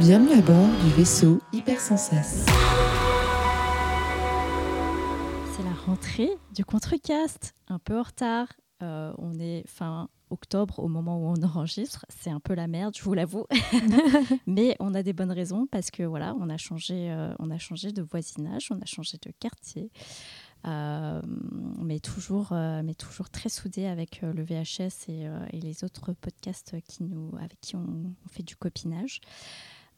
Bienvenue à bord du vaisseau Hypersensas. C'est la rentrée du Contrecast, un peu en retard. Euh, on est fin octobre au moment où on enregistre. C'est un peu la merde, je vous l'avoue. Mais on a des bonnes raisons parce que voilà, on a changé, euh, on a changé de voisinage, on a changé de quartier. Euh, mais, toujours, euh, mais toujours très soudés avec euh, le VHS et, et, les autres podcasts qui nous, avec qui on, on fait du copinage.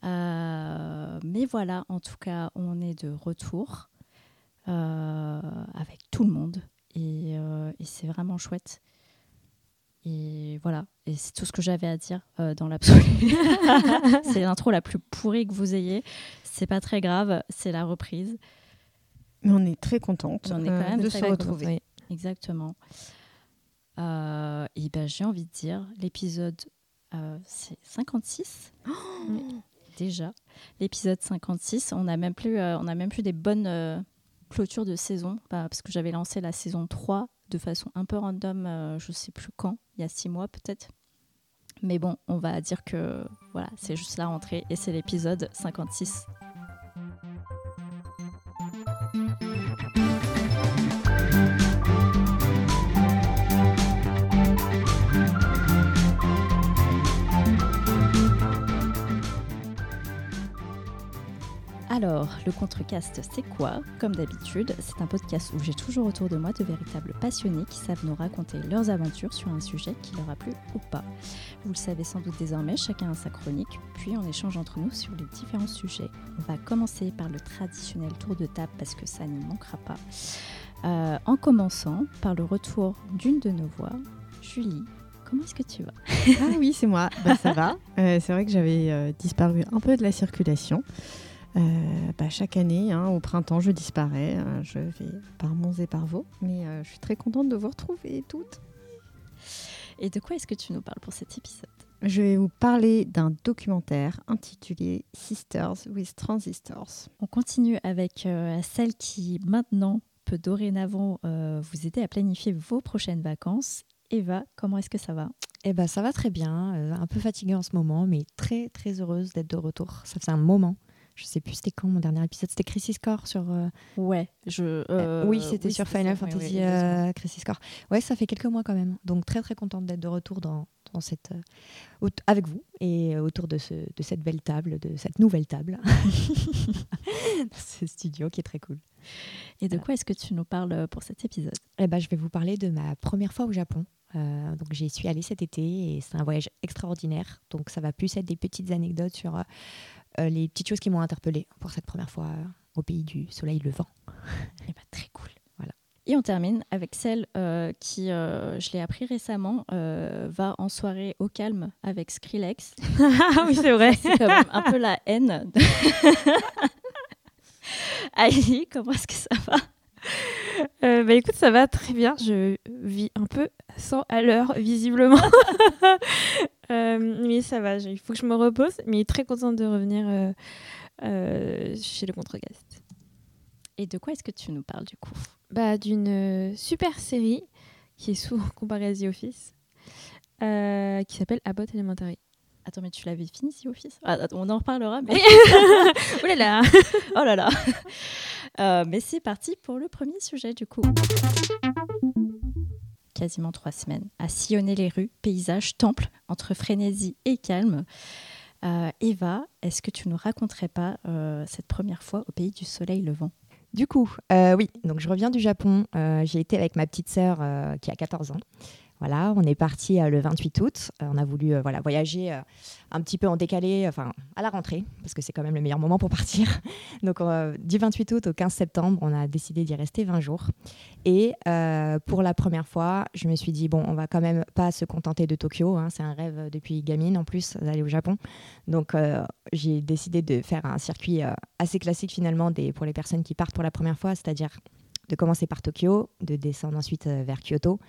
Euh, mais voilà, en tout cas, on est de retour avec tout le monde et, et c'est vraiment chouette. Et voilà, et c'est tout ce que j'avais à dire euh, dans l'absolu. c'est l'intro la plus pourrie que vous ayez. C'est pas très grave, c'est la reprise. Mais on est très contente on est quand même de se retrouver. oui, exactement. Euh, et ben j'ai envie de dire, l'épisode euh, c'est 56 déjà. L'épisode 56, on a même plus, euh, on a même plus des bonnes euh, clôtures de saison, bah, parce que j'avais lancé la saison 3 de façon un peu random, euh, je sais plus quand, il y a six mois peut-être. Mais bon, on va dire que voilà, c'est juste la rentrée et c'est l'épisode 56. Alors, le Contrecast, c'est quoi? Comme d'habitude, c'est un podcast où j'ai toujours autour de moi de véritables passionnés qui savent nous raconter leurs aventures sur un sujet qui leur a plu ou pas. Vous le savez sans doute désormais, chacun a sa chronique, puis on échange entre nous sur les différents sujets. On va commencer par le traditionnel tour de table parce que ça ne manquera pas. Euh, en commençant par le retour d'une de nos voix, Julie. Comment est-ce que tu vas? Ah oui, c'est moi. Bah, ça va. Euh, c'est vrai que j'avais euh, disparu un peu de la circulation. Euh, bah, chaque année, hein, au printemps, je disparais. Euh, je vais par Mons et par Vaux. Mais euh, je suis très contente de vous retrouver toutes. Et de quoi est-ce que tu nous parles pour cet épisode? Je vais vous parler d'un documentaire intitulé Sisters with Transistors. On continue avec euh, celle qui maintenant peut dorénavant euh, vous aider à planifier vos prochaines vacances. Eva, comment est-ce que ça va? Eh ben, ça va très bien, euh, un peu fatiguée en ce moment, mais très très heureuse d'être de retour. Ça faisait un moment. Je sais plus c'était quand mon dernier épisode, c'était Crisis Core sur. euh, Ouais, je. euh, oui, c'était sur Final ça, oui, Fantasy oui, euh, Crisis Core. Ouais, ça fait quelques mois quand même. Donc très très contente d'être de retour dans, dans cette, euh, avec vous et euh, autour de, ce, de cette belle table, de cette nouvelle table, ce studio qui est très cool. Et de quoi est-ce que tu nous parles euh, pour cet épisode? Eh ben, je vais vous parler de ma première fois au Japon. Euh, donc j'y suis allée cet été et c'est un voyage extraordinaire. Donc ça va plus être des petites anecdotes sur euh, euh, les petites choses qui m'ont interpellée pour cette première fois euh, au pays du soleil levant. Ben, très cool. Voilà. Et on termine avec celle euh, qui, euh, je l'ai appris récemment, euh, va en soirée au calme avec Skrillex. ah oui, c'est vrai. C'est quand même un peu la haine. de- Aïe, comment est-ce que ça va? Euh, bah écoute, ça va très bien. Je vis un peu sans à l'heure, visiblement. Euh, mais ça va, il faut que je me repose. Mais très contente de revenir euh, euh, chez le Contrecast. Et de quoi est-ce que tu nous parles du coup? Bah, D'une super série qui est souvent comparée à The Office, euh, qui s'appelle Abbott Elementary. Attends, mais tu l'avais fini, The Office? Ah, On en reparlera, mais... Oh là là oh là là Euh, Mais c'est parti pour le premier sujet, du coup. Quasiment trois semaines à sillonner les rues, paysages, temples, entre frénésie et calme. Euh, Eva, est-ce que tu nous raconterais pas euh, cette première fois au pays du soleil levant? Du coup, euh, oui, donc je reviens du Japon. J'ai été avec ma petite sœur qui a 14 ans. Voilà, on est parti euh, le 28 août. Euh, on a voulu euh, voilà, voyager un petit peu en décalé, enfin à la rentrée, parce que c'est quand même le meilleur moment pour partir. Donc du 28 août au 15 septembre, on a décidé d'y rester 20 jours. Et pour la première fois, je me suis dit, bon, on va quand même pas se contenter de Tokyo. hein, c'est un rêve depuis gamine en plus d'aller au Japon. Donc j'ai décidé de faire un circuit assez classique finalement pour les personnes qui partent pour la première fois, c'est-à-dire de commencer par Tokyo, de descendre ensuite vers Kyoto,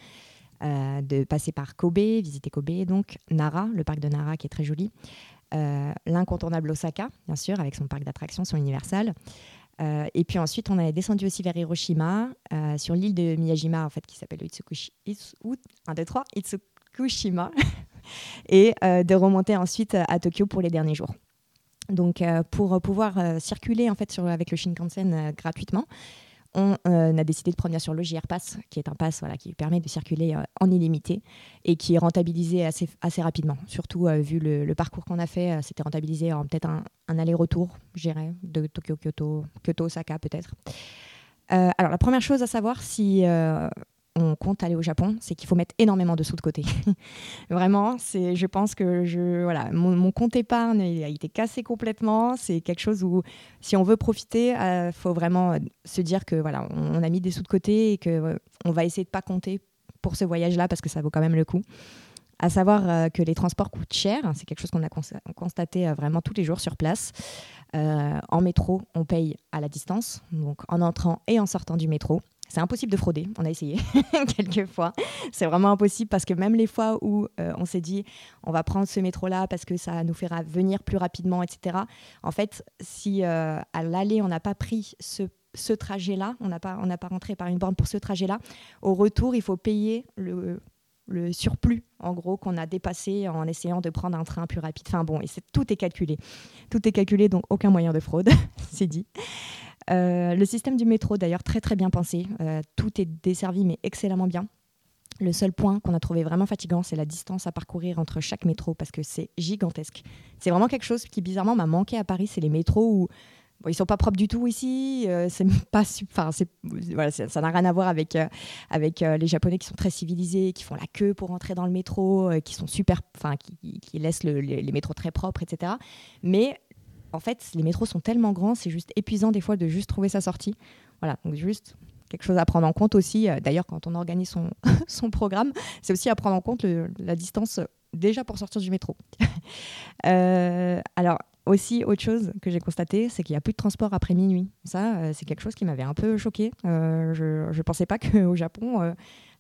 de passer par Kobe, visiter Kobe, donc Nara, le parc de Nara qui est très joli, euh, l'incontournable Osaka, bien sûr, avec son parc d'attractions, son Universal. Euh, et puis ensuite, on est descendu aussi vers Hiroshima, euh, sur l'île de Miyajima, en fait, qui s'appelle Itsukushi, Itsu- 1, 2, 3, Itsukushima, et euh, de remonter ensuite à Tokyo pour les derniers jours. Donc, pour pouvoir circuler en fait avec le Shinkansen gratuitement, on euh, a décidé de prendre bien sûr le JR Pass, qui est un pass voilà, qui permet de circuler euh, en illimité et qui est rentabilisé assez, assez rapidement. Surtout euh, vu le, parcours qu'on a fait, c'était rentabilisé en peut-être un, un aller-retour, je dirais, de Tokyo, Kyoto, Kyoto, Osaka peut-être. alors la première chose à savoir, si on compte aller au Japon, c'est qu'il faut mettre énormément de sous de côté. Vraiment, c'est, je pense que je, voilà, mon, compte épargne a été cassé complètement. C'est quelque chose où, si on veut profiter, il euh, faut vraiment se dire que voilà, on, a mis des sous de côté et que euh, on va essayer de pas compter pour ce voyage-là parce que ça vaut quand même le coup. À savoir euh, que les transports coûtent cher, c'est quelque chose qu'on a constaté vraiment tous les jours sur place. en métro, on paye à la distance, donc en entrant et en sortant du métro. C'est impossible de frauder. On a essayé quelques fois. C'est vraiment impossible parce que même les fois où euh, on s'est dit on va prendre ce métro-là parce que ça nous fera venir plus rapidement, etc. En fait, si euh, à l'aller on n'a pas pris ce, ce trajet-là, on n'a pas, pas rentré par une borne pour ce trajet-là, au retour, il faut payer le, le surplus, en gros, qu'on a dépassé en essayant de prendre un train plus rapide. Enfin bon, et tout est calculé. Tout est calculé, donc aucun moyen de fraude, c'est dit. Euh, le système du métro, d'ailleurs, très très bien pensé. Euh, tout est desservi, mais excellemment bien. Le seul point qu'on a trouvé vraiment fatigant, c'est la distance à parcourir entre chaque métro parce que c'est gigantesque. C'est vraiment quelque chose qui bizarrement m'a manqué à Paris, c'est les métros où bon, ils sont pas propres du tout ici. Euh, c'est pas, enfin, ça n'a rien à voir avec avec les Japonais qui sont très civilisés, qui font la queue pour entrer dans le métro, qui sont super, enfin, qui, laissent les, les, métros très propres, etc. Mais en fait, les métros sont tellement grands, c'est juste épuisant des fois de juste trouver sa sortie. Voilà, donc juste quelque chose à prendre en compte aussi. Euh, d'ailleurs, quand on organise son, son programme, c'est aussi à prendre en compte la distance euh, déjà pour sortir du métro. Euh, alors, aussi, autre chose que j'ai constaté, c'est qu'il n'y a plus de transport après minuit. Ça, c'est quelque chose qui m'avait un peu choqué. je ne pensais pas qu'au Japon,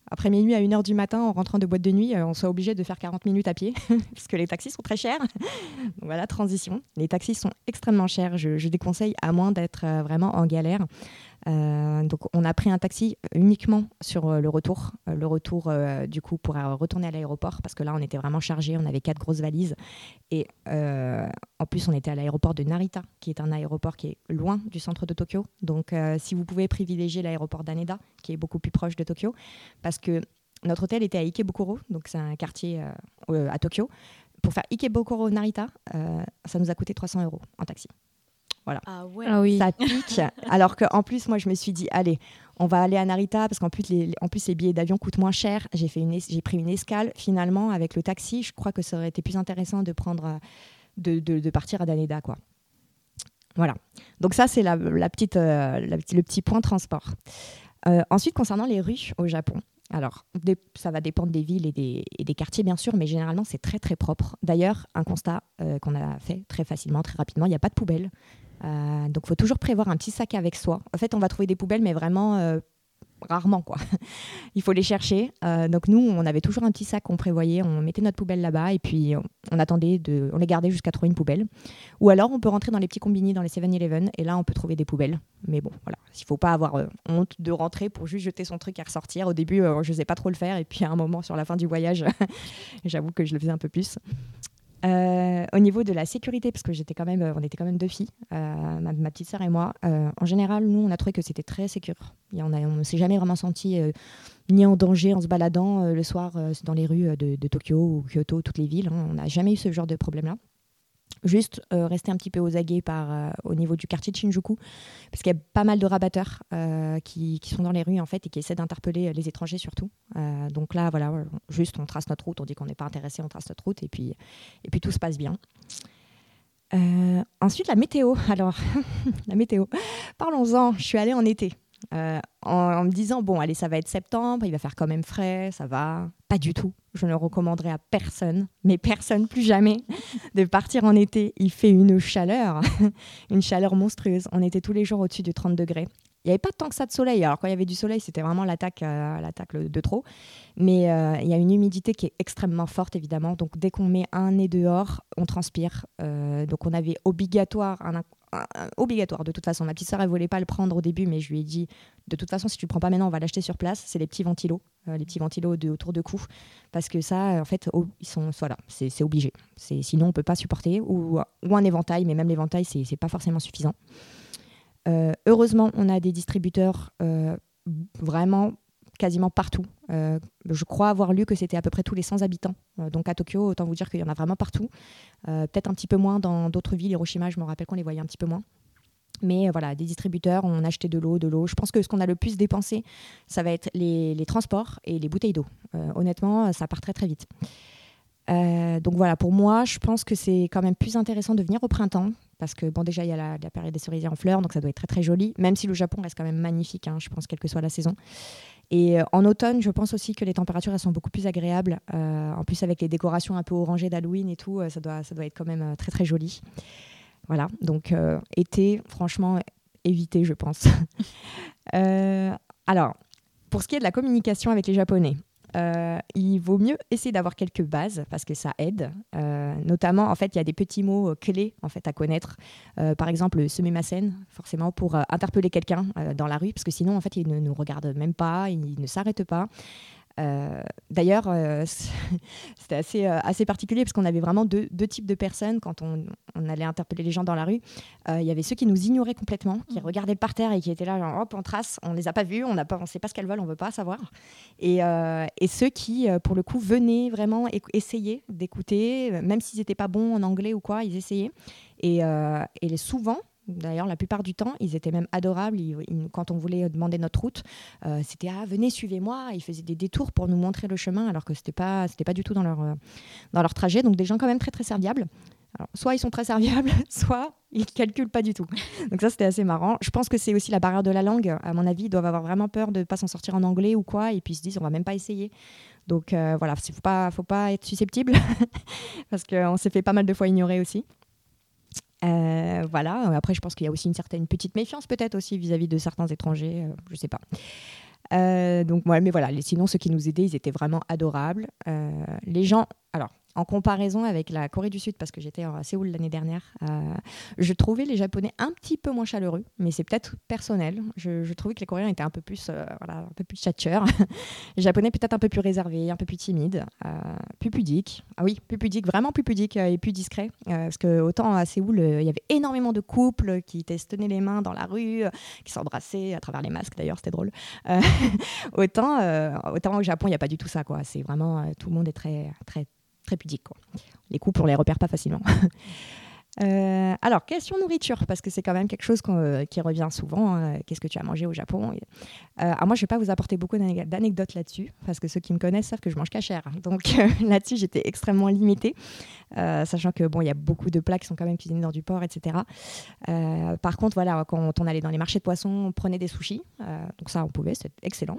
après minuit à 1h du matin en rentrant de boîte de nuit, euh, on soit obligé de faire 40 minutes à pied parce que les taxis sont très chers. voilà, transition. Les taxis sont extrêmement chers. Je, je déconseille à moins d'être euh, vraiment en galère. Euh, donc on a pris un taxi uniquement sur euh, le retour, euh, le retour du coup pour retourner à l'aéroport parce que là on était vraiment chargé, on avait quatre grosses valises et en plus on était à l'aéroport de Narita qui est un aéroport qui est loin du centre de Tokyo. Donc si vous pouvez privilégier l'aéroport d'Aneda qui est beaucoup plus proche de Tokyo parce que notre hôtel était à Ikebukuro, donc c'est un quartier à Tokyo. Pour faire Ikebukuro Narita, ça nous a coûté 300 euros en taxi. Voilà. Ah, ouais. ah oui. Ça pique. Alors qu'en plus, moi, je me suis dit, allez, on va aller à Narita parce qu'en plus, les, en plus, les billets d'avion coûtent moins cher. J'ai fait une, j'ai pris une escale. Finalement, avec le taxi, je crois que ça aurait été plus intéressant de prendre, de, de, partir à Daneda, quoi. Voilà. Donc ça, c'est la, la petite, euh, le petit point transport. Euh, ensuite, concernant les rues au Japon. Alors, ça va dépendre des villes et des, et des quartiers, bien sûr, mais généralement, c'est très, très propre. D'ailleurs, un constat euh, qu'on a fait très facilement, très rapidement, il n'y a pas de poubelle. Euh, donc, il faut toujours prévoir un petit sac avec soi. En fait, on va trouver des poubelles, mais vraiment euh, rarement quoi. Il faut les chercher. Euh, donc nous, on avait toujours un petit sac qu'on prévoyait, on mettait notre poubelle là-bas et puis on, attendait de, on les gardait jusqu'à trouver une poubelle. Ou alors on peut rentrer dans les petits combini dans les 7-Eleven et là on peut trouver des poubelles. Mais bon, voilà, il faut pas avoir honte de rentrer pour juste jeter son truc et ressortir. Au début, je sais pas trop le faire et puis à un moment sur la fin du voyage, j'avoue que je le faisais un peu plus. Euh, au niveau de la sécurité, parce que j'étais quand même, on était quand même deux filles, euh, ma, petite sœur et moi. Euh, en général, nous, on a trouvé que c'était très sécur. on ne s'est jamais vraiment senti ni en danger en se baladant le soir dans les rues de, Tokyo ou Kyoto, toutes les villes. Hein. On n'a jamais eu ce genre de problème-là juste euh, rester un petit peu aux aguets par, euh, au niveau du quartier de Shinjuku, parce qu'il y a pas mal de rabatteurs euh, qui, qui, sont dans les rues en fait et qui essaient d'interpeller les étrangers surtout. donc là, voilà, juste on trace notre route, on dit qu'on n'est pas intéressé, on trace notre route et puis, et puis tout se passe bien. ensuite, la météo. Alors, la météo. Parlons-en. Je suis allée en été. Euh, en, me disant bon allez ça va être septembre, il va faire quand même frais, ça va. Pas du tout. Je ne recommanderais à personne, mais personne plus jamais, de partir en été. Il fait une chaleur, une chaleur monstrueuse. On était tous les jours au-dessus de 30 degrés. il n'y avait pas tant que ça de soleil. Alors quand il y avait du soleil, c'était vraiment l'attaque euh, l'attaque de trop. Mais euh, il y a une humidité qui est extrêmement forte, évidemment. Donc dès qu'on met un nez dehors, on transpire. Donc on avait obligatoire un, obligatoire de toute façon. Ma petite soeur, elle voulait pas le prendre au début, mais je lui ai dit de toute façon, si tu le prends pas maintenant, on va l'acheter sur place. C'est les petits ventilos, les petits ventilos de, autour de cou, parce que ça, en fait, ils sont voilà, c'est obligé. Sinon, on peut pas supporter ou, ou un éventail, mais même l'éventail, c'est pas forcément suffisant. Euh, heureusement, on a des distributeurs euh, vraiment quasiment partout. Euh, je crois avoir lu que c'était à peu près tous les 100 habitants. donc à Tokyo, autant vous dire qu'il y en a vraiment partout. Peut-être un petit peu moins dans d'autres villes. Hiroshima, je me rappelle qu'on les voyait un petit peu moins. Mais voilà, des distributeurs, on achetait de l'eau, de l'eau. Je pense que ce qu'on a le plus dépensé, ça va être les, les transports et les bouteilles d'eau. honnêtement, ça part très très vite. donc voilà, pour moi, je pense que c'est quand même plus intéressant de venir au printemps parce que bon déjà il y a la, période des cerisiers en fleurs, donc ça doit être très très joli, même si le Japon reste quand même magnifique, hein, je pense, quelle que soit la saison. Et euh, en automne, je pense aussi que les températures sont beaucoup plus agréables. Euh, en plus avec les décorations un peu orangées d'Halloween et tout, euh, ça, doit, ça doit être quand même très très joli. Voilà, donc été, franchement, éviter, je pense. alors, pour ce qui est de la communication avec les Japonais, euh, il vaut mieux essayer d'avoir quelques bases parce que ça aide. Euh, notamment, en fait, il y a des petits mots euh, clés en fait à connaître. par exemple, semer ma scène, forcément pour interpeller quelqu'un dans la rue, parce que sinon, en fait, il ne nous regarde même pas, il ne s'arrête pas. Euh, d'ailleurs, euh, c'était assez, euh, assez particulier parce qu'on avait vraiment deux, types de personnes quand on, allait interpeller les gens dans la rue. Il y avait ceux qui nous ignoraient complètement, qui mmh. regardaient par terre et qui étaient là, genre, hop, on trace, on les a pas vus, on ne sait pas ce qu'elles veulent, on veut pas savoir. Et, et ceux qui, pour le coup, venaient vraiment essayer d'écouter, même s'ils n'étaient pas bons en anglais ou quoi, ils essayaient. Et, et souvent, D'ailleurs, la plupart du temps, ils étaient même adorables. quand on voulait demander notre route, euh, c'était ah venez suivez-moi. Ils faisaient des détours pour nous montrer le chemin, alors que c'était pas c'était pas du tout dans leur euh, dans leur trajet. Donc des gens quand même très très serviables. soit ils sont très serviables, soit ils calculent pas du tout. Donc ça c'était assez marrant. Je pense que c'est aussi la barrière de la langue. À mon avis, ils doivent avoir vraiment peur de ne pas s'en sortir en anglais ou quoi, et puis ils se disent on va même pas essayer. Donc euh, voilà, il faut pas faut pas être susceptible parce qu'on s'est fait pas mal de fois ignorer aussi. Euh, voilà. Après, je pense qu'il y a aussi une certaine petite méfiance peut-être aussi vis-à-vis de certains étrangers. Euh, je sais pas. Euh, donc, ouais, mais voilà. Sinon, ceux qui nous aidaient, ils étaient vraiment adorables. les gens. Alors, en comparaison avec la Corée du Sud, parce que j'étais à Séoul l'année dernière, euh, je trouvais les Japonais un petit peu moins chaleureux, mais c'est peut-être personnel. Je, trouvais que les Coréens étaient un peu plus, euh, voilà, un peu plus les Japonais peut-être un peu plus réservés, un peu plus timides, euh, plus pudiques. Ah oui, plus pudiques, vraiment plus pudiques et plus discrets. parce que autant à Séoul, il y avait énormément de couples qui se tenaient les mains dans la rue, qui s'embrassaient à travers les masques. D'ailleurs, c'était drôle. autant, autant au Japon, il n'y a pas du tout ça. C'est vraiment tout le monde est très, très Les couples, on les repère pas facilement. Euh, alors, question nourriture, parce que c'est quand même quelque chose euh, qui revient souvent. Hein. Qu'est-ce que tu as mangé au Japon euh, moi, je vais pas vous apporter beaucoup d'anecdotes là-dessus, parce que ceux qui me connaissent savent que je mange cachère. Donc là-dessus, j'étais extrêmement limitée, sachant que bon, il y a beaucoup de plats qui sont quand même cuisinés dans du porc, etc. par contre, voilà, quand on allait dans les marchés de poissons, on prenait des sushis, donc ça, on pouvait, c'était excellent.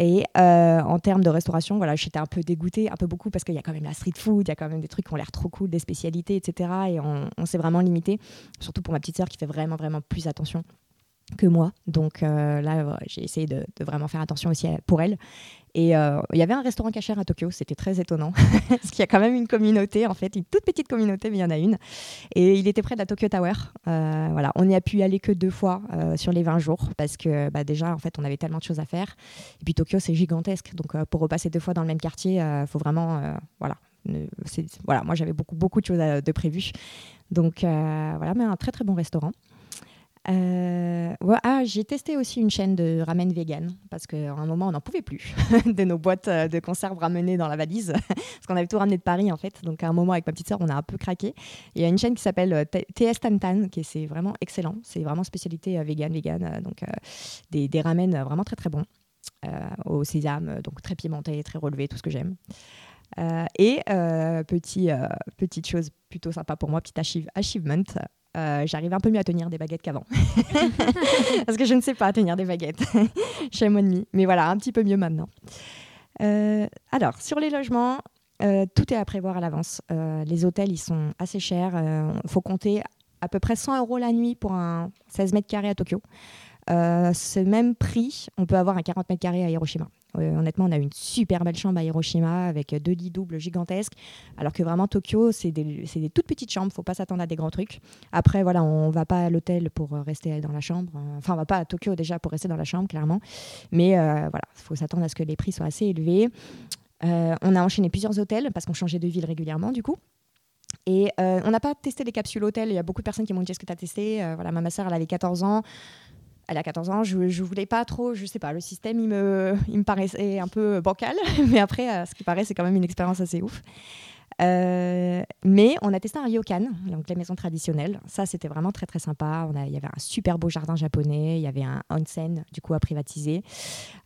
Et euh, en termes de restauration, voilà, j'étais un peu dégoûtée, un peu beaucoup, parce qu'il y a quand même la street food, il y a quand même des trucs qui ont l'air trop cool, des spécialités, etc. Et on, s'est vraiment limité, surtout pour ma petite sœur qui fait vraiment, vraiment plus attention que moi. Donc euh, là, j'ai essayé de, vraiment faire attention aussi pour elle. Et euh, il y avait un restaurant cachère à Tokyo, c'était très étonnant, parce qu'il y a quand même une communauté, en fait, une toute petite communauté, mais il y en a une. Et il était près de la Tokyo Tower. Euh, voilà, on n'y a pu y aller que deux fois sur les 20 jours, parce que bah, déjà, en fait, on avait tellement de choses à faire. Et puis Tokyo, c'est gigantesque, donc pour repasser deux fois dans le même quartier, il faut vraiment, voilà. voilà, moi j'avais beaucoup beaucoup de choses de prévues, donc voilà, mais un très très bon restaurant. Euh, ah, j'ai testé aussi une chaîne de ramen vegan parce qu'à un moment on n'en pouvait plus de nos boîtes euh, de conserve ramenées dans la valise parce qu'on avait tout ramené de Paris en fait. Donc à un moment avec ma petite sœur on a un peu craqué. Il y a une chaîne qui s'appelle euh, TS Tantan qui c'est vraiment excellent. C'est vraiment spécialité vegan vegan donc des, des, ramen vraiment très très bons au sésame donc très pimenté, très relevé, tout ce que j'aime. et petit, petite chose plutôt sympa pour moi, petit achievement, euh, j'arrive un peu mieux à tenir des baguettes qu'avant. Parce que je ne sais pas tenir des baguettes. Chez moi demi. Mais voilà, un petit peu mieux maintenant. Euh, alors, sur les logements, euh, tout est à prévoir à l'avance. les hôtels, ils sont assez chers. Il faut compter à peu près 100 euros la nuit pour un 16 mètres carrés à Tokyo. Ce même prix, on peut avoir un 40 mètres carrés à Hiroshima. Euh, honnêtement, on a une super belle chambre à Hiroshima avec deux lits doubles gigantesques. Alors que vraiment, Tokyo, c'est des, toutes petites chambres. faut pas s'attendre à des grands trucs. Après, voilà, on va pas à l'hôtel pour rester dans la chambre. Enfin, on va pas à Tokyo déjà pour rester dans la chambre, clairement. Mais euh, voilà, il faut s'attendre à ce que les prix soient assez élevés. Euh, on a enchaîné plusieurs hôtels parce qu'on changeait de ville régulièrement, du coup. Et euh, on n'a pas testé les capsules hôtels. Il y a beaucoup de personnes qui m'ont dit Est-ce que tu as testé? Euh, Voilà, ma soeur, elle avait 14 ans. Elle a 14 ans, je, je voulais pas trop, je sais pas, le système, il me, il me paraissait un peu bancal. Mais après, ce qui paraît, c'est quand même une expérience assez ouf. Euh, mais on a testé un ryokan, donc les maisons traditionnelles. Ça, c'était vraiment très très sympa. Il y avait un super beau jardin japonais, il y avait un onsen du coup à privatiser.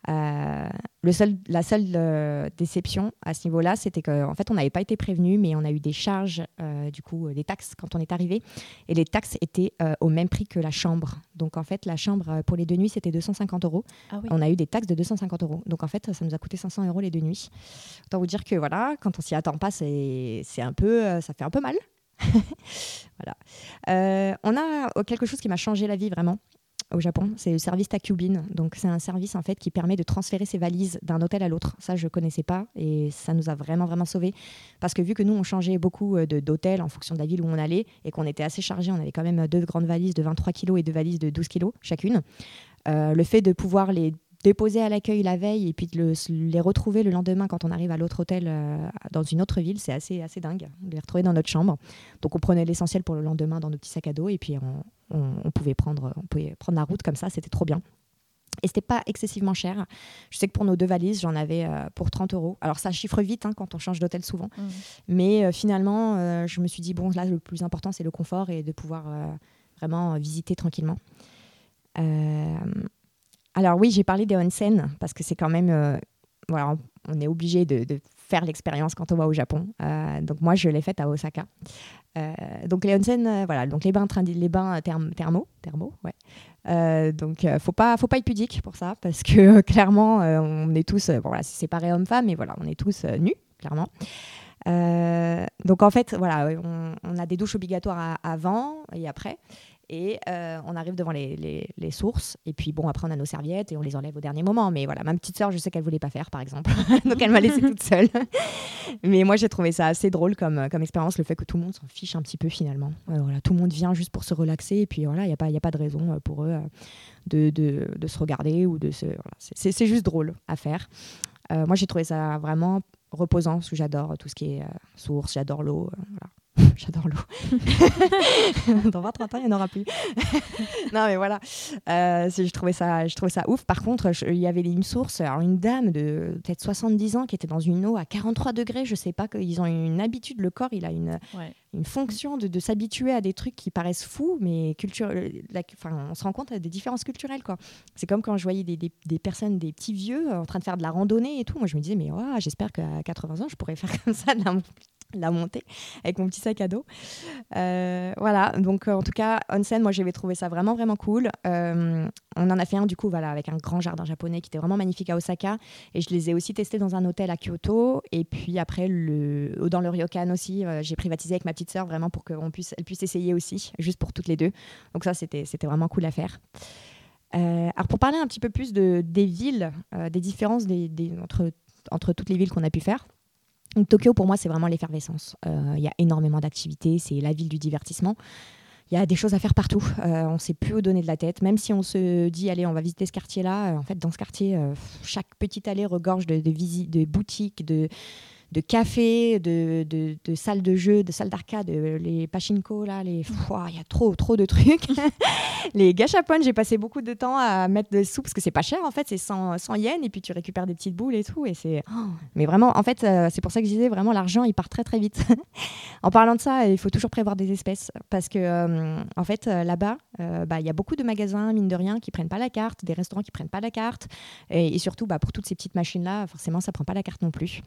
Euh, le seul, la seule euh, déception à ce niveau-là, c'était qu'en fait, on n'avait pas été prévenu, mais on a eu des charges, euh, du coup, euh, des taxes quand on est arrivé. Et les taxes étaient au même prix que la chambre. Donc en fait, la chambre pour les deux nuits, c'était 250 euros. Ah oui. On a eu des taxes de 250 euros. Donc en fait, ça nous a coûté 500 euros les deux nuits. Autant vous dire que voilà, quand on s'y attend pas, c'est un peu, ça fait un peu mal. voilà. On a quelque chose qui m'a changé la vie vraiment au Japon, c'est le service Takubin. Donc c'est un service en fait qui permet de transférer ses valises d'un hôtel à l'autre. Ça je connaissais pas et ça nous a vraiment vraiment sauvés parce que vu que nous on changeait beaucoup euh, d'hôtels en fonction de la ville où on allait et qu'on était assez chargé, on avait quand même deux grandes valises de 23 kilos et deux valises de 12 kilos chacune. Euh, le fait de pouvoir les déposer à l'accueil la veille et puis de le- les retrouver le lendemain quand on arrive à l'autre hôtel euh, dans une autre ville, c'est assez, assez dingue de les retrouver dans notre chambre. Donc on prenait l'essentiel pour le lendemain dans nos petits sacs à dos et puis on, on- on pouvait, prendre, on pouvait prendre la route comme ça, c'était trop bien. Et c'était pas excessivement cher. Je sais que pour nos deux valises, j'en avais euh, pour 30 euros. Alors ça chiffre vite hein, quand on change d'hôtel souvent. Mm. Mais euh, finalement, euh, je me suis dit, bon, là, le plus important, c'est le confort et de pouvoir vraiment visiter tranquillement. Alors oui, j'ai parlé des onsen parce que c'est quand même, euh, voilà, on, est obligé de, faire l'expérience quand on va au Japon. Euh, donc moi, je l'ai faite à Osaka. Euh, donc les onsen, voilà, donc les bains, les bains therm- thermaux, thermaux, ouais. Donc faut pas, faut pas être pudique pour ça parce que clairement, on est tous, bon, voilà, c'est séparé homme-femme, mais voilà, on est tous nus, clairement. Donc en fait, voilà, on, a des douches obligatoires avant et après. Et euh, on arrive devant les, les- sources. Et puis bon, après on a nos serviettes et on les enlève au dernier moment. Mais voilà, ma petite sœur, je sais qu'elle voulait pas faire, par exemple. donc elle m'a laissée toute seule. Mais moi, j'ai trouvé ça assez drôle comme, comme expérience, le fait que tout le monde s'en fiche un petit peu finalement. Euh, voilà, tout le monde vient juste pour se relaxer. Et puis voilà, il n'y a, pas- a pas de raison euh, pour eux euh, de, de- de se regarder ou de se. voilà, c'est- juste drôle à faire. Euh, moi, j'ai trouvé ça vraiment reposant parce que j'adore tout ce qui est euh, source, j'adore l'eau. euh, voilà. J'adore l'eau. Dans 20-30 ans, il n'y en aura plus. non, mais voilà. Euh, je, trouvais ça, je trouvais ça ouf. Par contre, il y avait une source, alors une dame de peut-être 70 ans qui était dans une eau à 43 degrés. Je sais pas, qu'ils ont une habitude, le corps, il a une, Ouais. Une fonction de, s'habituer à des trucs qui paraissent fous, mais culture, la- enfin, on se rend compte des différences culturelles. quoi. C'est comme quand je voyais des, des- personnes, des petits vieux, euh, en train de faire de la randonnée et tout. Moi, je me disais, mais ouah, j'espère qu'à 80 ans, je pourrais faire comme ça de la, montée avec mon petit sac à dos. Euh, voilà, donc euh, en tout cas, onsen, moi, j'avais trouvé ça vraiment, vraiment cool. Euh, on en a fait un, du coup, voilà, avec un grand jardin japonais qui était vraiment magnifique à Osaka. Et je les ai aussi testés dans un hôtel à Kyoto. Et puis après, dans le ryokan aussi, euh, j'ai privatisé avec ma petite sœur vraiment pour qu'elle puisse, puisse essayer aussi, juste pour toutes les deux. Donc ça, c'était vraiment cool à faire. Euh, alors pour parler un petit peu plus de, des villes, euh, des différences des, entre, entre toutes les villes qu'on a pu faire. Donc, Tokyo, pour moi, c'est vraiment l'effervescence. Il y a énormément d'activités, c'est la ville du divertissement. Il y a des choses à faire partout. Euh, on ne sait plus où donner de la tête. Même si on se dit, allez, on va visiter ce quartier-là, euh, en fait, dans ce quartier, euh, chaque petite allée regorge de, de, boutiques, de, de cafés, de, de, de salles de jeux, de salles d'arcade, euh, les pachinko, là, les... Ouah, il y a trop, trop de trucs. les gachapon, j'ai passé beaucoup de temps à mettre des sous parce que c'est pas cher, en fait, c'est 100, 100 yens et puis tu récupères des petites boules et tout. Et c'est... oh. Mais vraiment, en fait, euh, c'est pour ça que je disais, vraiment, l'argent, il part très, très vite. en parlant de ça, il faut toujours prévoir des espèces parce que, euh, en fait, là-bas, euh, bah, il y a beaucoup de magasins, mine de rien, qui prennent pas la carte, des restaurants qui prennent pas la carte. Et, et surtout, bah, pour toutes ces petites machines-là, forcément, ça prend pas la carte non plus.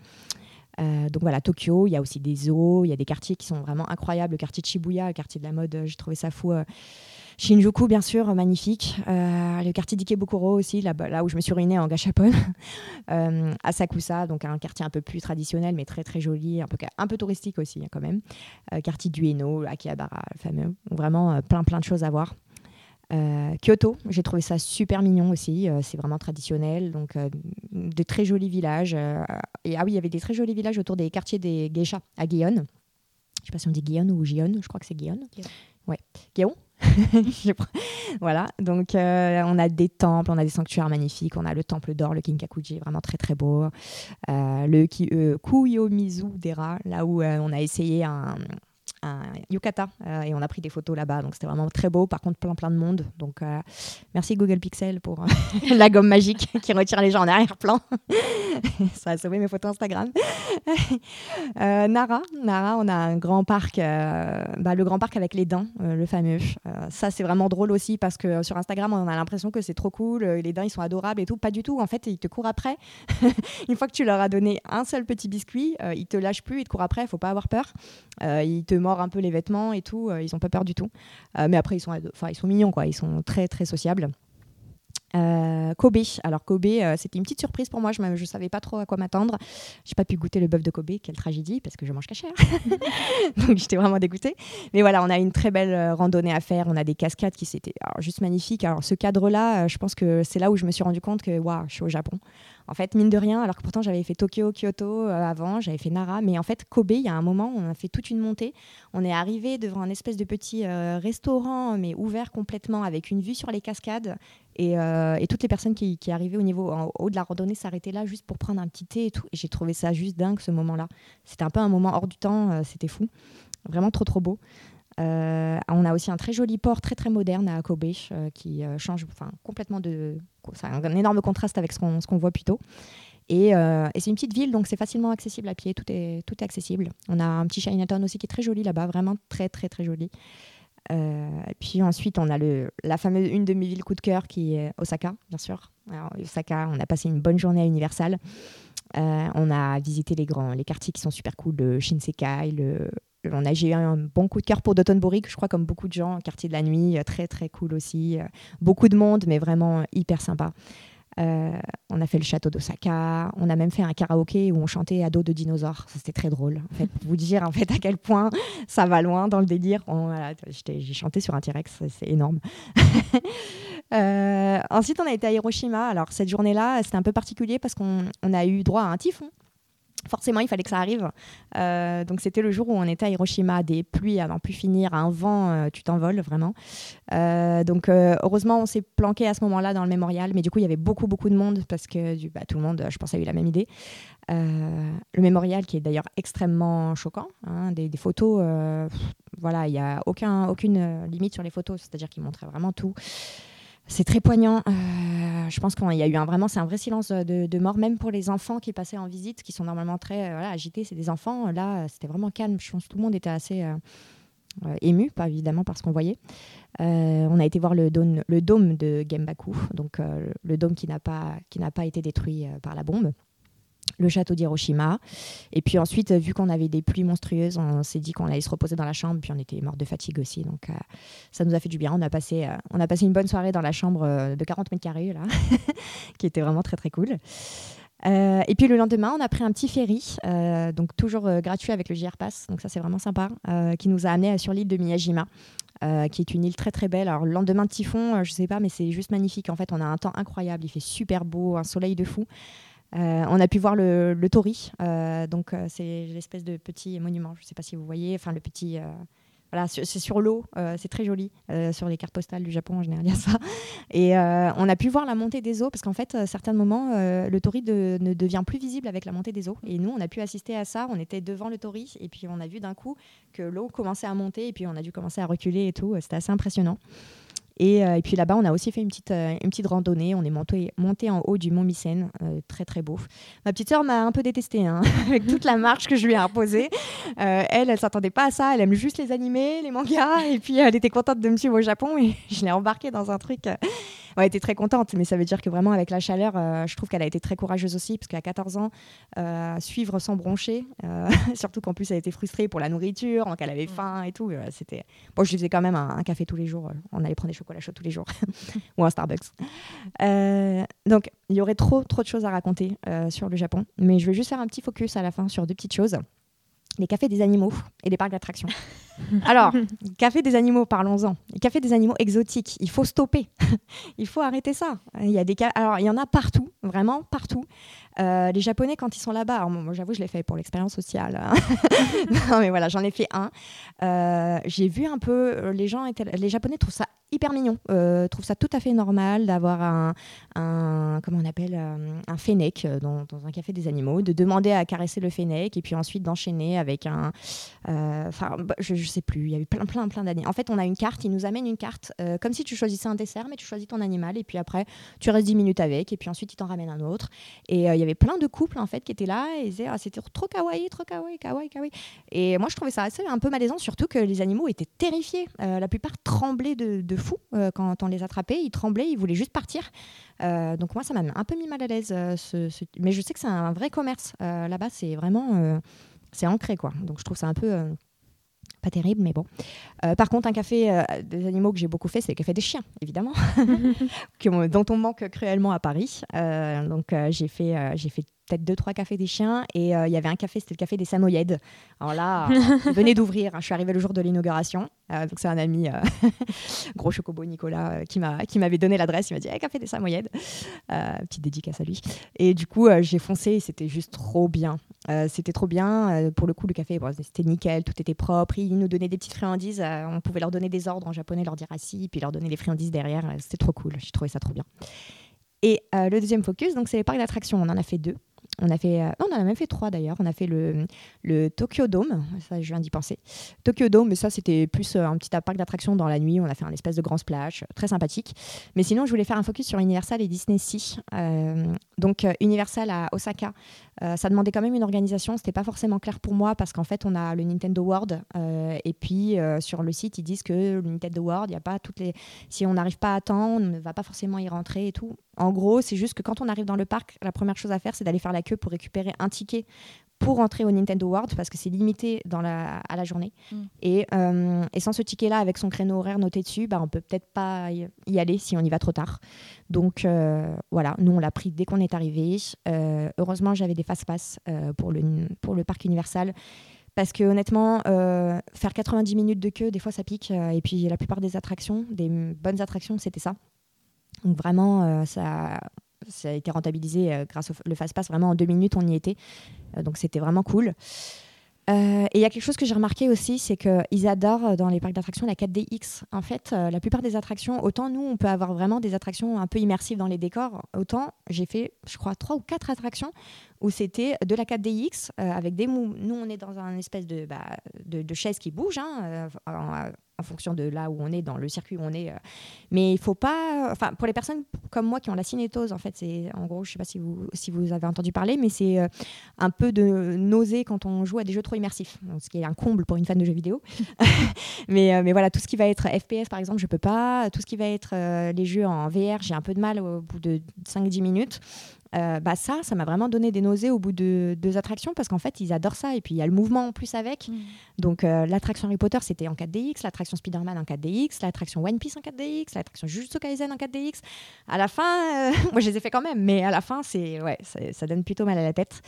Euh, donc voilà, Tokyo, il y a aussi des zoos, il y a des quartiers qui sont vraiment incroyables. Le quartier de Shibuya, le quartier de la mode, euh, j'ai trouvé ça fou. euh, Shinjuku, bien sûr, magnifique. Le quartier d'Ikebukuro aussi, là, là où je me suis ruinée en gachapon. Asakusa, donc un quartier un peu plus traditionnel, mais très très joli, un peu, un peu touristique aussi hein, quand même. Euh, quartier d'Ueno, Akihabara, le fameux. Vraiment plein plein de choses à voir. Euh, Kyoto, j'ai trouvé ça super mignon aussi. euh, c'est vraiment traditionnel, donc euh, de très jolis villages. et ah oui, il y avait des très jolis villages autour des quartiers des geishas à Guyonne. Je sais pas si on dit Guyonne ou Guyonne, je crois que c'est Guyonne. Guyonne. Ouais, voilà, donc euh, on a des temples, on a des sanctuaires magnifiques, on a le temple d'or, le Kinkakuji, vraiment très très beau. Euh, le euh, Kuyomizu Dera, là où on a essayé un, un yukata euh, et on a pris des photos là-bas, donc c'était vraiment très beau. Par contre, plein plein de monde. Donc euh, merci Google Pixel pour euh, la gomme magique qui retire les gens en arrière-plan. Ça a sauvé mes photos Instagram. Euh, Nara, Nara, on a un grand parc, bah, le grand parc avec les dents, le fameux. Ça, c'est vraiment drôle aussi parce que sur Instagram, on a l'impression que c'est trop cool, les dents, ils sont adorables et tout. Pas du tout. En fait, ils te courent après. Une fois que tu leur as donné un seul petit biscuit, ils te lâchent plus, ils te courent après. Faut pas avoir peur. Ils te mordent un peu les vêtements et tout. euh, ils ont pas peur du tout. Euh, mais après, ils sont, ils sont mignons, quoi. Ils sont très, très sociables. Euh, Kobe. Alors Kobe, c'était une petite surprise pour moi. Je ne savais pas trop à quoi m'attendre. J'ai pas pu goûter le bœuf de Kobe. Quelle tragédie parce que je mange cachère. Donc j'étais vraiment dégoûtée. Mais voilà, on a une très belle randonnée à faire. On a des cascades qui c'était juste magnifiques. Alors ce cadre-là, je pense que c'est là où je me suis rendu compte que waouh, je suis au Japon. En fait, mine de rien, alors que pourtant j'avais fait Tokyo, Kyoto euh, avant, j'avais fait Nara, mais en fait Kobe, il y a un moment, on a fait toute une montée. On est arrivé devant un espèce de petit euh, restaurant, mais ouvert complètement, avec une vue sur les cascades. Et, euh, toutes les personnes qui, arrivaient au niveau en haut de la randonnée s'arrêtaient là juste pour prendre un petit thé et tout. Et j'ai trouvé ça juste dingue ce moment-là. C'était un peu un moment hors du temps, c'était fou. Vraiment trop trop beau. Euh, on a aussi un très joli port très très moderne à Kobe euh, qui euh, change complètement de. C'est un, un énorme contraste avec ce qu'on voit plus tôt. Et, c'est une petite ville, donc c'est facilement accessible à pied, tout est, tout est accessible. On a un petit Chinatown aussi qui est très joli là-bas, vraiment très très très joli. Et puis ensuite, on a le, la fameuse, une de mes villes coup de cœur qui est Osaka, bien sûr. Osaka, on a passé une bonne journée à Universal. On a visité les grands, les quartiers qui sont super cool, le Shinsekai, le, on a, j'ai eu un bon coup de cœur pour Dotonbori, que je crois comme beaucoup de gens, quartier de la nuit, euh, très très cool aussi. Euh, beaucoup de monde, mais vraiment hyper sympa. Euh, on a fait le château d'Osaka. On a même fait un karaoké où on chantait à dos de dinosaures. C'était très drôle. Pour vous dire en fait à quel point ça va loin dans le délire. On- J'ai chanté sur un T-Rex, c'est- énorme. Euh, ensuite, on a été à Hiroshima. Alors cette journée-là, c'était un peu particulier parce qu'on on a eu droit à un typhon. Forcément, il fallait que ça arrive. Euh, donc c'était le jour où on était à Hiroshima, des pluies n'en plus finir, un vent, euh, tu t'envoles vraiment. Euh, donc euh, heureusement, on s'est planqué à ce moment-là dans le mémorial, mais du coup il y avait beaucoup beaucoup de monde parce que du, bah, tout le monde, je pense, a eu la même idée. Le mémorial qui est d'ailleurs extrêmement choquant, hein, des, photos, voilà, il n'y a aucun, aucune limite sur les photos, c'est-à-dire qu'ils montraient vraiment tout. C'est très poignant. Euh, je pense qu'il y a eu un vraiment, c'est un vrai silence de, de mort, même pour les enfants qui passaient en visite, qui sont normalement très euh, agités. C'est des enfants. Là, euh, c'était vraiment calme. Je pense que tout le monde était assez euh, euh, ému, pas évidemment par ce qu'on voyait. Euh, on a été voir le dôme, de Gembaku, donc euh, le dôme qui n'a pas, été détruit euh, par la bombe. Le château d'Hiroshima. Et puis ensuite, euh, vu qu'on avait des pluies monstrueuses, on s'est dit qu'on allait se reposer dans la chambre. Puis on était mort de fatigue aussi. Donc euh, ça nous a fait du bien. On a passé, euh, on a passé une bonne soirée dans la chambre de 40 mètres carrés, là, qui était vraiment très très cool. Et puis le lendemain, on a pris un petit ferry, donc toujours gratuit avec le JR Pass, donc ça c'est vraiment sympa, qui nous a amené sur l'île de Miyajima, qui est une île très très belle. Alors le lendemain de typhon, je sais pas, mais c'est juste magnifique. En fait, on a un temps incroyable, il fait super beau, un soleil de fou. Euh, on a pu voir le, le tori, euh, donc euh, c'est l'espèce de petit monument. Je ne sais pas si vous voyez, enfin le petit. voilà, c'est sur l'eau, c'est très joli. Sur les cartes postales du Japon, en général, il y a ça. Et on a pu voir la montée des eaux, parce qu'en fait, à certains moments, le tori ne devient plus visible avec la montée des eaux. Et nous, on a pu assister à ça. On était devant le tori, et puis on a vu d'un coup que l'eau commençait à monter, et puis on a dû commencer à reculer et tout. C'était assez impressionnant. Et, euh, et puis là-bas, on a aussi fait une petite, euh, une petite randonnée. On est monté, monté en haut du mont Mycène, euh, très très beau. Ma petite sœur m'a un peu détestée hein, avec toute la marche que je lui ai imposée. Elle, elle s'attendait pas à ça. Elle aime juste les animés, les mangas. Et puis, elle était contente de me suivre au Japon. Et je l'ai embarquée dans un truc. ouais, elle était très contente. Mais ça veut dire que vraiment, avec la chaleur, euh, je trouve qu'elle a été très courageuse aussi. Parce qu'à 14 ans, euh, suivre sans broncher, euh, surtout qu'en plus, elle était frustrée pour la nourriture, donc elle avait faim et tout. C'était... Bon, je lui faisais quand même un, un café tous les jours. On allait prendre des chocolats chauds tous les jours. Ou un Starbucks. Euh, donc, il y aurait trop, trop de choses à raconter euh, sur le Japon. Mais je vais juste faire un petit focus à la fin sur deux petites choses les cafés des animaux et les parcs d'attractions. Alors, café des animaux, parlons-en. Café des animaux exotiques, il faut stopper. il faut arrêter ça. Il y a des alors il y en a partout, vraiment partout. Euh, les Japonais, quand ils sont là-bas, moi j'avoue, je l'ai fait pour l'expérience sociale. Hein. non, mais voilà, j'en ai fait un. Euh, j'ai vu un peu, euh, les gens les Japonais trouvent ça hyper mignon, trouvent ça tout à fait normal d'avoir un, un, comment on appelle, un fennec dans, dans, un café des animaux, de demander à caresser le fennec et puis ensuite d'enchaîner avec un, enfin, bah, je, je, sais plus, il y a eu plein, plein, plein d'années. En fait, on a une carte, ils nous amènent une carte, comme si tu choisissais un dessert, mais tu choisis ton animal et puis après, tu restes 10 minutes avec et puis ensuite, ils t'en ramènent un autre. Et il y avait plein de couples en fait qui étaient là et disaient ah, c'était trop kawaii, trop kawaii, kawaii, kawaii. Et moi je trouvais ça assez un peu malaisant, surtout que les animaux étaient terrifiés. Euh, la plupart tremblaient de, fou euh, quand on les attrapait, ils tremblaient, ils voulaient juste partir. Euh, donc moi ça m'a un peu mis mal à l'aise. Mais je sais que c'est un vrai commerce là-bas, c'est vraiment c'est ancré quoi. Donc je trouve ça un peu pas terrible, mais bon. Euh, par contre, un café euh, des animaux que j'ai beaucoup fait, c'est le café des chiens, évidemment, dont on manque cruellement à Paris. Euh, donc, j'ai fait, j'ai fait peut-être deux, trois cafés des chiens. Et il y avait un café, c'était le café des Samoyèdes. Alors là, venez d'ouvrir. Hein, je suis arrivée le jour de l'inauguration. donc, c'est un ami, gros chocobo Nicolas, qui m'avait donné l'adresse. Il m'a dit hey, café des Samoyèdes. petite dédicace à lui. Et du coup, j'ai foncé et c'était juste trop bien. c'était trop bien. pour le coup, le café, c'était nickel, tout était propre ils nous donnaient des petites friandises. Euh, on pouvait leur donner des ordres en japonais, leur dire assis, puis leur donner des friandises derrière. Euh, c'était trop cool. J'ai trouvé ça trop bien. Et euh, le deuxième focus, donc c'est les parcs d'attractions. On en a fait deux. On a fait, on en a même fait trois d'ailleurs. On a fait le, Tokyo Dome, ça je viens d'y penser. Tokyo Dome, mais ça c'était plus un petit parc d'attractions dans la nuit. On a fait un espèce de grand splash, très sympathique. Mais sinon, je voulais faire un focus sur Universal et Disney Sea. donc Universal à Osaka, euh, ça demandait quand même une organisation, c'était pas forcément clair pour moi parce qu'en fait on a le Nintendo World euh, et puis euh, sur le site ils disent que le Nintendo World, il y a pas toutes les, si on n'arrive pas à temps, on ne va pas forcément y rentrer et tout. En gros, c'est juste que quand on arrive dans le parc, la première chose à faire c'est d'aller faire la queue pour récupérer un ticket pour entrer au Nintendo World parce que c'est limité dans la, à la journée. Mm. Et, euh, et, sans ce ticket-là, avec son créneau horaire noté dessus, bah, on peut peut-être pas y aller si on y va trop tard. Donc euh, voilà, nous on l'a pris dès qu'on est arrivé. Euh, heureusement, j'avais des fast-pass pour, le, pour le parc Universal. Parce que honnêtement, faire 90 minutes de queue, des fois ça pique. et puis la plupart des attractions, des bonnes attractions, c'était ça. Donc vraiment, ça, ça a été rentabilisé euh, grâce au le fast-pass. Vraiment, en deux minutes, on y était. Euh, donc, c'était vraiment cool. Euh, et il y a quelque chose que j'ai remarqué aussi, c'est qu'ils adorent dans les parcs d'attractions la 4DX. En fait, la plupart des attractions, autant nous, on peut avoir vraiment des attractions un peu immersives dans les décors, autant j'ai fait, je crois, trois ou quatre attractions où c'était de la 4DX avec des mous. Nous, on est dans un espèce de, bah, de chaise qui bouge, hein, en fonction de là où on est, dans le circuit où on est. Euh. Mais il faut pas. Enfin, pour les personnes comme moi qui ont la cinétose, en fait, c'est en gros, je sais pas si vous, si vous avez entendu parler, mais c'est euh, un peu de nausée quand on joue à des jeux trop immersifs, ce qui est un comble pour une fan de jeux vidéo. mais, euh, mais voilà, tout ce qui va être FPS, par exemple, je peux pas. Tout ce qui va être les jeux en VR, j'ai un peu de mal au bout de 5-10 minutes. Euh, bah ça, ça m'a vraiment donné des nausées au bout de deux attractions parce qu'en fait, ils adorent ça. Et puis, il y a le mouvement en plus avec. Mm. Donc, euh, l'attraction Harry Potter, c'était en 4DX, l'attraction Spider-Man en 4DX, l'attraction One Piece en 4DX, l'attraction Jujutsu Kaisen en 4DX. À la fin, euh, moi, je les ai fait quand même, mais à la fin, c'est ouais, ça donne plutôt mal à la tête.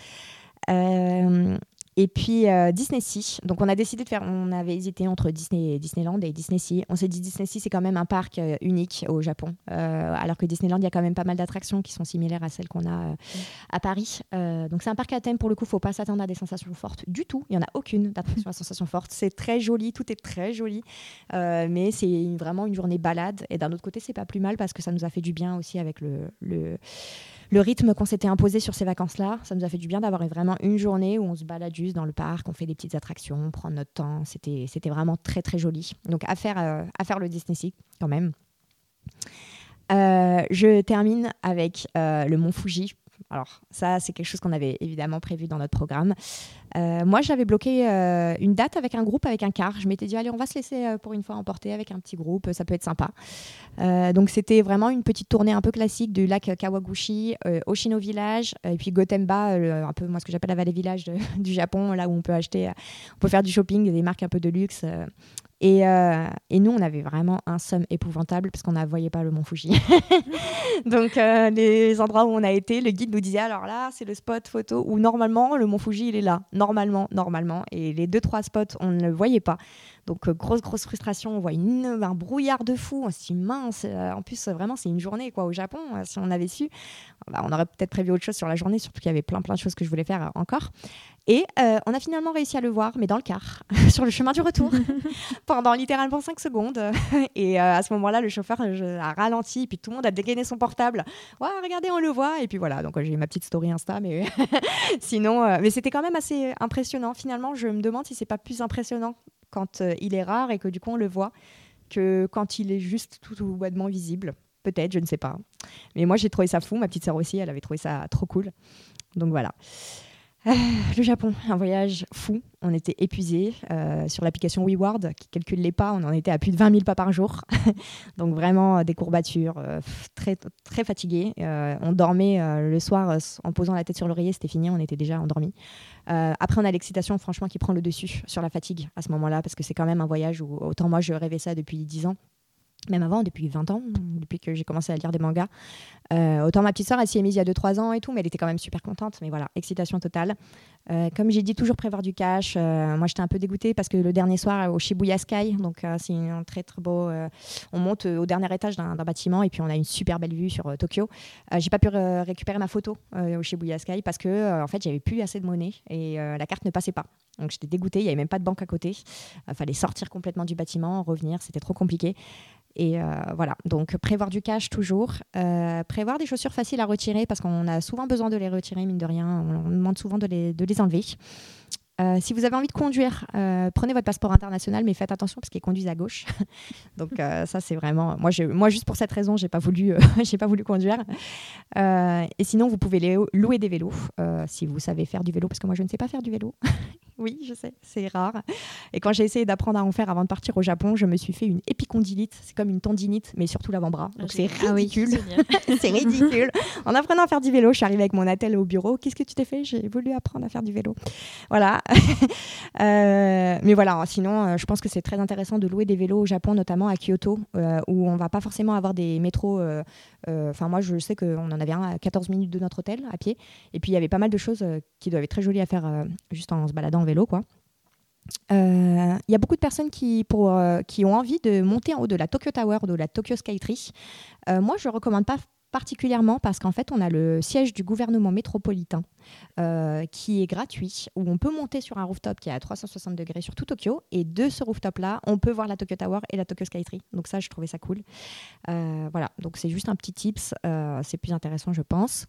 Et puis euh, Disney Sea. Donc on a décidé de faire, on avait hésité entre Disney, Disneyland et Disney Sea. On s'est dit Disney Sea c'est quand même un parc euh, unique au Japon, euh, alors que Disneyland il y a quand même pas mal d'attractions qui sont similaires à celles qu'on a à Paris. donc c'est un parc à thème pour le coup, faut pas s'attendre à des sensations fortes du tout. Il y en a aucune d'attraction à sensations fortes. C'est très joli, tout est très joli, mais c'est vraiment une journée balade. Et d'un autre côté c'est pas plus mal parce que ça nous a fait du bien aussi avec le le rythme qu'on s'était imposé sur ces vacances-là, ça nous a fait du bien d'avoir vraiment une journée où on se balade juste dans le parc, on fait des petites attractions, on prend notre temps. C'était, vraiment très très joli. Donc à faire, euh, à faire le Disney Sea quand même. Euh, je termine avec euh, le Mont Fuji alors ça, c'est quelque chose qu'on avait évidemment prévu dans notre programme. Euh, moi, j'avais bloqué euh, une date avec un groupe, avec un car. Je m'étais dit, allez, on va se laisser euh, pour une fois emporter avec un petit groupe, ça peut être sympa. donc c'était vraiment une petite tournée un peu classique du lac Kawaguchi, Oshino Village, et puis Gotemba, un peu moi ce que j'appelle la vallée village du Japon, là où on peut acheter, on peut faire du shopping, des marques un peu de luxe. Euh, et, nous, on avait vraiment un somme épouvantable parce qu'on ne voyait pas le mont Fuji. Donc, euh, les endroits où on a été, le guide nous disait alors là, c'est le spot photo où normalement le mont Fuji il est là. Normalement, normalement. Et les deux, trois spots, on ne le voyait pas. Donc, euh, grosse, grosse frustration. On voit une, un brouillard de fou. On se dit, mince. euh, en plus, euh, vraiment, c'est une journée quoi, au Japon. Si on avait su, bah, on aurait peut-être prévu autre chose sur la journée, surtout qu'il y avait plein, plein de choses que je voulais faire encore. Et euh, on a finalement réussi à le voir, mais dans le car, sur le chemin du retour, pendant littéralement 5 secondes. Et euh, à ce moment-là, le chauffeur a ralenti, et puis tout le monde a dégainé son portable. Ouais, regardez, on le voit. Et puis voilà, donc j'ai eu ma petite story Insta, mais sinon, euh, mais c'était quand même assez impressionnant. Finalement, je me demande si c'est pas plus impressionnant quand euh, il est rare et que du coup on le voit que quand il est juste tout, tout bonnement visible. Peut-être, je ne sais pas. Mais moi, j'ai trouvé ça fou. Ma petite sœur aussi, elle avait trouvé ça trop cool. Donc voilà. Le Japon, un voyage fou. On était épuisés. Euh, sur l'application WeWard, qui calcule les pas, on en était à plus de 20 000 pas par jour. Donc vraiment euh, des courbatures, euh, très, très fatigués. On dormait le soir en posant la tête sur l'oreiller, c'était fini, on était déjà endormis. Euh, après, on a l'excitation, franchement, qui prend le dessus sur la fatigue à ce moment-là, parce que c'est quand même un voyage où, autant moi, je rêvais ça depuis 10 ans, même avant, depuis 20 ans, depuis que j'ai commencé à lire des mangas. Euh, autant ma petite sœur, elle s'y est mise il y a 2-3 ans et tout, mais elle était quand même super contente. Mais voilà, excitation totale. Euh, comme j'ai dit, toujours prévoir du cash. Euh, moi, j'étais un peu dégoûtée parce que le dernier soir, au Shibuya Sky, donc c'est un très très beau. on monte au dernier étage d'un bâtiment et puis on a une super belle vue sur Tokyo. J'ai pas pu récupérer ma photo au Shibuya Sky parce que en fait, j'avais plus assez de monnaie et la carte ne passait pas. Donc j'étais dégoûtée. Il y avait même pas de banque à côté. Il fallait sortir complètement du bâtiment, revenir. C'était trop compliqué. Et euh, voilà, donc prévoir du cash toujours, Euh, prévoir des chaussures faciles à retirer parce qu'on a souvent besoin de les retirer, mine de rien, on, demande souvent de les, de les enlever. Euh, si vous avez envie de conduire, prenez votre passeport international, mais faites attention parce qu'ils conduisent à gauche. Donc ça c'est vraiment, moi, moi juste pour cette raison, j'ai pas voulu, pas voulu conduire. Et sinon, vous pouvez louer des vélos si vous savez faire du vélo, parce que moi je ne sais pas faire du vélo. Oui, je sais, c'est rare. Et quand j'ai essayé d'apprendre à en faire avant de partir au Japon, je me suis fait une épicondylite. C'est comme une tendinite, mais surtout l'avant-bras. Donc c'est Ah oui, ridicule. c'est ridicule. En apprenant à faire du vélo, je suis arrivée avec mon attel au bureau. Qu'est-ce que tu t'es fait? J'ai voulu apprendre à faire du vélo. Voilà. Euh, mais voilà, sinon, euh, je pense que c'est très intéressant de louer des vélos au Japon, notamment à Kyoto, euh, où on va pas forcément avoir des métros. euh, Enfin, moi, je sais qu'on en avait un à 14 minutes de notre hôtel à pied. Et puis, il y avait pas mal de choses qui doivent être très jolies à faire juste en se baladant vélo, quoi. Euh, Il y a beaucoup de personnes euh, qui ont envie de monter en haut de la Tokyo Tower ou de la Tokyo Skytree. Euh, moi, je ne recommande pas particulièrement parce qu'en fait, on a le siège du gouvernement métropolitain euh, qui est gratuit, où on peut monter sur un rooftop qui est à 360 degrés sur tout Tokyo. Et de ce rooftop-là, on peut voir la Tokyo Tower et la Tokyo Skytree. Donc ça, je trouvais ça cool. Voilà, donc c'est juste un petit tips. c'est plus intéressant, je pense.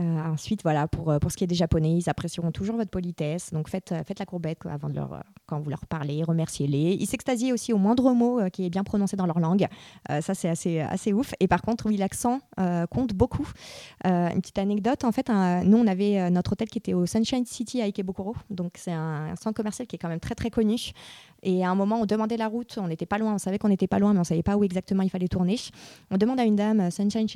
Euh, ensuite, voilà, pour, euh, pour ce qui est des Japonais, ils apprécieront toujours votre politesse. Donc faites, euh, faites la courbette avant de leur, quand vous leur parlez, remerciez-les. Ils s'extasient aussi au moindre mot qui est bien prononcé dans leur langue. Ça, c'est assez, assez ouf. Et par contre, oui, l'accent compte beaucoup. Une petite anecdote, en fait, nous, on avait notre hôtel qui était au Sunshine City à Ikebukuro. Donc c'est un centre commercial qui est quand même très, très connu. Et à un moment, on demandait la route, on n'était pas loin, on savait qu'on n'était pas loin, mais on ne savait pas où exactement il fallait tourner. On demande à une dame, euh, Sunshine,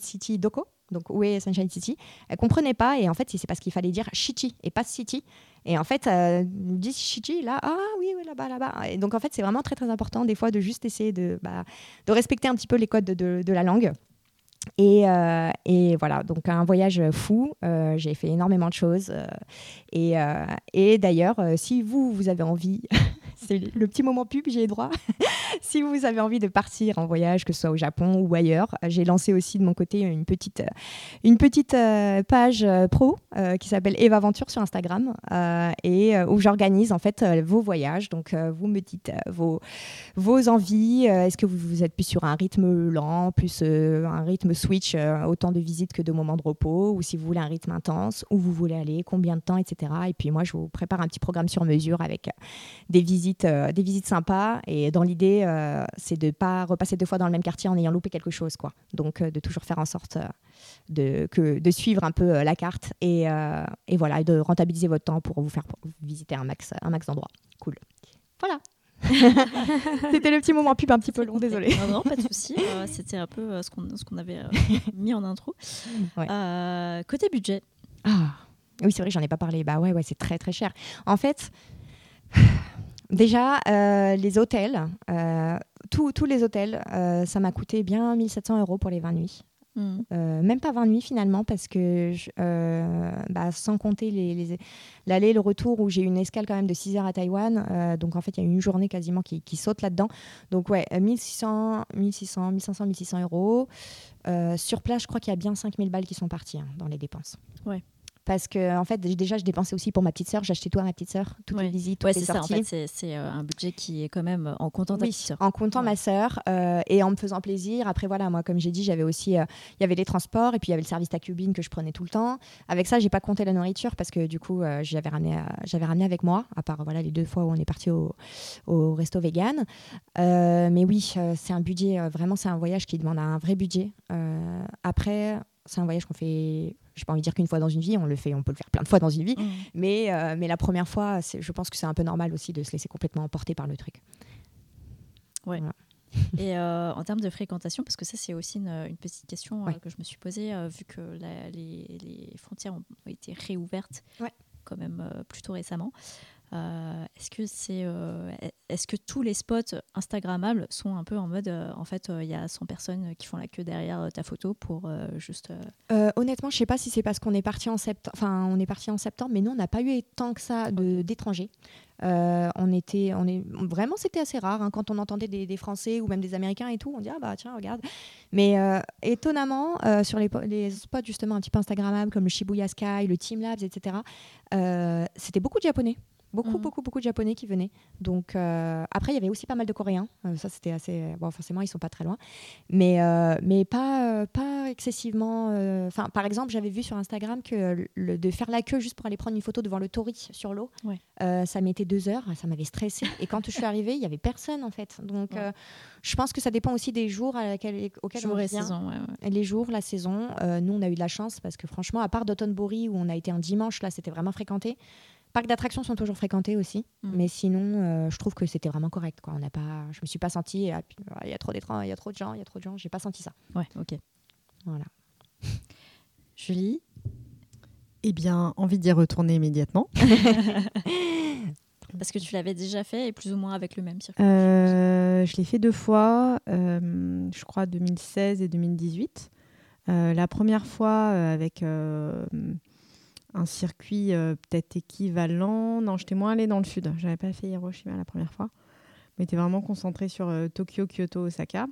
City Doko, donc où est Sunshine City? Elle comprenait pas, et en fait, c'est parce qu'il fallait dire Chichi et pas City. Et en fait, euh, ils disent Chichi, là, ah oui, oui là-bas, là-bas. Et donc en fait, c'est vraiment très, très important, des fois, de juste essayer de, bah, respecter un petit peu les codes de, de- de la langue. Et, euh, et voilà, donc un voyage fou. Euh, j'ai fait énormément de choses. euh, et et d'ailleurs, si vous, vous avez envie, c'est le petit moment pub, j'ai droit. si vous avez envie de partir en voyage, que ce soit au Japon ou ailleurs, euh, j'ai lancé aussi de mon côté une petite, euh, une petite euh, page pro qui s'appelle Eva Aventure sur Instagram et où j'organise en fait vos voyages. Donc vous me dites vos, vos envies. Est-ce que vous, vous êtes plus sur un rythme lent, plus un rythme switch, autant de visites que de moments de repos, ou si vous voulez un rythme intense, où vous voulez aller, combien de temps, etc. Et puis moi, je vous prépare un petit programme sur mesure avec des visites, euh, des visites sympas. Et dans l'idée, euh, c'est de pas repasser deux fois dans le même quartier en ayant loupé quelque chose, quoi. Donc euh, de toujours faire en sorte de, que, de suivre un peu la carte et, et voilà, et de rentabiliser votre temps pour vous faire visiter un max, un max d'endroits. Cool. Voilà. C'était le petit moment pub un petit peu long, désolé. Non, non, pas de souci. Euh, C'était un peu euh, ce qu'on ce qu'on avait euh, mis en intro. Ouais. Côté budget, Ah, oui, c'est vrai, j'en ai pas parlé. Bah ouais, ouais, c'est très très cher. En fait, déjà, euh, les hôtels, euh, tous tous les hôtels, euh, ça m'a coûté bien 1700 euros pour les 20 nuits. Mm. Euh, même pas 20 nuits finalement, parce que je- bah, sans compter les- l'aller, le retour, où j'ai une escale quand même de 6 heures à Taïwan. donc en fait, il y a une journée quasiment qui, qui saute là-dedans. Donc ouais, euh, 1600, 1600, 1500, 1600 euros. Sur place, je crois qu'il y a bien 5000 balles qui sont parties hein, dans les dépenses. Ouais. Parce que en fait, déjà, je dépensais aussi pour ma petite sœur. J'achetais tout à ma petite sœur, toutes Ouais. les visites, toutes Ouais, les c'est ça. En sorties. fait, c'est- euh, un budget qui est quand même euh, en comptant ta Oui, petite sœur. en comptant Ouais. ma sœur euh, et en me faisant plaisir. Après, voilà, moi, comme j'ai dit, j'avais aussi, euh, il y avait les transports et puis il y avait le service tacubine que je prenais tout le temps. Avec ça, j'ai pas compté la nourriture parce que du coup, euh, j'avais ramené, j'avais ramené avec moi, à part voilà les deux fois où on est parti au, au resto vegan. Mais oui, c'est un budget. vraiment, c'est un voyage qui demande un vrai budget. Après, c'est un voyage qu'on fait. J'ai pas envie de dire qu'une fois dans une vie, on le fait, on peut le faire plein de fois dans une vie. Mm. Mais, euh, mais la première fois, je pense que c'est un peu normal aussi de se laisser complètement emporter par le truc. Et euh, en termes de fréquentation, parce que ça c'est aussi une, une petite question euh, Ouais. que je me suis posée, vu que la- les, les frontières ont été réouvertes Ouais. quand même plutôt récemment. Euh, est-ce que c'est, euh, est-ce que tous les spots Instagrammables sont un peu en mode, euh, en fait, il y a 100 personnes qui font la queue derrière ta photo pour juste. honnêtement, je sais pas si c'est parce qu'on est parti en septembre. Enfin, on est parti en septembre, mais nous, on n'a pas eu tant que ça de- d'étrangers. On était, on est vraiment, c'était assez rare hein, quand on entendait des, des Français ou même des Américains et tout. On dit ah bah tiens regarde. Mais étonnamment, sur les, les spots justement un petit peu Instagrammables comme le Shibuya Sky, le Team Labs, etc. c'était beaucoup de Japonais. Beaucoup, Mhm. beaucoup, beaucoup de Japonais qui venaient. Donc euh, après, il y avait aussi pas mal de Coréens. Euh, ça, c'était assez. Bon, forcément, ils sont pas très loin, mais euh, mais pas pas excessivement. Enfin, par exemple, j'avais vu sur Instagram que le, de faire la queue juste pour aller prendre une photo devant le Tori sur l'eau, Ouais. ça mettait deux heures. Ça m'avait stressé. Et quand je suis arrivée, il y avait personne en fait. Donc, Ouais. je pense que ça dépend aussi des jours à laquelle- auxquels jour on vient. saison ouais, ouais. Les jours, la saison, nous on a eu de la chance parce que franchement, à part Dotonbori où on a été un dimanche, là c'était vraiment fréquenté. Parcs d'attractions sont toujours fréquentés aussi, Mm. mais sinon, euh, je trouve que c'était vraiment correct. Quoi. On n'a pas, je me suis pas sentie, ah, ah, il y a trop d'étrangers, il y a trop de gens, il y a trop de gens. J'ai pas senti ça. Ouais, ok. Voilà. Julie, Eh bien, envie d'y retourner immédiatement. parce que tu l'avais déjà fait et plus ou moins avec le même circuit. Euh, je l'ai fait deux fois, euh, je crois 2016 et 2018. Euh, la première fois euh, avec euh, un circuit euh, peut-être équivalent. Non, j'étais moins allée dans le sud. J'avais pas fait Hiroshima la première fois. Mais j'étais vraiment concentrée sur euh, Tokyo, Kyoto, Osaka.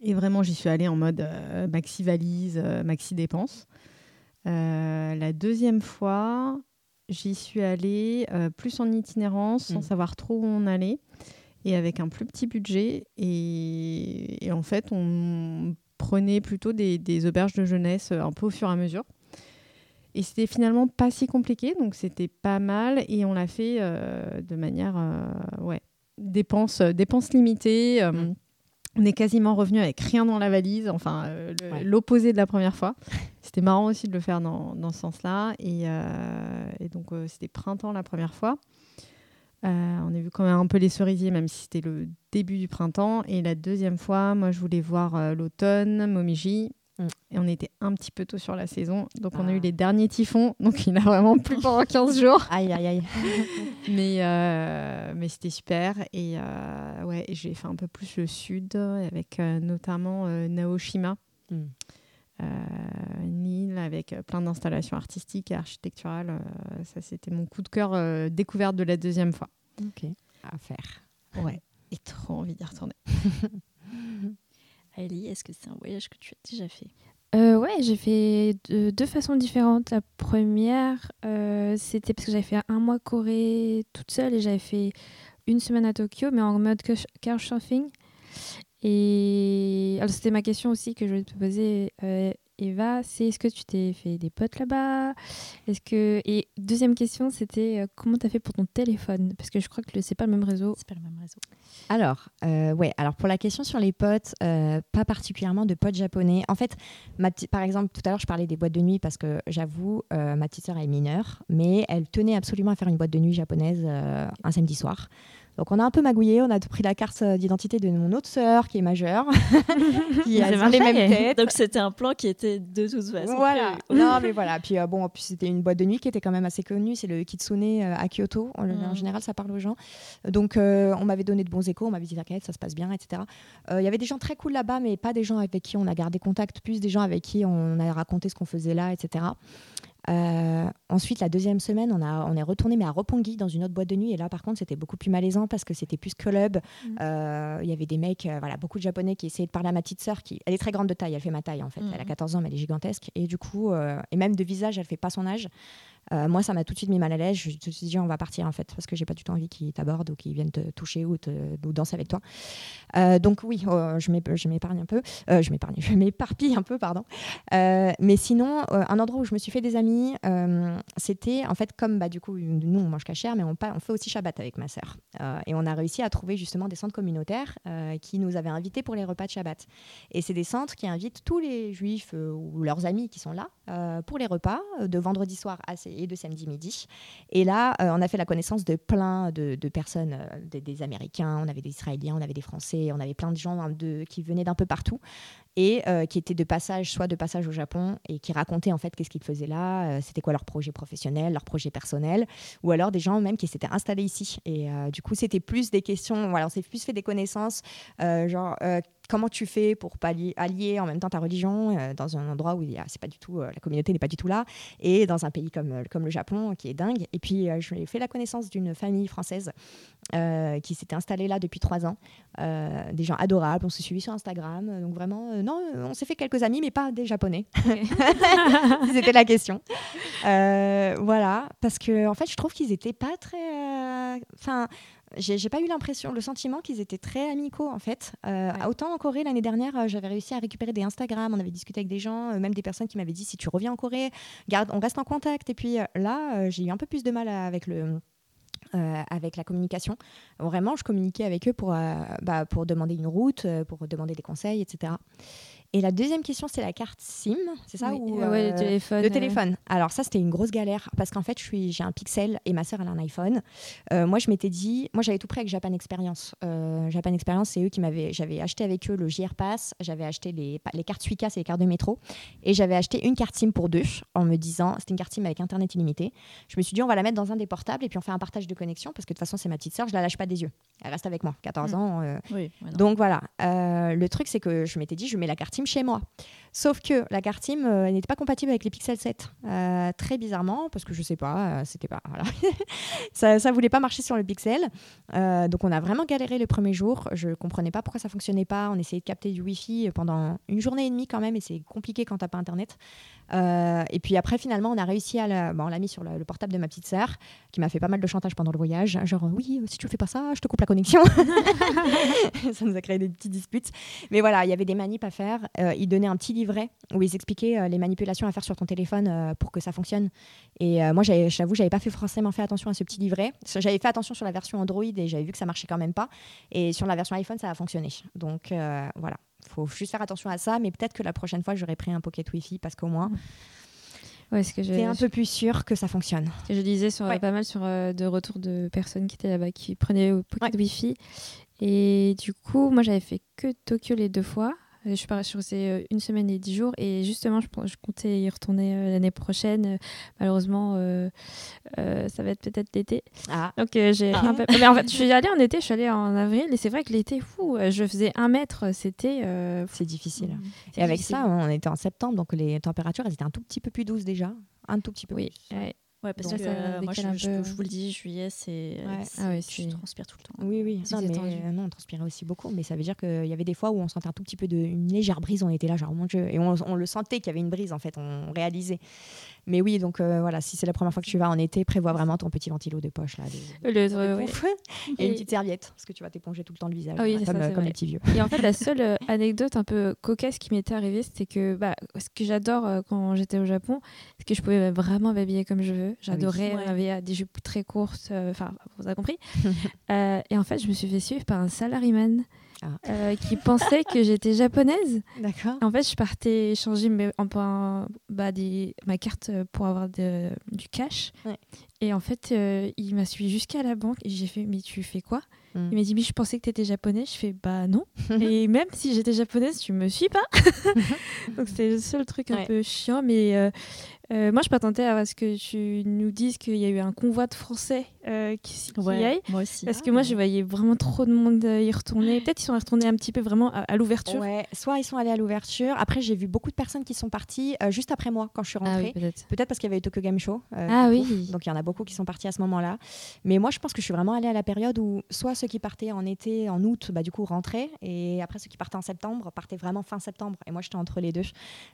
Et vraiment, j'y suis allée en mode euh, maxi valise, maxi dépenses. Euh, la deuxième fois, j'y suis allée plus en itinérance, sans Mm. savoir trop où on allait, et avec un plus petit budget. Et, et en fait, on prenait plutôt des, des auberges de jeunesse un peu au fur et à mesure. Et c'était finalement pas si compliqué, donc c'était pas mal. Et on l'a fait euh, de manière, euh, ouais, dépenses, euh, dépenses limitées. Mm. On est quasiment revenu avec rien dans la valise, enfin euh, Ouais. l'opposé de la première fois. C'était marrant aussi de le faire dans, dans ce sens-là. Et, euh, et donc euh, c'était printemps la première fois. On a vu quand même un peu les cerisiers, même si c'était le début du printemps. Et la deuxième fois, moi je voulais voir l'automne, Momiji. Mm. Et on était un petit peu tôt sur la saison. Donc on a Ah. eu les derniers typhons. Donc il a vraiment plu pendant 15 jours. Aïe, aïe, aïe. Mais, euh, mais c'était super. Et euh, ouais, j'ai fait un peu plus le sud, avec euh, notamment euh, Naoshima, Mm. une île avec plein d'installations artistiques et architecturales. Ça, c'était mon coup de cœur découverte de la deuxième fois. Ok. À faire. Ouais. Et trop envie d'y retourner. Ellie, est-ce que c'est un voyage que tu as déjà fait? Euh, ouais, j'ai fait de deux façons différentes. La première, euh, c'était parce que j'avais fait un mois Corée toute seule et j'avais fait une semaine à Tokyo, mais en mode couch- couchsurfing. Et alors, c'était ma question aussi que je voulais te poser, euh, Eva, c'est est-ce que tu t'es fait des potes là-bas? Est-ce que et deuxième question, c'était euh, comment t'as fait pour ton téléphone? Parce que je crois que c'est pas le même réseau. C'est pas le même réseau. Alors, euh, ouais, alors pour la question sur les potes, euh, pas particulièrement de potes japonais. En fait, ma par exemple, tout à l'heure, je parlais des boîtes de nuit parce que j'avoue, euh, ma petite sœur est mineure, mais elle tenait absolument à faire une boîte de nuit japonaise euh, un samedi soir. Donc on a un peu magouillé, on a pris la carte euh, d'identité de mon autre sœur qui est majeure, qui a les mêmes têtes. Donc c'était un plan qui était de toute façon. Voilà. non, mais voilà. Puis euh, bon, puis c'était une boîte de nuit qui était quand même assez connue. C'est le Kitsune euh, à Kyoto. En, en général, ça parle aux gens. Donc, euh, on m'avait donné de bons échos. On m'avait dit t'inquiète, ça se passe bien, etc. Euh, Il y avait des gens très cool là-bas, mais pas des gens avec qui on a gardé contact, plus des gens avec qui on a raconté ce qu'on faisait là, etc. Euh, ensuite, la deuxième semaine, on, a, on est retourné, mais à Roppongi, dans une autre boîte de nuit. Et là, par contre, c'était beaucoup plus malaisant parce que c'était plus club. Mhm. Euh, Il y avait des mecs, euh, voilà, beaucoup de Japonais qui essayaient de parler à ma petite sœur. Qui, elle est très grande de taille, elle fait ma taille en fait. Elle a Mhm. 14 ans, mais elle est gigantesque. Et du coup, et même de visage, elle fait pas son âge. Euh, moi, ça m'a tout de suite mis mal à l'aise. Je me suis dit, on va partir en fait, parce que j'ai pas du tout envie qu'ils t'abordent ou qu'ils viennent te toucher ou, te, ou danser avec toi. Euh, donc oui, euh, je m'ép- je m'épargne un peu. Euh, je m'épargne, je m'éparpille un peu, pardon. Mais sinon, un endroit où je me suis fait des amis, c'était en fait comme bah, du coup, nous on mange cachère, mais on, fait aussi Shabbat avec ma sœur. Et on a réussi à trouver justement des centres communautaires qui nous avaient invités pour les repas de Shabbat. Et c'est des centres qui invitent tous les juifs ou leurs amis qui sont là pour les repas de vendredi soir à- de samedi midi. Et là, euh, on a fait la connaissance de plein de, personnes, euh, des, Américains, on avait des Israéliens, on avait des Français, on avait plein de gens hein, qui venaient d'un peu partout et euh, qui étaient de passage, soit de passage au Japon et qui racontaient en fait qu'est-ce qu'ils faisaient là, c'était quoi leur projet professionnel, leur projet personnel, ou alors des gens même qui s'étaient installés ici. Et du coup, c'était plus des questions, on s'est plus fait des connaissances, genre comment tu fais pour pallier- allier en même temps ta religion euh, dans un endroit où il y a- c'est pas du tout, euh, la communauté n'est pas du tout là, et dans un pays comme, euh, comme le Japon qui est dingue. Et puis, j'ai fait la connaissance d'une famille française qui s'était installée là depuis trois ans. Des gens adorables, on s'est suivis sur Instagram. Donc vraiment, non, on s'est fait quelques amis, mais pas des Japonais. C'était la question. Voilà, parce que en fait, je trouve qu'ils étaient pas très. Enfin, j'ai pas eu l'impression, le sentiment qu'ils étaient très amicaux en fait. Euh, Ouais. Autant en Corée l'année dernière, euh, j'avais réussi à récupérer des Instagram, on avait discuté avec des gens, euh, même des personnes qui m'avaient dit si tu reviens en Corée, garde, on reste en contact. Et puis là, j'ai eu un peu plus de mal avec le. euh, avec la communication. Vraiment, je communiquais avec eux pour, euh, bah, pour demander une route, pour demander des conseils, etc. Et la deuxième question, c'est la carte SIM, c'est ça Oui, ou, euh, ouais, le téléphone. le euh, téléphone. Alors ça, c'était une grosse galère parce qu'en fait, je suis, j'ai un Pixel et ma sœur elle a un iPhone. Euh, moi, je m'étais dit, moi j'avais tout pris avec Japan Experience. Euh, Japan Experience, c'est eux qui m'avaient, j'avais acheté avec eux le JR Pass, j'avais acheté les, les cartes Suica, c'est les cartes de métro, et j'avais acheté une carte SIM pour deux en me disant, c'était une carte SIM avec internet illimité. Je me suis dit, on va la mettre dans un des portables et puis on fait un partage de connexion parce que de toute façon, c'est ma petite sœur, je la lâche pas des yeux. Elle reste avec moi, 14 Mm. ans. Oui, donc voilà, le truc c'est que je m'étais dit je mets la carte SIM chez moi. Sauf que la carte SIM euh, n'était pas compatible avec les Pixel 7. Euh, très bizarrement, parce que je sais pas, euh, c'était pas. Voilà. ça, ça voulait pas marcher sur le Pixel. Euh, donc on a vraiment galéré le premier jour. Je comprenais pas pourquoi ça fonctionnait pas. On essayait de capter du Wi-Fi pendant une journée et demie quand même, et c'est compliqué quand t'as pas internet. Et puis après finalement on a réussi à la... bon, on l'a mis sur le, le portable de ma petite sœur, qui m'a fait pas mal de chantage pendant le voyage. Genre oui, si tu fais pas ça, je te coupe la connexion. ça nous a créé des petites disputes. Mais voilà, il y avait des manips à faire. Euh, ils donnaient un petit livret où ils expliquaient euh, les manipulations à faire sur ton téléphone euh, pour que ça fonctionne. Et moi, j'avoue, j'avais pas fait forcément fait attention à ce petit livret. J'avais fait attention sur la version Android et j'avais vu que ça marchait quand même pas. Et sur la version iPhone, ça a fonctionné. Donc voilà, faut juste faire attention à ça. Mais peut-être que la prochaine fois, j'aurais pris un Pocket Wi-Fi parce qu'au moins, Ouais, ce que je, t'es un peu plus sûr que ça fonctionne. que je disais sur, Ouais. pas mal sur de retours de personnes qui étaient là-bas, qui prenaient au Pocket Ouais. Wi-Fi. Et du coup, moi, j'avais fait que Tokyo les deux fois. Je suis partie sur ces une semaine et dix jours. Et justement, je, je comptais y retourner euh, l'année prochaine. Euh, Malheureusement, euh, euh, ça va être peut-être l'été. Ah, Donc, euh, j'ai Ah. un peu- Mais en fait, je suis allée en été, je suis allée en avril. Et c'est vrai que l'été, fou, je faisais un mètre. C'était. c'est difficile. Mm. c'est Et avec ça, on était en septembre, donc les températures, elles étaient un tout petit peu plus douces déjà. Un tout petit peu Oui, plus. ouais. Ouais, parce Donc que euh, moi, je, un je- peu. je vous le dis, juillet, c'est. Ouais. c'est- Ah ouais, je transpire tout le temps. Oui, oui. C'est Non, mais euh, non, on transpirait aussi beaucoup, mais ça veut dire qu'il y avait des fois où on sentait un tout petit peu de une légère brise, on était là, genre mon Dieu, et on, on le sentait qu'il y avait une brise en fait, on réalisait. Mais oui, donc euh, voilà, si c'est la première fois que tu vas en été, prévois vraiment ton petit ventilo de poche là, des- Le- ouais, poufs. et une Et- petite serviette, parce que tu vas t'éponger tout le temps le visage, Ah oui, là, c'est comme, ça, euh, comme les petits vieux. Et en fait, la seule euh, anecdote un peu cocasse qui m'était arrivée, c'était que bah, ce que j'adore euh, quand j'étais au Japon, c'est que je pouvais vraiment m'habiller comme je veux. J'adorais Ouais. m'habiller des jupes très courtes, euh, enfin, vous avez compris. Euh, et en fait, je me suis fait suivre par un salaryman Ah. Euh, qui pensait que j'étais japonaise. D'accord. En fait, je partais changer mes, en, bah, des, ma carte pour avoir de- du cash. Ouais. Et en fait, euh, il m'a suivi jusqu'à la banque et j'ai fait Mais tu fais quoi? Mm. Il m'a dit Mais je pensais que tu étais japonais. Je fais Bah non. et même si j'étais japonaise, tu me suis pas. Donc c'est le seul truc un Ouais. peu chiant. Mais euh, euh, moi, je m'attendais à ce que tu nous dises qu'il y a eu un convoi de Français euh, qui, qui y aille. moi aussi. Parce que moi, je voyais vraiment trop de monde euh, y retourner. Peut-être qu'ils sont retournés un petit peu vraiment à, à l'ouverture. Ouais, soit ils sont allés à l'ouverture. Après, j'ai vu beaucoup de personnes qui sont parties euh, juste après moi quand je suis Ah rentrée. oui, peut-être. Peut-être parce qu'il y avait eu Tokyo Game Show. euh, Ah coup. oui. Donc il y en a beaucoup qui sont partis à ce moment-là. Mais moi, je pense que je suis vraiment allée à la période où soit ceux qui partaient en été, en août, bah, du coup rentraient, et après ceux qui partaient en septembre partaient vraiment fin septembre. Et moi, j'étais entre les deux.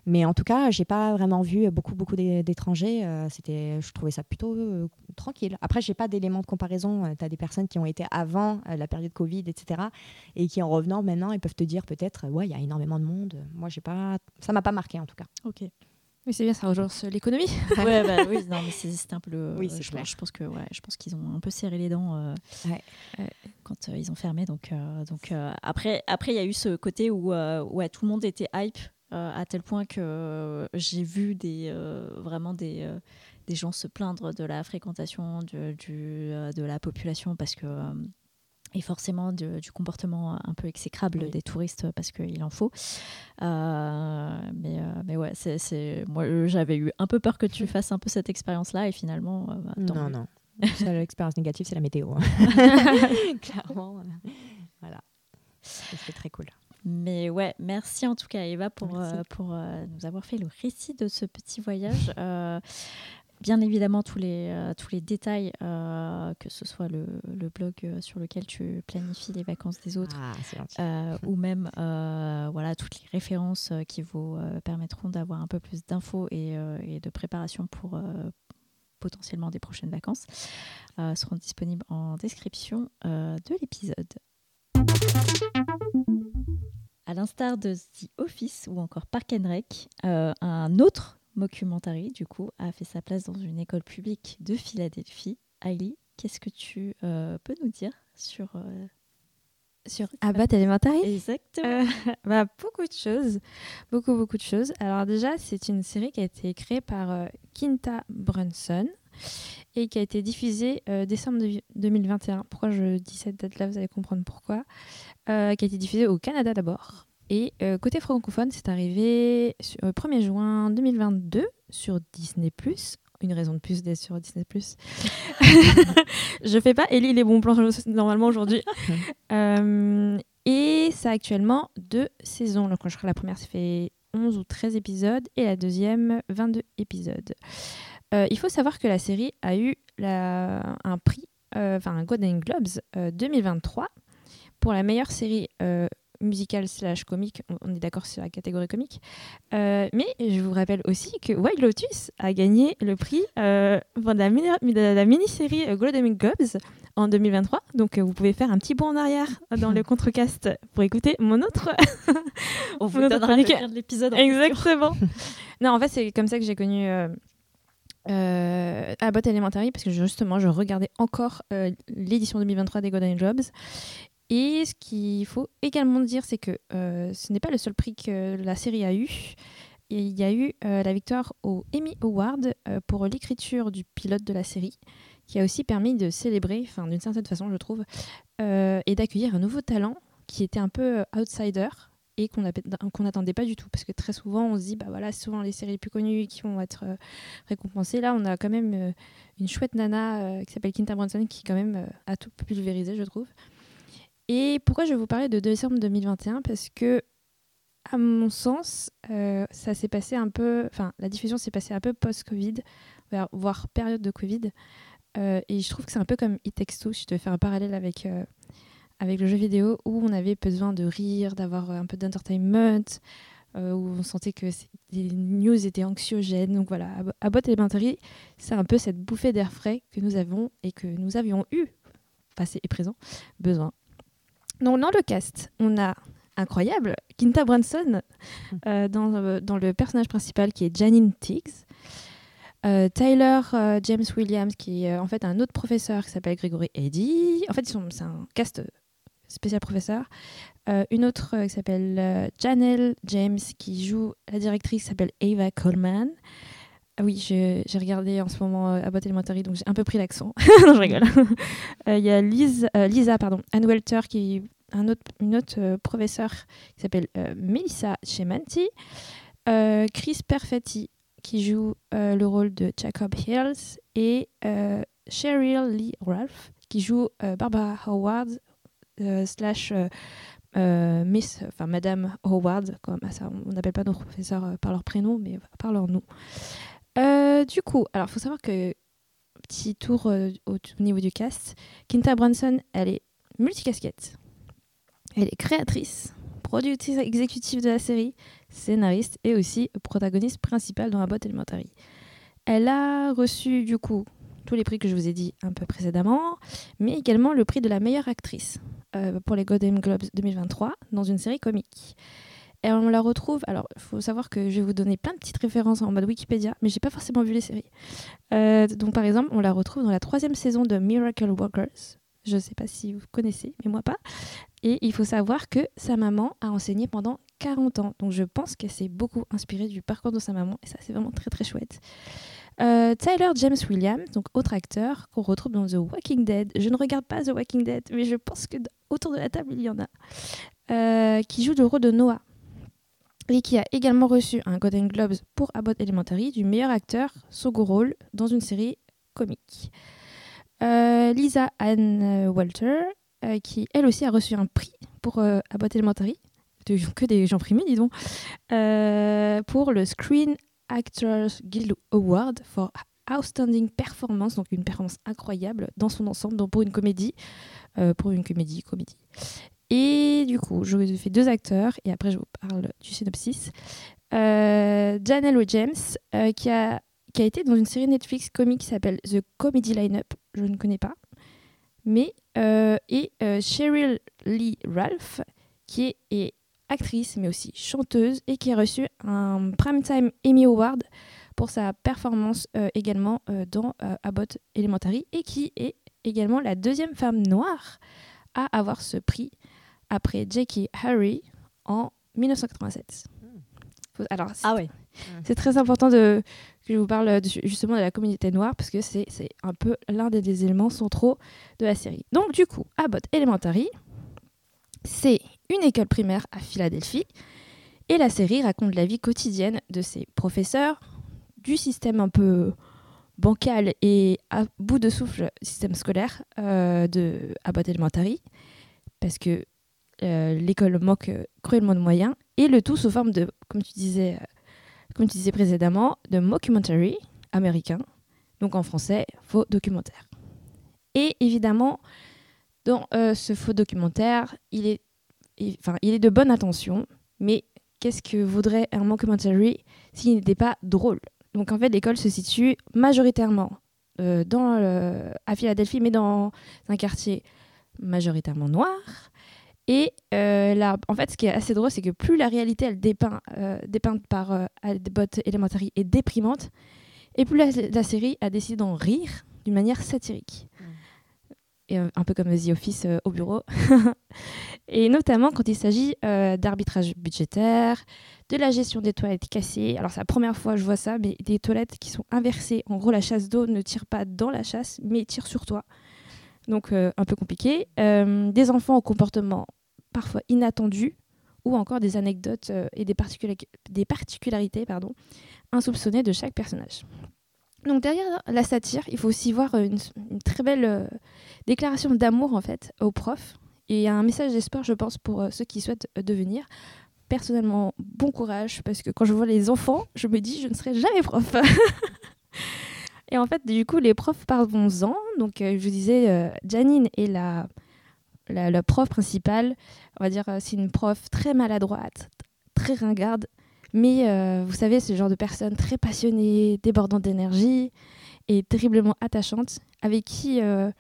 Mais en tout cas, j'ai pas vraiment vu beaucoup, beaucoup d'é- d'étrangers. Euh, C'était, je trouvais ça plutôt euh, tranquille. Après, j'ai pas d'éléments de comparaison. tu as des personnes qui ont été avant euh, la période Covid, etc. Et qui en revenant maintenant, ils peuvent te dire peut-être, ouais, il y a énormément de monde. Moi, j'ai pas, ça m'a pas marqué en tout cas. Ok. Oui, c'est bien, ça rejoint l'économie. ouais, bah oui, non, mais c'est- un peu le. Oui, je, je pense que ouais, je pense qu'ils ont un peu serré les dents euh, Ouais. euh, quand euh, ils ont fermé. Donc, euh, donc euh, après, après, il y a eu ce côté où euh, ouais, tout le monde était hype euh, à tel point que euh, j'ai vu des euh, vraiment des euh, des gens se plaindre de la fréquentation du, du, euh, de la population parce que euh, et forcément de- du comportement un peu exécrable Oui. des touristes parce qu'il en faut. Euh, mais, euh, mais ouais, c'est, moi euh, j'avais eu un peu peur que tu fasses un peu cette expérience-là et finalement, euh, bah, Non, non. Seule expérience négative, c'est la météo. hein. Clairement. euh, Voilà. C'est très cool. Mais ouais, merci en tout cas Eva pour, euh, pour euh, nous avoir fait le récit de ce petit voyage. Euh, bien évidemment, tous les, tous les détails, que ce soit le, le blog sur lequel tu planifies les vacances des autres, Ah, ou même voilà, toutes les références qui vous permettront d'avoir un peu plus d'infos et, et de préparation pour potentiellement des prochaines vacances, seront disponibles en description de l'épisode. À l'instar de The Office ou encore Park and Rec, euh, un autre mockumentary, du coup, a fait sa place dans une école publique de Philadelphie. Hailey, qu'est-ce que tu euh, peux nous dire sur... euh, sur Abbott Elementary Exactement. Euh, bah, beaucoup de choses. Beaucoup, beaucoup de choses. Alors déjà, c'est une série qui a été créée par Kinta Brunson et qui a été diffusée décembre de- 2021. Pourquoi je dis cette date-là? Vous allez comprendre pourquoi. Euh, qui a été diffusée au Canada d'abord. Et euh, côté francophone, c'est arrivé sur, euh, 1er juin 2022 sur Disney+. Une raison de plus d'être sur Disney+. je fais pas Ellie les bons plans normalement aujourd'hui. Et ça a actuellement deux saisons. Donc, je crois que la première, ça fait 11 ou 13 épisodes et la deuxième, 22 épisodes. Euh, il faut savoir que la série a eu la- un prix, euh, enfin un Golden Globes euh, 2023 pour la meilleure série euh, musicale slash comique. On- est d'accord sur la catégorie comique. Euh, mais je vous rappelle aussi que Wild Lotus a gagné le prix euh, pour la, mini- de la mini-série euh, Golden Globes en 2023. Donc euh, vous pouvez faire un petit bond en arrière dans le contrecast pour écouter mon autre. On vous donnera le lien de l'épisode. en Exactement. non, en fait, c'est comme ça que j'ai connu euh, euh, Abbott Elementary parce que justement, je regardais encore euh, l'édition 2023 des Golden Globes. Et ce qu'il faut également dire, c'est que euh, ce n'est pas le seul prix que la série a eu. Il y a eu euh, la victoire au Emmy Award euh, pour l'écriture du pilote de la série, qui a aussi permis de célébrer, enfin d'une certaine façon, je trouve, et d'accueillir un nouveau talent qui était un peu outsider et qu'on n'attendait pas du tout. Parce que très souvent, on se dit, bah voilà, souvent les séries les plus connues qui vont être récompensées. Là, on a quand même une chouette nana qui s'appelle Kinta Brunson qui, quand même, a tout pulvérisé, je trouve. Et pourquoi je vais vous parler de décembre 2021 Parce que, à mon sens, euh, ça s'est passé un peu. Enfin, la diffusion s'est passée un peu post-Covid, voire- période de Covid. Euh, et je trouve que c'est un peu comme It Takes Two, je devais faire un parallèle avec, euh, avec le jeu vidéo, où on avait besoin de rire, d'avoir un peu d'entertainment, où on sentait que les news étaient anxiogènes. Donc voilà, Ab- Abbott Elementary, c'est un peu cette bouffée d'air frais que nous avons et que nous avions eu, passé et présent, besoin. Donc dans le cast, on a incroyable Kinta Brunson euh, dans, euh, dans le personnage principal qui est Janine Tiggs. Euh, Tyler euh, James Williams, qui est euh, en fait un autre professeur qui s'appelle Gregory Eddy. En fait, c'est un cast spécial professeur. Euh, une autre euh, qui s'appelle euh, Janelle James, qui joue la directrice, qui s'appelle Ava Coleman. Ah oui, j'ai regardé en ce moment euh, Abbott Elementary, donc j'ai un peu pris l'accent. non, je rigole. Euh, Il y a euh, Lisa, pardon, Ann Welter, qui un autre, une autre euh, professeure qui s'appelle Melissa Chemanti. Chris Perfetti, qui joue le rôle de Jacob Hills. Et Cheryl Lee Ralph, qui joue Barbara Howard, slash Miss, enfin Madame Howard, comme ça, on n'appelle pas nos professeurs par leur prénom, mais par leur nom. Euh, du coup, alors faut savoir que petit tour euh, au, au niveau du cast, Kinta Brunson, elle est multicasquette, elle est créatrice, productrice exécutive de la série, scénariste et aussi protagoniste principale dans Abbott Elementary. Elle a reçu du coup tous les prix que je vous ai dit un peu précédemment, mais également le prix de la meilleure actrice euh, pour les Golden Globes 2023 dans une série comique. Et on la retrouve. Alors, il faut savoir que je vais vous donner plein de petites références en mode Wikipédia, mais j'ai pas forcément vu les séries. Euh, donc, par exemple, on la retrouve dans la troisième saison de Miracle Workers. Je sais pas si vous connaissez, mais moi pas. Et il faut savoir que sa maman a enseigné pendant 40 ans. Donc, je pense qu'elle s'est beaucoup inspirée du parcours de sa maman. Et ça, c'est vraiment très, très chouette. Euh, Tyler James Williams, donc autre acteur qu'on retrouve dans The Walking Dead. Je ne regarde pas The Walking Dead, mais je pense que autour de la table il y en a. Euh, qui joue le rôle de Noah et qui a également reçu un Golden Globes pour Abbott Elementary du meilleur acteur second rôle dans une série comique. Euh, Lisa Ann Walter, euh, qui elle aussi a reçu un prix pour euh, Abbott Elementary, que des gens primés, dis donc, euh, pour le Screen Actors Guild Award for Outstanding Performance, donc une performance incroyable dans son ensemble, donc pour une comédie, euh, pour une comédie, comédie. Et du coup, je fais deux acteurs et après je vous parle du synopsis. Euh, Janelle James, euh, qui, a, qui a été dans une série Netflix comique qui s'appelle The Comedy Lineup, je ne connais pas. Mais, euh, et Cheryl Lee Ralph, qui est, est actrice mais aussi chanteuse et qui a reçu un Primetime Emmy Award pour sa performance également dans Abbott Elementary et qui est également la deuxième femme noire à avoir ce prix après Jackie Harry en 1987. Faut- Alors, c'est Ah ouais. c'est très important de, que je vous parle de- justement de la communauté noire parce que c'est un peu l'un des, des éléments centraux de la série. Donc du coup, Abbott Elementary, c'est une école primaire à Philadelphie et la série raconte la vie quotidienne de ses professeurs, du système un peu bancal et à bout de souffle système scolaire euh, de Abbott Elementary parce que l'école manque euh, cruellement de moyens et le tout sous forme de, comme tu disais, euh, comme tu disais précédemment, de mockumentary américain, donc en français, faux documentaire. Et évidemment, dans euh, ce faux documentaire, il est, il- est de bonne intention, mais qu'est-ce que voudrait un mockumentary s'il n'était pas drôle? Donc en fait, l'école se situe majoritairement euh, dans à Philadelphie, mais dans un quartier majoritairement noir. Et euh, là, en fait, ce qui est assez drôle, c'est que plus la réalité, elle dépeint, euh, dépeinte par euh, Elementary est déprimante, et plus la, la série a décidé d'en rire d'une manière satirique. Et, euh, un peu comme The Office au bureau. et notamment quand il s'agit d'arbitrage budgétaire, de la gestion des toilettes cassées. Alors, c'est la première fois que je vois ça, mais des toilettes qui sont inversées. En gros, la chasse d'eau ne tire pas dans la chasse, mais tire sur toi. Donc, euh, un peu compliqué. Euh, des enfants au comportement parfois inattendus ou encore des anecdotes euh, et des, particula- des particularités pardon, insoupçonnées de chaque personnage. Donc derrière la satire, il faut aussi voir euh, une, très belle euh, déclaration d'amour en fait aux profs et un message d'espoir, je pense, pour ceux qui souhaitent devenir. Personnellement, bon courage parce que quand je vois les enfants, je me dis je ne serai jamais prof. et en fait, du coup, les profs parlons-en. Donc, je vous disais, Janine est la, la, prof principale. On va dire, euh, c'est une prof très maladroite, très ringarde. Mais euh, vous savez, ce genre de personne très passionnée, débordante d'énergie et terriblement attachante, avec qui, euh,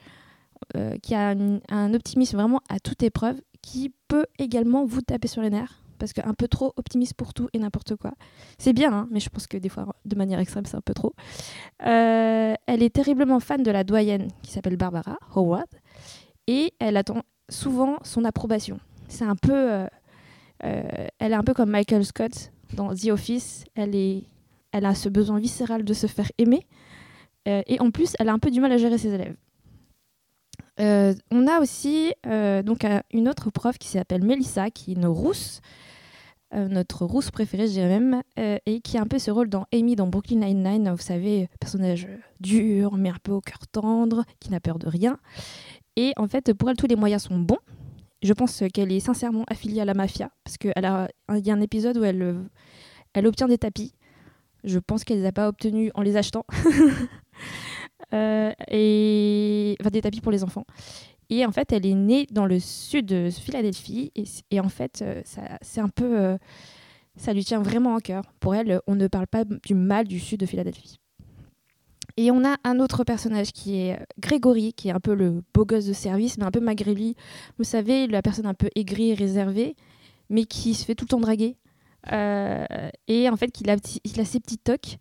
euh, qui a un, un optimisme vraiment à toute épreuve, qui peut également vous taper sur les nerfs, parce qu'un peu trop optimiste pour tout et n'importe quoi. C'est bien, hein, mais je pense que des fois, de manière extrême, c'est un peu trop. Euh, elle est terriblement fan de la doyenne qui s'appelle Barbara Howard, et elle attend souvent son approbation. C'est un peu... euh, euh, elle est un peu comme Michael Scott dans The Office. Elle a ce besoin viscéral de se faire aimer. Euh, et en plus, elle a un peu du mal à gérer ses élèves. On a aussi donc une autre prof qui s'appelle Melissa, qui est une rousse, notre rousse préférée, je dirais même, et qui a un peu ce rôle dans Amy dans Brooklyn Nine-Nine, vous savez, personnage dur, mais un peu au cœur tendre, qui n'a peur de rien. Et en fait, pour elle, tous les moyens sont bons. Je pense qu'elle est sincèrement affiliée à la mafia, parce qu'il y a un épisode où elle, obtient des tapis. Je pense qu'elle ne les a pas obtenus en les achetant. Euh, et... Enfin, des tapis pour les enfants. Et en fait, elle est née dans le sud de Philadelphie. Et, en fait, euh, c'est un peu. euh, ça lui tient vraiment à cœur. Pour elle, on ne parle pas du mal du sud de Philadelphie. Et on a un autre personnage qui est euh, Grégory, qui est un peu le beau gosse de service, mais un peu malgré lui. Vous savez, la personne un peu aigrie et réservée, mais qui se fait tout le temps draguer. Euh, et en fait, a, il a ses petits tocs.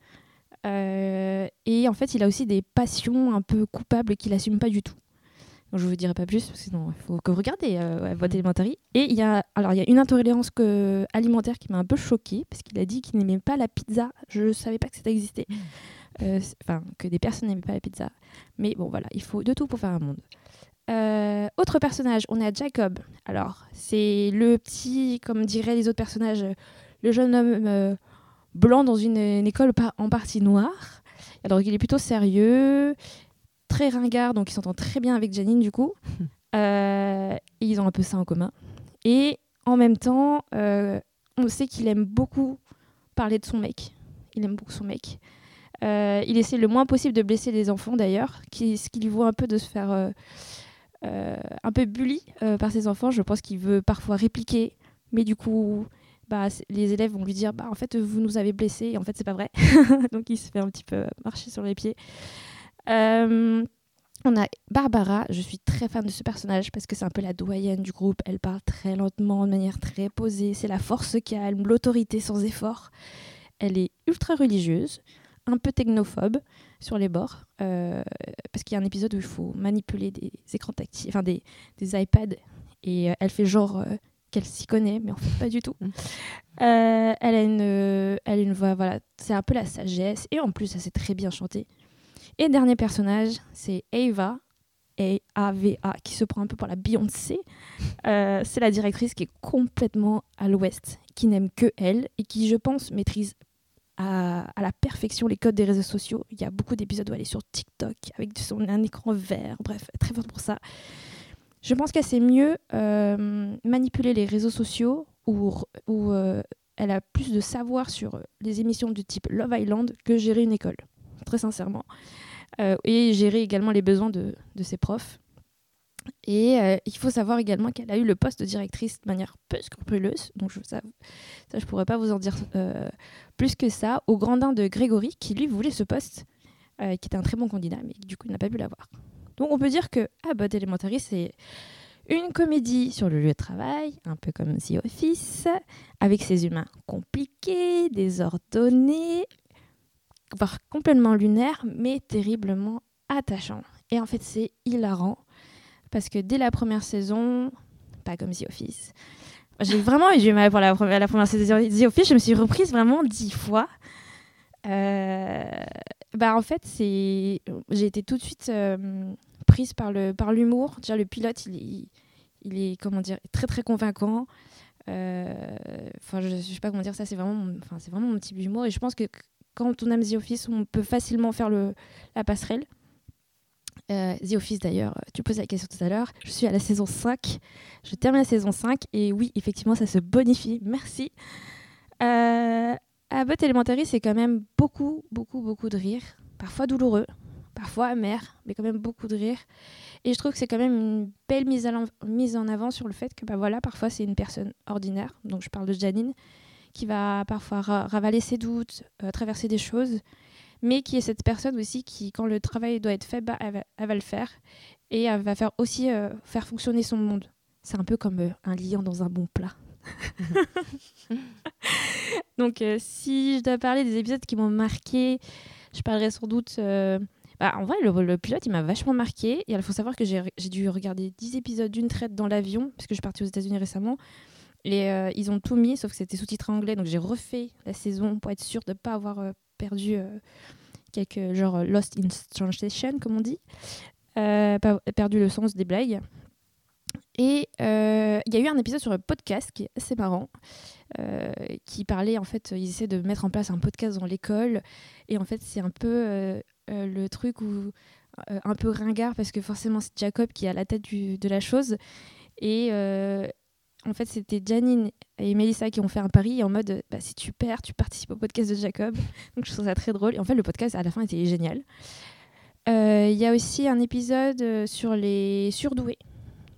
Euh, et en fait, il a aussi des passions un peu coupables qu'il assume pas du tout. Donc, je vous dirai pas plus, parce que sinon il faut que vous regardez euh, votre élémentaire. Et il y a, alors il y a une intolérance que, alimentaire qui m'a un peu choquée, parce qu'il a dit qu'il n'aimait pas la pizza. Je ne savais pas que ça existait. Euh, Enfin, que des personnes n'aimaient pas la pizza. Mais bon, voilà, il faut de tout pour faire un monde. Euh, autre personnage, on a Jacob. Alors, c'est le petit, comme diraient les autres personnages, euh, le jeune homme euh, blanc dans une, une école par- en partie noire. Alors, il est plutôt sérieux, très ringard, donc il s'entend très bien avec Janine, du coup. Euh, et ils ont un peu ça en commun. Et en même temps, on sait qu'il aime beaucoup parler de son mec. Il aime beaucoup son mec. Euh, il essaie le moins possible de blesser les enfants, d'ailleurs, ce qui lui vaut un peu de se faire euh, euh, un peu bully par ses enfants. Je pense qu'il veut parfois répliquer, mais du coup, bah, les élèves vont lui dire bah, en fait, vous nous avez blessés, et en fait, c'est pas vrai. Donc, il se fait un petit peu marcher sur les pieds. On a Barbara, je suis très fan de ce personnage parce que c'est un peu la doyenne du groupe. Elle parle très lentement, de manière très posée. C'est la force calme, l'autorité sans effort. Elle est ultra religieuse, un peu technophobe sur les bords, euh, parce qu'il y a un épisode où il faut manipuler des écrans tactiles, enfin des, des iPads, et euh, elle fait genre euh, qu'elle s'y connaît, mais en fait pas du tout. Mm. Elle, a une, elle a une voix, voilà, c'est un peu la sagesse, et en plus, elle sait très bien chanter. Et dernier personnage, c'est Ava, A-A-V-A, qui se prend un peu pour la Beyoncé. Euh, c'est la directrice qui est complètement à l'ouest, qui n'aime que elle, et qui, je pense, maîtrise à, la perfection les codes des réseaux sociaux. Il y a beaucoup d'épisodes où elle est sur TikTok avec son, un écran vert, bref, très forte pour ça. Je pense qu'elle sait mieux euh, manipuler les réseaux sociaux où, où euh, elle a plus de savoir sur les émissions du type Love Island que gérer une école, très sincèrement. Euh, et gérer également les besoins de, de ses profs. Et euh, il faut savoir également qu'elle a eu le poste de directrice de manière peu scrupuleuse, donc je, ça, ça je pourrais pas vous en dire euh, plus que ça, au grandin de Grégory, qui lui voulait ce poste, euh, qui était un très bon candidat, mais du coup il n'a pas pu l'avoir. Donc on peut dire que Abbott Elementary, c'est une comédie sur le lieu de travail, un peu comme The Office, avec ses humains compliqués, désordonnés, voire complètement lunaires, mais terriblement attachants. Et en fait, c'est hilarant, parce que dès la première saison, pas comme The Office, j'ai vraiment eu du mal pour la première, saison de The Office, je me suis reprise vraiment dix fois. Euh, bah en fait, j'ai été tout de suite euh, prise par l'humour. Le pilote, il est, comment dire très très convaincant. Euh, Enfin, je, je sais pas comment dire ça. C'est vraiment, vraiment mon type d'humour. Et je pense que quand on aime The Office, on peut facilement faire la passerelle. Euh, The Office d'ailleurs, tu posais la question tout à l'heure. Je suis à la saison 5. Je termine la saison 5 et oui, effectivement, ça se bonifie. Merci. Euh, Abbott Elementary, c'est quand même beaucoup, beaucoup, beaucoup de rire. Parfois douloureux, parfois amer, mais quand même beaucoup de rire. Et je trouve que c'est quand même une belle mise, à mise en avant sur le fait que bah voilà, parfois c'est une personne ordinaire, donc je parle de Janine, qui va parfois ra- ravaler ses doutes, euh, traverser des choses, mais qui est cette personne aussi qui, quand le travail doit être fait, bah, elle, va, elle va le faire. Et elle va faire aussi euh, faire fonctionner son monde. C'est un peu comme euh, un lion dans un bon plat. Donc, euh, si je dois parler des épisodes qui m'ont marqué, je parlerai sans doute. bah, en vrai, le, le pilote, il m'a vachement marqué. Et il faut savoir que j'ai dû regarder 10 épisodes d'une traite dans l'avion, parce que je suis partie aux États-Unis récemment. Et euh, ils ont tout mis, sauf que c'était sous-titré anglais. Donc, j'ai refait la saison pour être sûre de ne pas avoir euh, perdu quelques genre lost in translation comme on dit, perdu le sens des blagues. Et il y a eu un épisode sur le podcast qui est assez marrant. qui parlait en fait, ils essaient de mettre en place un podcast dans l'école et en fait c'est un peu le truc où un peu ringard parce que forcément c'est Jacob qui à la tête de la chose et en fait, c'était Janine et Melissa qui ont fait un pari en mode bah, si tu perds, tu participes au podcast de Jacob. Donc je trouve ça très drôle. Et en fait, le podcast à la fin était génial. Euh, il y a aussi un épisode euh, sur les surdoués.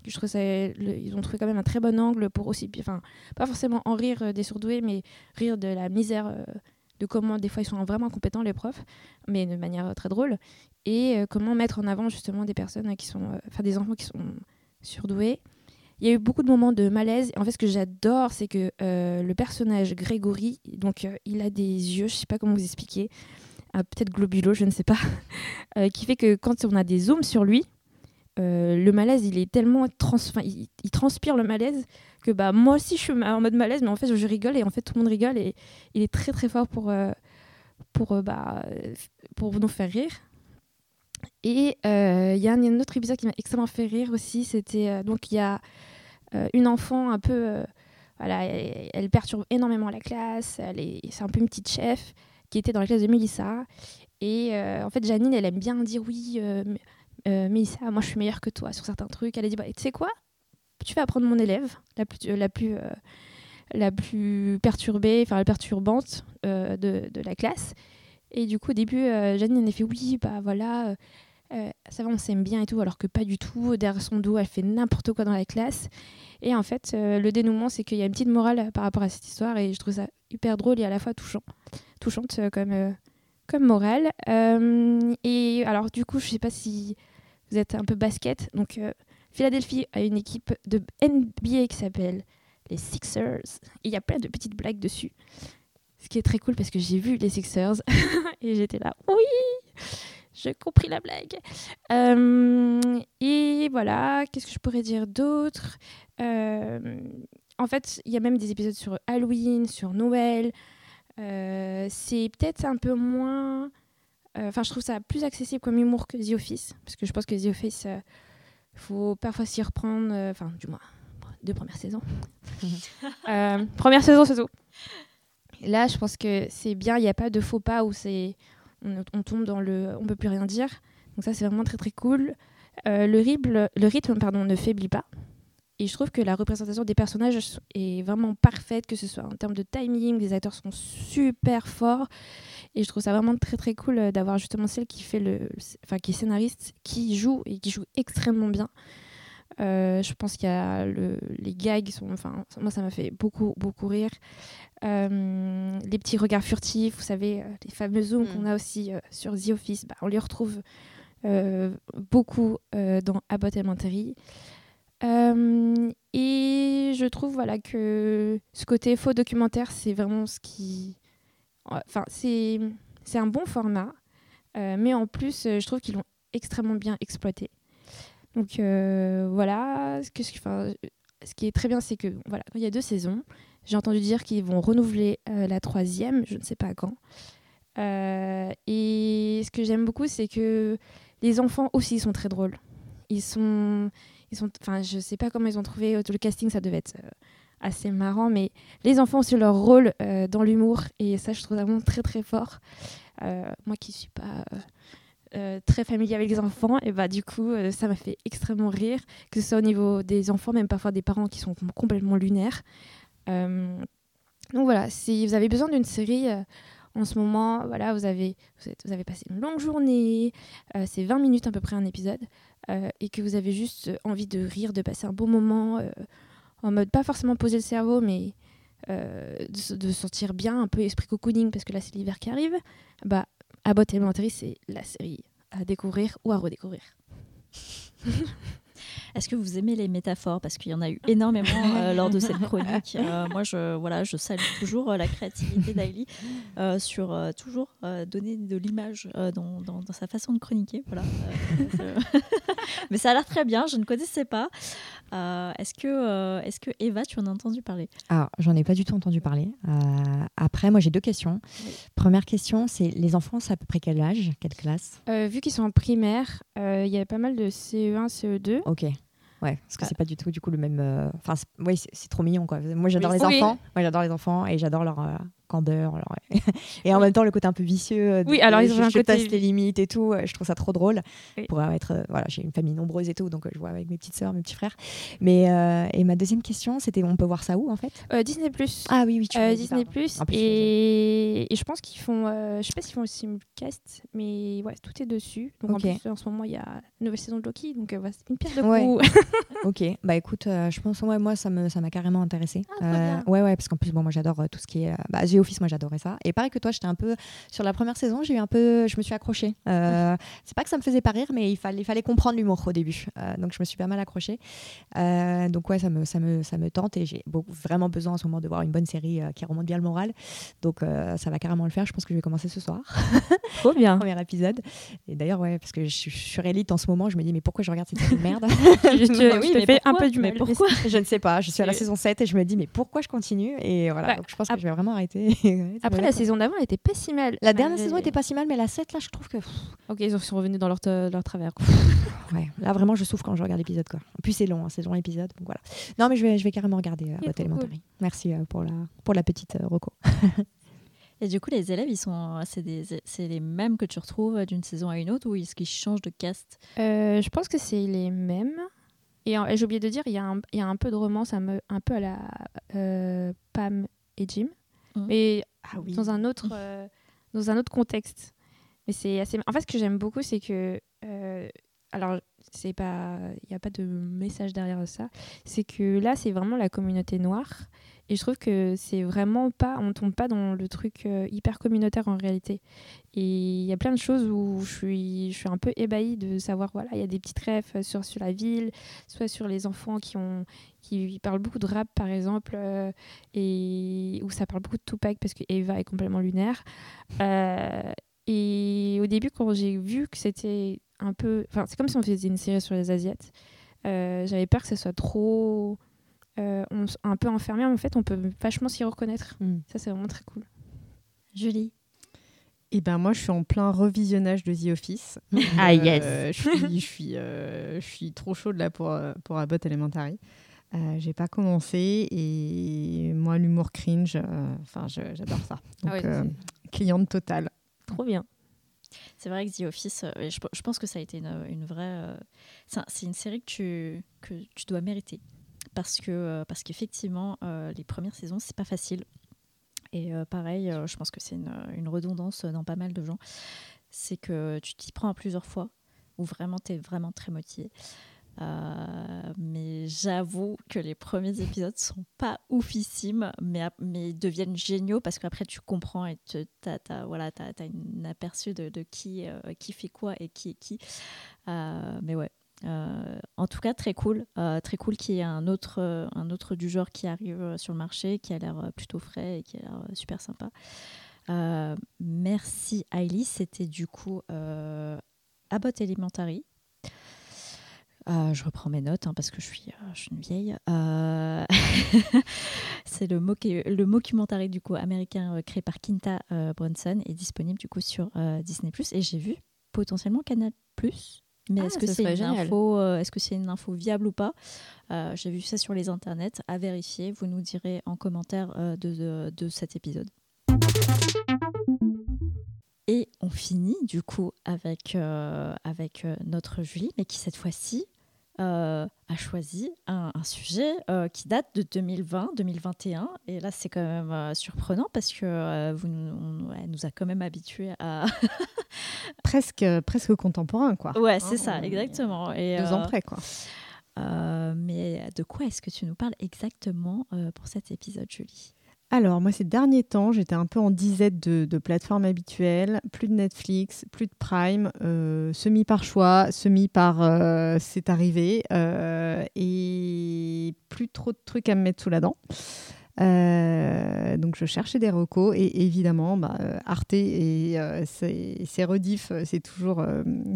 Je trouve ça, ils ont trouvé quand même un très bon angle pour aussi, enfin, pas forcément en rire euh, des surdoués, mais rire de la misère, de comment des fois ils sont vraiment compétents les profs, mais de manière très drôle, et comment mettre en avant justement des personnes qui sont, enfin des enfants qui sont surdoués. Il y a eu beaucoup de moments de malaise. En fait, ce que j'adore, c'est que euh, le personnage Grégory, donc euh, il a des yeux, je sais pas comment vous expliquer, euh, peut-être globulo, je ne sais pas, qui fait que quand on a des zooms sur lui, le malaise, il est tellement trans il, transpire le malaise que bah moi aussi je suis en mode malaise, mais en fait je rigole et en fait tout le monde rigole et il est très très fort pour pour bah pour nous faire rire. Et il y a un, autre épisode qui m'a extrêmement fait rire aussi. C'était donc il y a euh, une enfant un peu. Euh, voilà, elle, perturbe énormément la classe. C'est un peu une petite chef qui était dans la classe de Melissa. Et euh, en fait, Janine, elle aime bien dire oui, Melissa, moi je suis meilleure que toi sur certains trucs. Elle a dit bah, tu sais quoi? Tu vas apprendre mon élève, la plus, la plus, la plus perturbée, enfin la perturbante de, de, la classe. Et du coup, au début, Janine, elle a fait oui, bah voilà euh, ça va, on s'aime bien et tout, alors que pas du tout. Derrière son dos, elle fait n'importe quoi dans la classe. Et en fait, euh, le dénouement, c'est qu'il y a une petite morale par rapport à cette histoire et je trouve ça hyper drôle et à la fois touchant. Touchante euh, comme, comme morale. et alors, du coup, je sais pas si vous êtes un peu basket. Donc, Philadelphie a une équipe de NBA qui s'appelle les Sixers. Il y a plein de petites blagues dessus. Ce qui est très cool parce que j'ai vu les Sixers et j'étais là, oui! J'ai compris la blague. Euh, et voilà, qu'est-ce que je pourrais dire d'autre? Euh, En fait, il y a même des épisodes sur Halloween, sur Noël. Euh, c'est peut-être un peu moins. Enfin, je trouve ça plus accessible comme humour que The Office, parce que je pense que The Office, il faut parfois s'y reprendre. Enfin, du moins, deux premières saisons. première saison, c'est tout. Là, je pense que c'est bien, il n'y a pas de faux pas où c'est on, tombe dans le on peut plus rien dire. Donc ça c'est vraiment très très cool. Euh, le, rythme, le rythme pardon, ne faiblit pas. Et je trouve que la représentation des personnages est vraiment parfaite, que ce soit en termes de timing, les acteurs sont super forts. Et je trouve ça vraiment très très cool euh, d'avoir justement celle qui fait le, enfin qui est scénariste, qui joue et qui joue extrêmement bien. Euh, je pense qu'il y a les gags sont, enfin moi ça m'a fait beaucoup beaucoup rire. Euh, les petits regards furtifs, vous savez, euh, les fameux zooms qu'on mm. a aussi euh, sur The Office, bah, on les retrouve beaucoup dans Abbott Elementary. et je trouve voilà, que ce côté faux documentaire, c'est vraiment ce qui. Enfin, c'est un bon format, mais en plus, je trouve qu'ils l'ont extrêmement bien exploité. Donc voilà, ce, qui est très bien, c'est que voilà, il y a deux saisons, j'ai entendu dire qu'ils vont renouveler euh, la troisième, je ne sais pas quand. Euh, et ce que j'aime beaucoup, c'est que les enfants aussi sont très drôles. Ils sont, ils sont, enfin, je sais pas comment ils ont trouvé le casting, ça devait être euh, assez marrant, mais les enfants ont aussi leur rôle dans l'humour et ça, je trouve vraiment très très fort. moi qui suis pas très familier avec les enfants, et bah du coup, ça m'a fait extrêmement rire, que ce soit au niveau des enfants, même parfois des parents qui sont complètement lunaires. Euh, donc voilà, si vous avez besoin d'une série euh, en ce moment, voilà, vous avez, vous, avez passé une longue journée, euh, c'est 20 minutes à peu près un épisode, et que vous avez juste envie de rire, de passer un beau moment, en mode pas forcément poser le cerveau, mais de, de, sentir bien un peu esprit cocooning, parce que là c'est l'hiver qui arrive, bah, Abbott Elementary, c'est la série à découvrir ou à redécouvrir. Est-ce que vous aimez les métaphores? Parce qu'il y en a eu énormément euh, lors de cette chronique. Euh, moi, je, voilà, je salue toujours euh, la créativité d'Ailey euh, sur euh, toujours euh, donner de l'image euh, dans, dans- dans sa façon de chroniquer. Voilà. Euh, Mais ça a l'air très bien, je ne connaissais pas. Euh, est-ce, que, euh, est-ce que Eva, tu en as entendu parler? Alors, j'en ai pas du tout entendu parler. Euh, après, moi, j'ai deux questions. Première question, c'est les enfants, c'est à peu près quel âge, quelle classe? Euh, vu qu'ils sont en primaire, euh, il y a pas mal de E CE1, CE2. Ok. Ouais, parce que Ah. c'est pas du tout du coup le même. euh, Enfin, c'est- oui, c'est c'est trop mignon quoi. Moi, j'adore Oui, les oui. enfants. Moi, j'adore les enfants et j'adore leur euh, candeur. et en même temps, le côté un peu vicieux. euh, Oui, alors, ils je, ont un je côté- teste les limites et tout. euh, Je trouve ça trop drôle. Oui. Pour être, euh, voilà, j'ai une famille nombreuse et tout, donc euh, je vois avec mes petites sœurs, mes petits frères. Mais euh, et ma deuxième question, c'était, on peut voir ça où en fait? Disney Plus. Ah oui, oui, tu Disney. Plus et... et je pense qu'ils font je sais pas s'ils font le simulcast mais ouais tout est dessus donc en plus en ce moment il y a une nouvelle saison de Loki donc voilà, c'est une pierre de Ouais. coups Ok, bah écoute, je pense ouais moi ça me ça m'a carrément intéressé. Ah, ouais ouais parce qu'en plus bon moi j'adore tout ce qui est bah The Office moi j'adorais ça. Et pareil que toi j'étais un peu sur la première saison j'ai eu un peu je me suis accrochée. Euh, c'est pas que ça me faisait pas rire mais il fallait il fallait comprendre l'humour au début. Euh, donc je me suis pas mal accrochée. Euh, donc ouais ça me ça me ça me tente et j'ai vraiment besoin en ce moment de voir une bonne série euh, qui remonte bien le moral. Donc ça va carrément le faire. Je pense que je vais commencer ce soir. Trop bien. Premier épisode. Et d'ailleurs ouais parce que je suis sur Elite en ce moment je me dis mais pourquoi je regarde cette série de merde? Juste, Mais oui, je te mais fais un peu du Mais mal. pourquoi? Je ne sais pas, je suis à la saison 7 et je me dis mais pourquoi je continue? Et voilà, Bah, donc je pense que je vais vraiment arrêter. Ouais, après la saison d'avant elle était pas si mal La dernière Malgré- saison était pas si mal, mais la 7 là je trouve que ok ils sont revenus dans leur, leur travers ouais, là vraiment je souffre quand je regarde l'épisode quoi. En plus c'est long, hein, c'est long l'épisode, donc voilà. Non mais je vais, je vais carrément regarder euh, Abbott. Merci euh, pour la pour la petite euh, reco. Et du coup, les élèves, ils sont, c'est, des, c'est les mêmes que tu retrouves d'une saison à une autre ou est-ce qu'ils changent de cast? Euh, je pense que c'est les mêmes et, en- et j'ai oublié de dire il y, a un- il y a un peu de romance un, peu à la euh, Pam et Jim. Mais Ah oui. dans un autre euh, dans un autre contexte. Mais c'est assez en fait ce que j'aime beaucoup c'est que euh, alors c'est pas il n'y a pas de message derrière ça. C'est que là c'est vraiment la communauté noire et je trouve que c'est vraiment pas on tombe pas dans le truc euh, hyper communautaire en réalité. Et il y a plein de choses où je suis je suis un peu ébahie de savoir voilà il y a des petites rêves sur sur la ville soit sur les enfants qui ont qui parlent beaucoup de rap par exemple euh, et où ça parle beaucoup de Tupac parce que Eva est complètement lunaire. Euh, et au début quand j'ai vu que c'était un peu enfin c'est comme si on faisait une série sur les asiates euh, j'avais peur que ce soit trop euh, on un peu enfermé mais en fait on peut vachement s'y reconnaître Mm. ça c'est vraiment très cool Julie Et ben moi, je suis en plein revisionnage de The Office. Ah, yes. Euh, je suis, je suis, euh, je suis trop chaude là pour pour Abbott Elementary. Euh, j'ai pas commencé et moi l'humour cringe, enfin j'adore ça. Donc Ah euh, cliente totale. trop bien C'est vrai que The Office, euh, je, je pense que ça a été une, une vraie. euh, c'est une série que tu, que tu dois mériter. Parce que euh, parce qu'effectivement, euh, les premières saisons, c'est pas facile. Et euh, pareil, je pense que c'est une, une redondance dans pas mal de gens. C'est que tu t'y prends plusieurs fois, où vraiment tu es vraiment très motivé. Mais j'avoue que les premiers épisodes sont pas oufissimes, mais, mais ils deviennent géniaux parce qu'après tu comprends et tu as, voilà, t'as- t'as une aperçu de, qui, qui fait quoi et qui est qui. Mais ouais. Euh, en tout cas, très cool. Euh, très cool qu'il y ait un autre, euh, un autre du genre qui arrive sur le marché, qui a l'air plutôt frais et qui a l'air super sympa. Merci Hailey. C'était du coup Abbott Elementary. Je reprends mes notes hein, parce que je suis, je suis une vieille. C'est le, le mockumentary du coup américain créé par Quinta Brunson et disponible du coup sur Disney et j'ai vu potentiellement Canal Mais Ah, est-ce que ce c'est serait une génial. info euh, Est-ce que c'est une info viable ou pas? Euh, J'ai vu ça sur les internets. À vérifier. Vous nous direz en commentaire euh, de, de- de cet épisode. Et on finit du coup avec, euh, avec notre Julie, mais qui cette fois-ci euh, a choisi un, un sujet euh, qui date de 2020-2021. Et là, c'est quand même euh, surprenant parce que vous, nous- on- elle nous a quand même habitués à. Presque, presque contemporain quoi. ouais, c'est Hein, ça, on est exactement. Et, Deux ans près quoi. mais de quoi est-ce que tu nous parles exactement pour cet épisode, Julie? Alors, moi, ces derniers temps, j'étais un peu en disette de, plateformes habituelles. Plus de Netflix, plus de Prime, euh, semi par choix, semi par euh, c'est arrivé, euh, et plus trop de trucs à me mettre sous la dent. Donc je cherchais des recos et évidemment bah, Arte et ses, ses rediffs, euh, c'est toujours,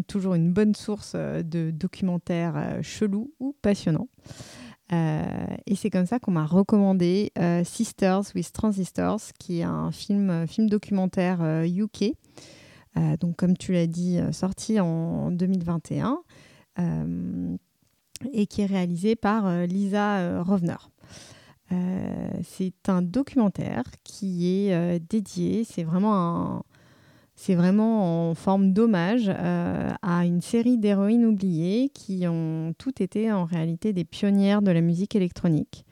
toujours une bonne source de documentaires chelous ou passionnants. Euh, et c'est comme ça qu'on m'a recommandé euh, Sisters with Transistors, qui est un film, euh, film documentaire UK. Donc, comme tu l'as dit, sorti en 2021 euh, et qui est réalisé par Lisa Rovner. C'est un documentaire qui est dédié, c'est vraiment un, c'est vraiment en forme d'hommage euh, à une série d'héroïnes oubliées qui ont toutes été en réalité des pionnières de la musique électronique.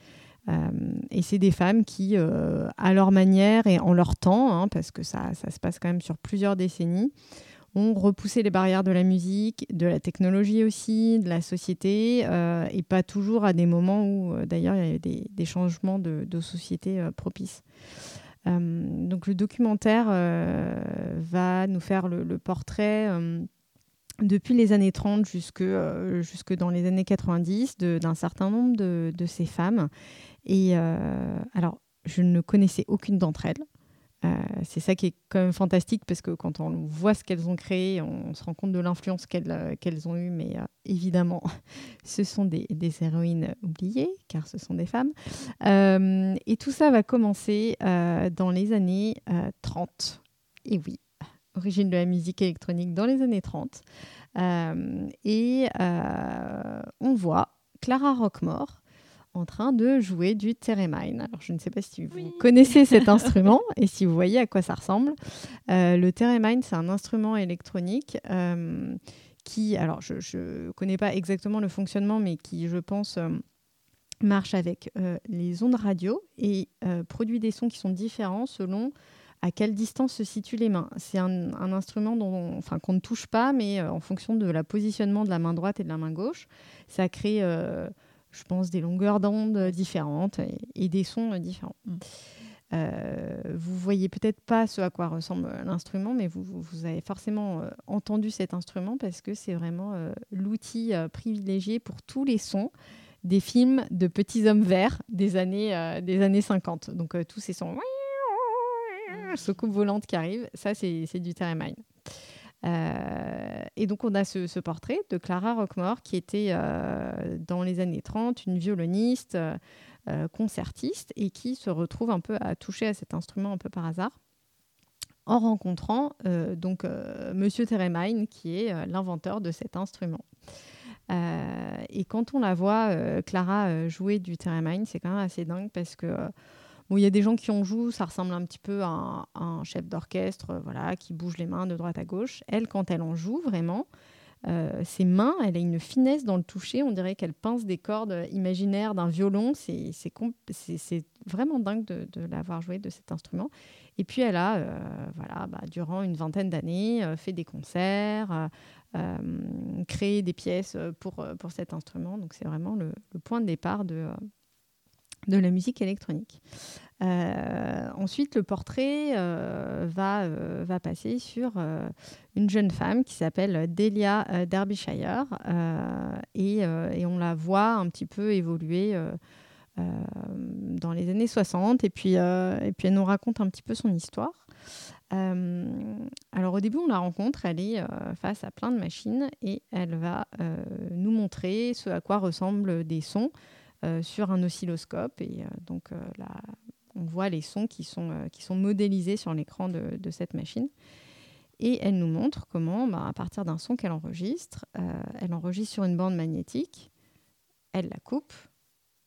Euh, et c'est des femmes qui, euh, à leur manière et en leur temps, hein, parce que ça, ça se passe quand même sur plusieurs décennies, ont repoussé les barrières de la musique, de la technologie aussi, de la société, et pas toujours à des moments où, d'ailleurs, il y avait des, des changements de, de société propices. Euh, donc le documentaire euh, va nous faire le, portrait euh, depuis les années 30 jusque, jusque dans les années 90 de- d'un certain nombre de, de ces femmes. Et alors, je ne connaissais aucune d'entre elles. Euh, c'est ça qui est quand même fantastique parce que quand on voit ce qu'elles ont créé, on, se rend compte de l'influence qu'elles euh, ont eue. Mais euh, évidemment, ce sont des, héroïnes oubliées car ce sont des femmes. Et tout ça va commencer dans les années euh, 30. Et oui, origine de la musique électronique dans les années 30. Euh, et on voit Clara Rockmore en train de jouer du theremin. Alors, je ne sais pas si vous Oui. connaissez cet instrument et si vous voyez à quoi ça ressemble. Euh, le theremin, c'est un instrument électronique euh, qui, alors je ne connais pas exactement le fonctionnement, mais qui, je pense, euh, marche avec les ondes radio et produit des sons qui sont différents selon à quelle distance se situent les mains. C'est un, un instrument dont enfin, qu'on ne touche pas, mais en fonction de la positionnement de la main droite et de la main gauche, ça crée, je pense, des longueurs d'onde différentes et, et des sons différents. Mm. Euh, vous voyez peut-être pas ce à quoi ressemble l'instrument, mais vous, avez forcément euh, entendu cet instrument parce que c'est vraiment euh, l'outil euh, privilégié pour tous les sons des films de petits hommes verts des années, des années 50. Donc tous ces sons, soucoupe volante qui arrive, ça c'est c'est du theremin. Euh, et donc on a ce, portrait de Clara Rockmore qui était euh, dans les années 30 une violoniste, euh, concertiste et qui se retrouve un peu à toucher à cet instrument un peu par hasard en rencontrant donc Monsieur Theremin qui est l'inventeur de cet instrument. Et quand on la voit, Clara, jouer du theremin, c'est quand même assez dingue parce que bon, il y a des gens qui en jouent, ça ressemble un petit peu à un, chef d'orchestre, euh, voilà, qui bouge les mains de droite à gauche. Elle, quand elle en joue vraiment, euh, ses mains, elle a une finesse dans le toucher. On dirait qu'elle pince des cordes imaginaires d'un violon. C'est vraiment dingue de, l'avoir joué de cet instrument. Et puis elle a, euh, voilà, bah, durant une vingtaine d'années, fait des concerts, créé des pièces pour, pour cet instrument. Donc c'est vraiment le, point de départ de, de la musique électronique. Euh, ensuite, le portrait euh, va, euh, va passer sur une jeune femme qui s'appelle Delia Derbyshire et, et on la voit un petit peu évoluer dans les années 60 et puis, et puis elle nous raconte un petit peu son histoire. Alors au début, on la rencontre, elle est face à plein de machines et elle va nous montrer ce à quoi ressemblent des sons sur un oscilloscope. Et euh, donc euh, là, on voit les sons qui sont, euh, qui sont modélisés sur l'écran de, de cette machine. Et elle nous montre comment, bah, à partir d'un son qu'elle enregistre, euh, elle enregistre sur une bande magnétique, elle la coupe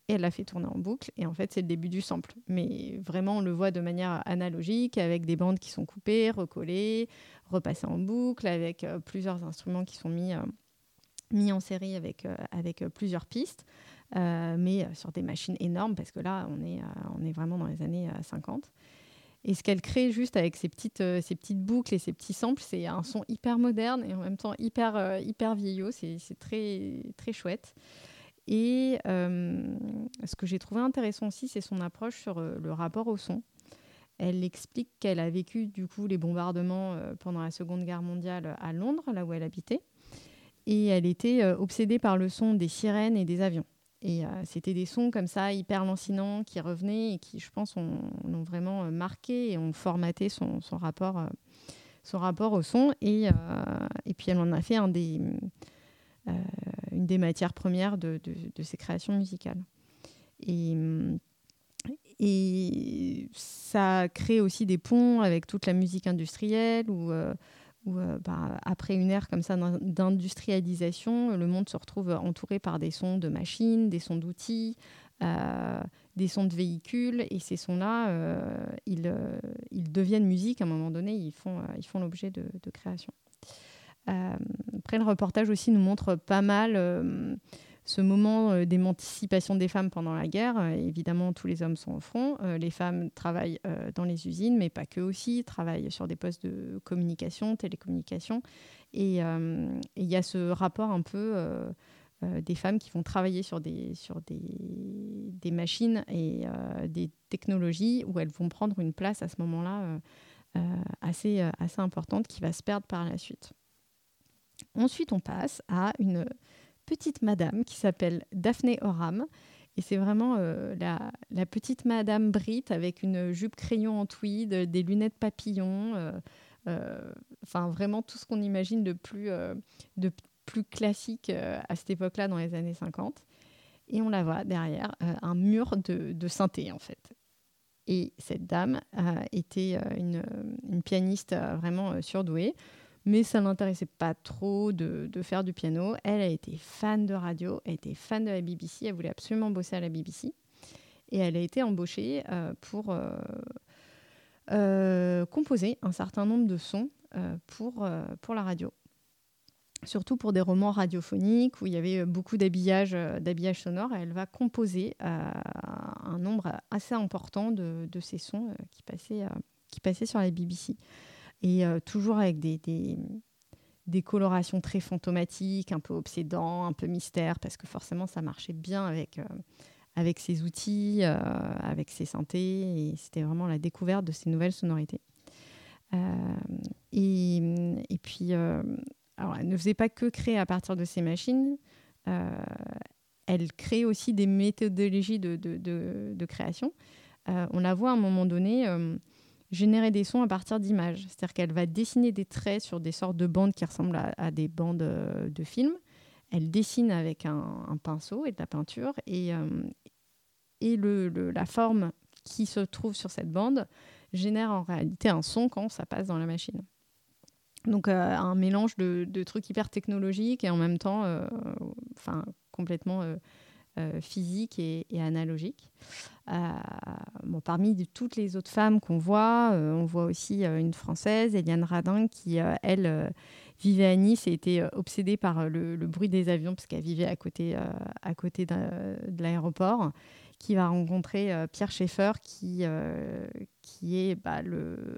et elle la fait tourner en boucle. Et en fait, c'est le début du sample. Mais vraiment, on le voit de manière analogique, avec des bandes qui sont coupées, recollées, repassées en boucle, avec euh, plusieurs instruments qui sont mis, euh, mis en série avec, euh, avec euh, plusieurs pistes, euh, mais euh, sur des machines énormes, parce que là, on est, euh, on est vraiment dans les années euh, 50. Et ce qu'elle crée juste avec ces petites, euh, petites boucles et ces petits samples, c'est un son hyper moderne et en même temps hyper, euh, hyper vieillot. C'est c'est très, très chouette. et ce que j'ai trouvé intéressant aussi, c'est son approche sur le rapport au son. Elle explique qu'elle a vécu du coup les bombardements pendant la Seconde Guerre mondiale à Londres, là où elle habitait, et elle était obsédée par le son des sirènes et des avions. Et c'était des sons comme ça, hyper lancinants, qui revenaient et qui, je pense, ont, vraiment marqué et ont formaté son, son rapport, son rapport au son. Et, et puis, elle en a fait un des, euh, une des matières premières de, de, ses créations musicales. Et, et ça crée aussi des ponts avec toute la musique industrielle où, euh, euh, bah, après une ère comme ça d'industrialisation, le monde se retrouve entouré par des sons de machines, des sons d'outils, des sons de véhicules. Et ces sons-là, ils, ils, deviennent musique à un moment donné, ils font, ils font l'objet de, de création. Euh, après, le reportage aussi nous montre pas mal euh, ce moment euh, d'émancipation des femmes pendant la guerre. évidemment, tous les hommes sont au front. les femmes travaillent dans les usines, mais pas que aussi, travaillent sur des postes de communication, télécommunication. Et il y a ce rapport un peu des femmes qui vont travailler sur des, sur des, des machines et des technologies où elles vont prendre une place à ce moment-là assez, assez importante qui va se perdre par la suite. Ensuite, on passe à une petite madame qui s'appelle Daphné Oram. Et c'est vraiment euh, la, petite madame Brit avec une jupe crayon en tweed, des lunettes papillons. Euh, euh, enfin, vraiment tout ce qu'on imagine de plus, de classique à cette époque-là, dans les années 50. Et on la voit derrière un mur de, synthé, en fait. Et cette dame était une pianiste vraiment surdouée mais ça l'intéressait pas trop de, faire du piano. Elle a été fan de radio, elle était fan de la BBC, elle voulait absolument bosser à la BBC. Et elle a été embauchée euh, pour euh, euh, composer un certain nombre de sons pour, pour la radio. Surtout pour des romans radiophoniques où il y avait beaucoup d'habillage, d'habillage sonore. elle va composer un nombre assez important de, de ces sons qui, passaient, qui passaient sur la BBC et euh, toujours avec des, des, colorations très fantomatiques, un peu obsédants, un peu mystère, parce que forcément ça marchait bien avec, euh, avec ces outils, euh, avec ces synthés, et c'était vraiment la découverte de ces nouvelles sonorités. Et, et, puis, alors, elle ne faisait pas que créer à partir de ces machines, elle crée aussi des méthodologies de, de création. on la voit à un moment donné générer des sons à partir d'images. C'est-à-dire qu'elle va dessiner des traits sur des sortes de bandes qui ressemblent à, des bandes euh, de films. Elle dessine avec un, pinceau et de la peinture et, euh, et le, la forme qui se trouve sur cette bande génère en réalité un son quand ça passe dans la machine. Donc euh, un mélange de, de, trucs hyper technologiques et en même temps enfin, complètement euh, physique et, analogique. Euh, bon, parmi toutes les autres femmes qu'on voit, euh, on voit aussi une Française, Eliane Radin, qui, elle, vivait à Nice et était obsédée par le, bruit des avions, parce qu'elle vivait à côté, à côté de, l'aéroport, qui va rencontrer Pierre Schaeffer, qui, qui est bah,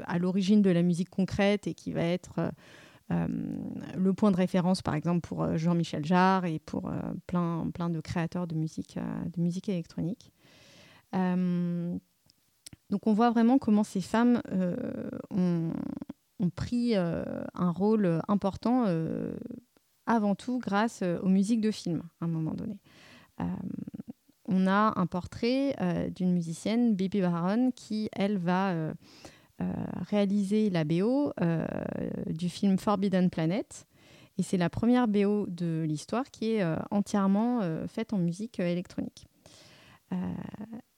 à l'origine de la musique concrète et qui va être le point de référence, par exemple, pour euh, Jean-Michel Jarre et pour euh, plein, plein de créateurs de musique, de musique électronique. donc on voit vraiment comment ces femmes ont, pris un rôle important avant tout grâce aux musiques de films à un moment donné. on a un portrait d'une musicienne, Bibi Baron, qui, elle, va euh, réalisé la BO euh, du film Forbidden Planet. Et c'est la première BO de l'histoire qui est euh, entièrement faite en musique électronique.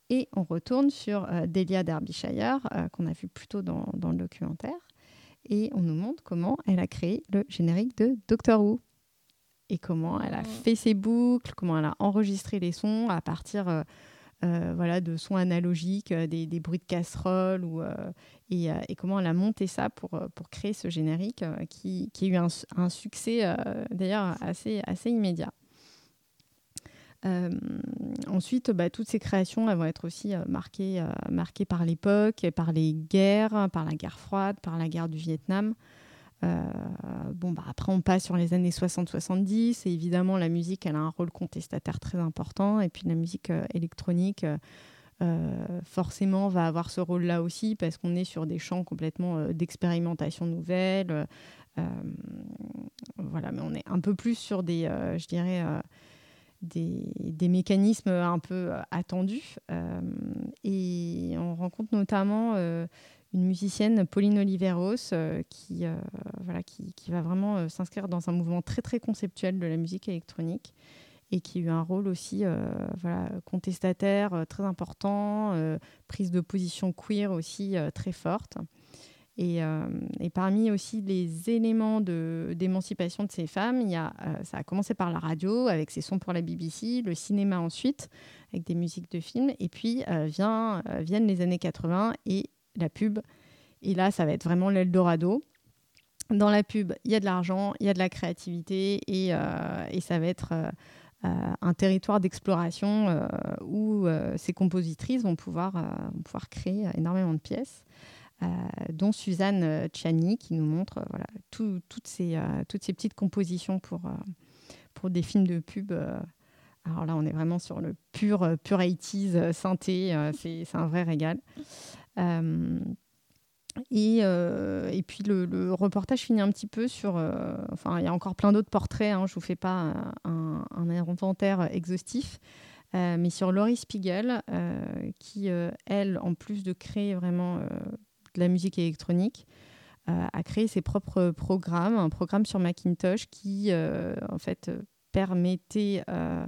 et on retourne sur Delia Derbyshire, qu'on a vu plus tôt dans, dans, le documentaire. Et on nous montre comment elle a créé le générique de Doctor Who. Et comment elle a fait ses boucles, comment elle a enregistré les sons à partir euh, voilà, de sons analogiques, euh, des, bruits de casserole, ou, euh, et, comment elle a monté ça pour, créer ce générique qui, qui, a eu un, succès d'ailleurs assez, immédiat. ensuite, bah, toutes ces créations vont être aussi marquées, marquées par l'époque, par les guerres, par la guerre froide, par la guerre du Vietnam. Bon, bah, après, on passe sur les années 60-70, et évidemment, la musique, elle a un rôle contestataire très important, et puis la musique électronique, forcément, va avoir ce rôle-là aussi, parce qu'on est sur des champs complètement d'expérimentation nouvelle. voilà, mais on est un peu plus sur des, je dirais, des, mécanismes un peu euh, attendus. Euh, et on rencontre notamment euh, une musicienne, Pauline Oliveros, qui, voilà, qui, va vraiment s'inscrire dans un mouvement très très conceptuel de la musique électronique et qui a eu un rôle aussi voilà, contestataire très important, prise de position queer aussi très forte. Euh, et, parmi aussi les éléments d'émancipation de, ces femmes, il y a, euh, ça a commencé par la radio avec ses sons pour la BBC, le cinéma ensuite avec des musiques de films, et puis euh, vient, viennent les années 80 et la pub. Et là, ça va être vraiment l'Eldorado. Dans la pub, il y a de l'argent, il y a de la créativité et, et ça va être un territoire d'exploration où ces compositrices vont pouvoir, pouvoir créer énormément de pièces. Euh, dont Suzanne euh, Tchani qui nous montre euh, voilà, toutes, ces, toutes ces petites compositions pour, pour des films de pub. alors là, on est vraiment sur le pur, pur 80s synthé, c'est un vrai régal. Et, et, puis le, reportage finit un petit peu sur. enfin, il y a encore plein d'autres portraits, hein, je ne vous fais pas un, inventaire exhaustif. mais sur Laurie Spiegel, qui, elle, en plus de créer vraiment de la musique électronique, euh, a créé ses propres programmes, un programme sur Macintosh qui, euh, en fait, permettait, euh,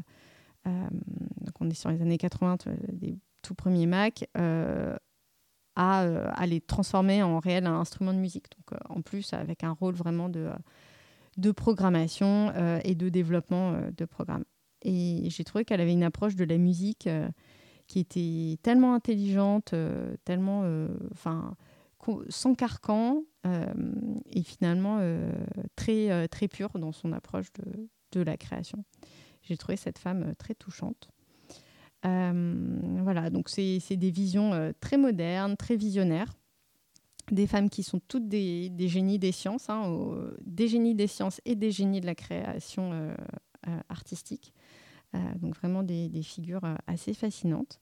donc on est sur les années 80, des tout premiers Mac, à, à, les transformer en réel instrument de musique. Donc, en plus, avec un rôle vraiment de, de programmation et de développement de programmes. Et j'ai trouvé qu'elle avait une approche de la musique qui était tellement intelligente, tellement, enfin, sans carcan euh, et finalement euh, très, euh, très pure dans son approche de la création. J'ai trouvé cette femme très touchante. Voilà, donc c'est des visions très modernes, très visionnaires des femmes qui sont toutes des, des génies des sciences, hein, des génies des sciences et des génies de la création artistique. donc vraiment des, des figures assez fascinantes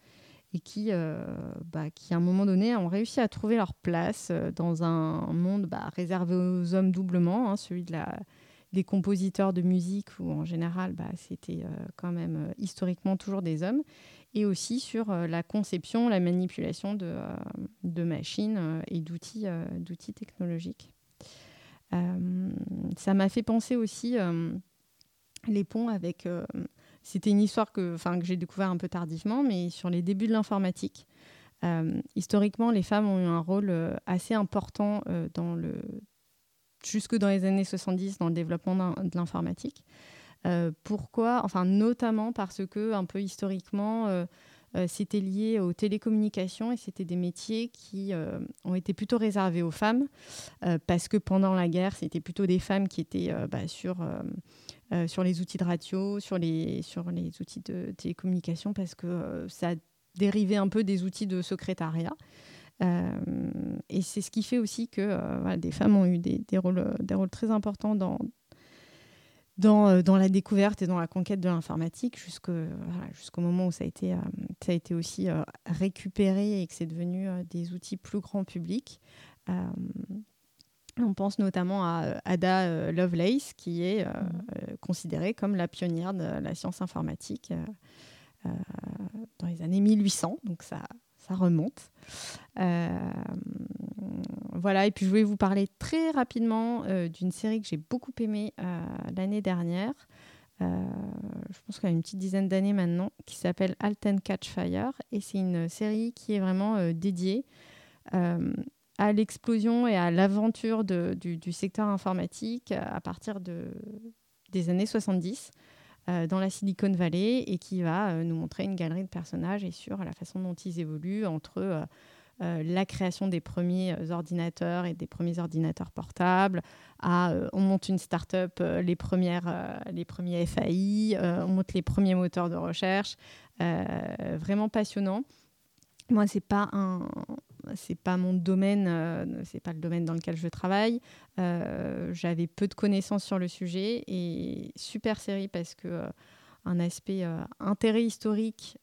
et qui, euh, bah, qui, à un moment donné, ont réussi à trouver leur place euh, dans un monde bah, réservé aux hommes doublement, hein, celui de la, des compositeurs de musique, où en général, bah, c'était euh, quand même historiquement toujours des hommes, et aussi sur la conception, la manipulation de, machines et d'outils technologiques. ça m'a fait penser aussi les ponts avec c'était une histoire que, que j'ai découvert un peu tardivement, mais sur les débuts de l'informatique. Euh, historiquement, les femmes ont eu un rôle euh, assez important euh, dans le, jusque dans les années 70 dans le développement de l'informatique. pourquoi Enfin, notamment parce que, un peu historiquement, c'était lié aux télécommunications et c'était des métiers qui ont été plutôt réservés aux femmes parce que pendant la guerre, c'était plutôt des femmes qui étaient bah, sur euh, sur les outils de radio, sur les, sur les outils de télécommunication, parce que euh, ça a dérivé un peu des outils de secrétariat. Euh, et c'est ce qui fait aussi que des femmes ont eu des, des, rôles, des rôles très importants dans, dans, dans, la découverte et dans la conquête de l'informatique jusqu'au voilà, moment où ça a été, ça a été aussi récupéré et que c'est devenu des outils plus grand public. On pense notamment à euh, Ada euh, Lovelace, qui est euh, mhm. considérée comme la pionnière de la science informatique dans les années 1800, donc ça, ça remonte. voilà, et puis je voulais vous parler très rapidement d'une série que j'ai beaucoup aimée l'année dernière. je pense qu'elle a une petite dizaine d'années maintenant, qui s'appelle Alten Catch Fire. Et c'est une série qui est vraiment dédiée à l'explosion et à l'aventure du, secteur informatique euh, à partir de, des années 70 euh, dans la Silicon Valley et qui va euh, nous montrer une galerie de personnages et sur la façon dont ils évoluent entre la création des premiers ordinateurs et des premiers ordinateurs portables, on monte une start-up, les, premières, les premiers FAI, on monte les premiers moteurs de recherche. vraiment passionnant. Moi, c'est pas un, c'est pas mon domaine, euh, c'est pas le domaine dans lequel je travaille. Euh, J'avais peu de connaissances sur le sujet et super série parce que euh, un aspect intérêt historique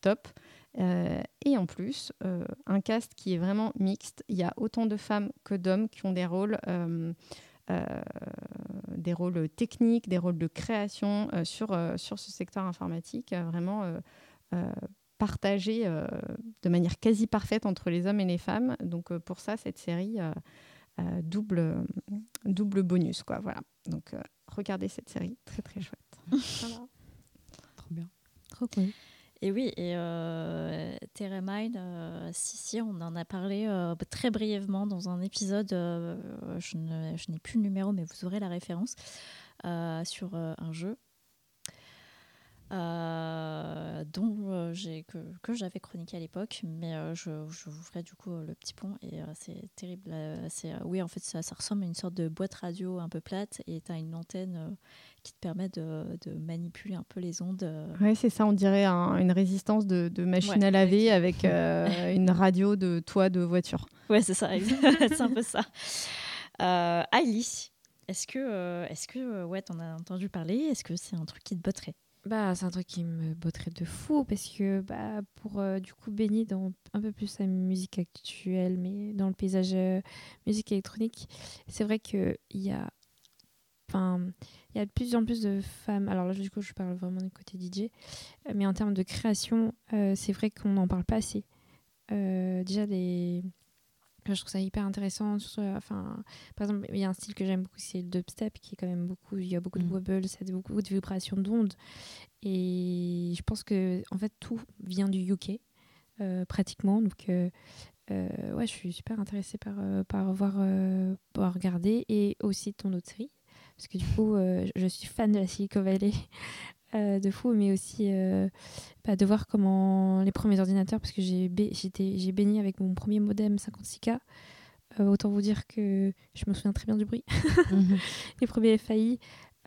top. Et en plus, un cast qui est vraiment mixte. Il y a autant de femmes que d'hommes qui ont des rôles, des rôles techniques, des rôles de création sur, sur ce secteur informatique, vraiment euh, euh, de manière quasi parfaite entre les hommes et les femmes. Donc euh, pour ça, cette série, euh, euh, double, double bonus. Quoi, voilà. Donc euh, regardez cette série, très très chouette. Voilà. Trop bien. Trop cool. Et oui, et euh, euh, si, si, on en a parlé euh, très brièvement dans un épisode, euh, je ne- je n'ai plus le numéro, mais vous aurez la référence, euh, sur euh, un jeu dont euh, j'ai que, que j'avais chroniqué à l'époque, mais euh, je, je vous ferai du coup euh, le petit pont et euh, c'est terrible. euh, c'est, euh, oui, en fait, ça, ça ressemble à une sorte de boîte radio un peu plate et tu as une antenne euh, qui te permet de, de manipuler un peu les ondes. euh, Ouais, c'est ça, on dirait un- une résistance de, de machine Ouais, à laver avec euh, une radio de toit de voiture. Ouais, c'est ça, c'est un peu ça. Euh, est-ce que, euh, est-ce que euh, ouais, t'en as entendu parler? Est-ce que c'est un truc qui te botterait? Bah, c'est un truc qui me botterait de fou parce que bah, pour euh, du coup baigner dans un peu plus la musique actuelle, mais dans le paysage euh, musique électronique, c'est vrai qu'il y a, il y a de plus en plus de femmes. Alors là, du coup, je parle vraiment du côté DJ, mais en termes de création, euh, c'est vrai qu'on n'en parle pas assez. Déjà, les... je trouve ça hyper intéressant. euh, Enfin, par exemple, il y a un style que j'aime beaucoup, c'est le dubstep, qui est quand même beaucoup. Il y a beaucoup de Mm. wobbles, ça a beaucoup de vibrations d'ondes. Et je pense que en fait tout vient du UK euh, pratiquement. Donc euh, euh, ouais, je suis super intéressée par par voir par regarder et aussi ton autre série parce que du coup je suis fan de la Silicon Valley euh, de fou, mais aussi euh, bah, de voir comment les premiers ordinateurs parce que j'ai baigné avec mon premier modem 56K. Euh, autant vous dire que je me souviens très bien du bruit les premiers FAI.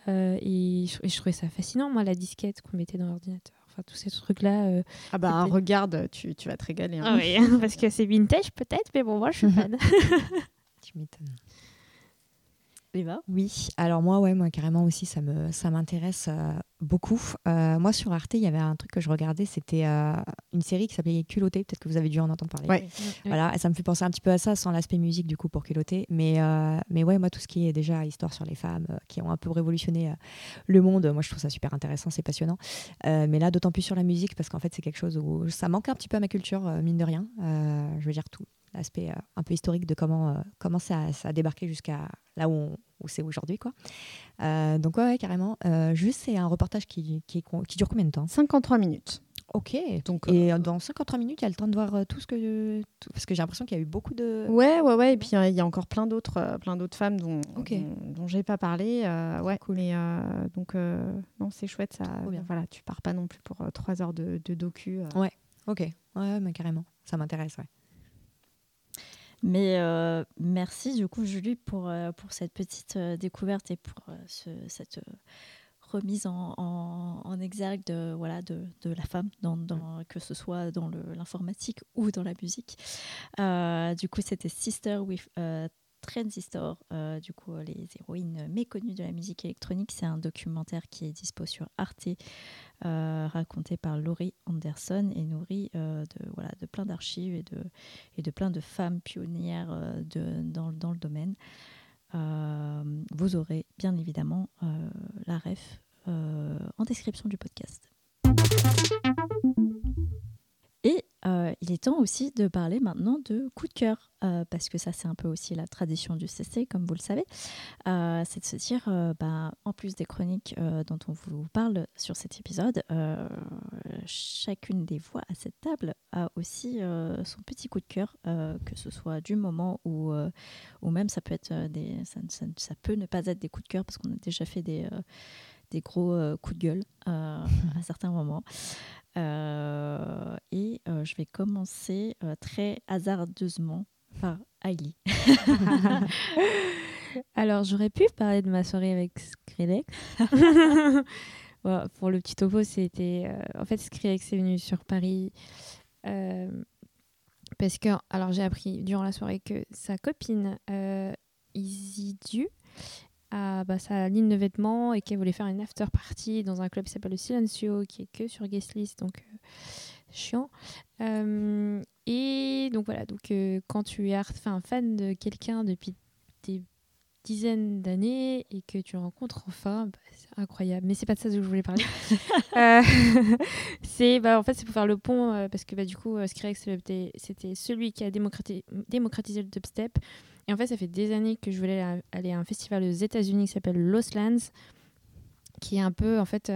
euh, et, je, et je trouvais ça fascinant, moi, la disquette qu'on mettait dans l'ordinateur. Enfin, tous ces trucs-là. euh. Ah bah regarde, tu, tu vas te régaler. hein. Ah oui, parce que c'est vintage peut-être, mais bon, moi, je suis fan. Tu m'étonnes. Eva Oui, alors moi, ouais, moi carrément aussi, ça me, ça m'intéresse euh, beaucoup. Euh, moi, sur Arte, il y avait un truc que je regardais, c'était euh, une série qui s'appelait Culotté. Peut-être que vous avez dû en entendre parler. Ouais. Voilà, et ça me fait penser un petit peu à ça, sans l'aspect musique du coup pour Culotté. Mais, euh, mais ouais, moi, tout ce qui est déjà histoire sur les femmes euh, qui ont un peu révolutionné euh, le monde, moi, je trouve ça super intéressant, c'est passionnant. Euh, mais là, d'autant plus sur la musique, parce qu'en fait, c'est quelque chose où ça manque un petit peu à ma culture, euh, mine de rien. Euh, je veux dire, tout l'aspect euh, un peu historique de comment, euh, comment ça, ça a débarqué jusqu'à là où, on- où c'est aujourd'hui. quoi. Euh, donc, ouais, ouais, carrément. Juste, c'est un reportage qui, qui, qui dure combien de temps? 53 minutes. Ok. Donc, Et euh, dans 53 minutes, il y a le temps de voir tout ce que. tout- Parce que j'ai l'impression qu'il y a eu beaucoup de. Ouais, ouais, ouais. Et puis il y a encore plein d'autres, plein d'autres femmes dont, Ok. dont, dont j'ai pas parlé. euh, ouais, mais euh, donc non, c'est chouette ça. Bien. Voilà, tu pars pas non plus pour euh, trois heures de, de docu. Ouais. Ok. Ouais, mais carrément. Ça m'intéresse, ouais. Mais euh, merci du coup Julie pour, euh, pour cette petite euh, découverte et pour ce- cette remise en, en, en exergue de, voilà, de, de la femme, dans, dans- que ce soit dans l'informatique ou dans la musique. Euh, du coup c'était Sister with Transistor, euh, du coup les héroïnes méconnues de la musique électronique. C'est un documentaire qui est dispo sur Arte, euh, raconté par Laurie Anderson et nourri euh, de, voilà, plein d'archives et de, et de plein de femmes pionnières euh, dans, dans le domaine. Vous aurez bien évidemment la ref en description du podcast. Euh, il est temps aussi de parler maintenant de coup de cœur, euh, parce que ça c'est un peu aussi la tradition du CC, comme vous le savez. Euh, c'est de se dire, bah, en plus des chroniques dont on vous parle sur cet épisode, chacune des voix à cette table a aussi son petit coup de cœur, que ce soit du moment ou, ou même ça peut être des, ça, ça- peut ne pas être des coups de cœur parce qu'on a déjà fait des, des gros coups de gueule à certains moments. Euh, et euh, je vais commencer euh, très hasardeusement par Hailey. Alors, j'aurais pu parler de ma soirée avec Skrillex. Bon, pour le petit topo, c'était. en fait, Skrillex est venu sur Paris Parce que, alors j'ai appris durant la soirée que sa copine Isidu a bah, sa ligne de vêtements et qu'elle voulait faire une after party dans un club qui s'appelle le Silencio, qui est que sur guest list, donc euh, chiant. Euh, et donc voilà, donc euh, quand tu es un fan de quelqu'un depuis des dizaines d'années et que tu le rencontres enfin, bah, c'est incroyable. Mais c'est pas de ça que je voulais parler. C'est bah, en fait c'est pour faire le pont parce que bah, du coup Skrillex c'était celui qui a démocrati- démocratisé le dubstep. Et en fait ça fait des années que je voulais aller à- un festival aux États-Unis qui s'appelle Lost Lands, qui est un peu en fait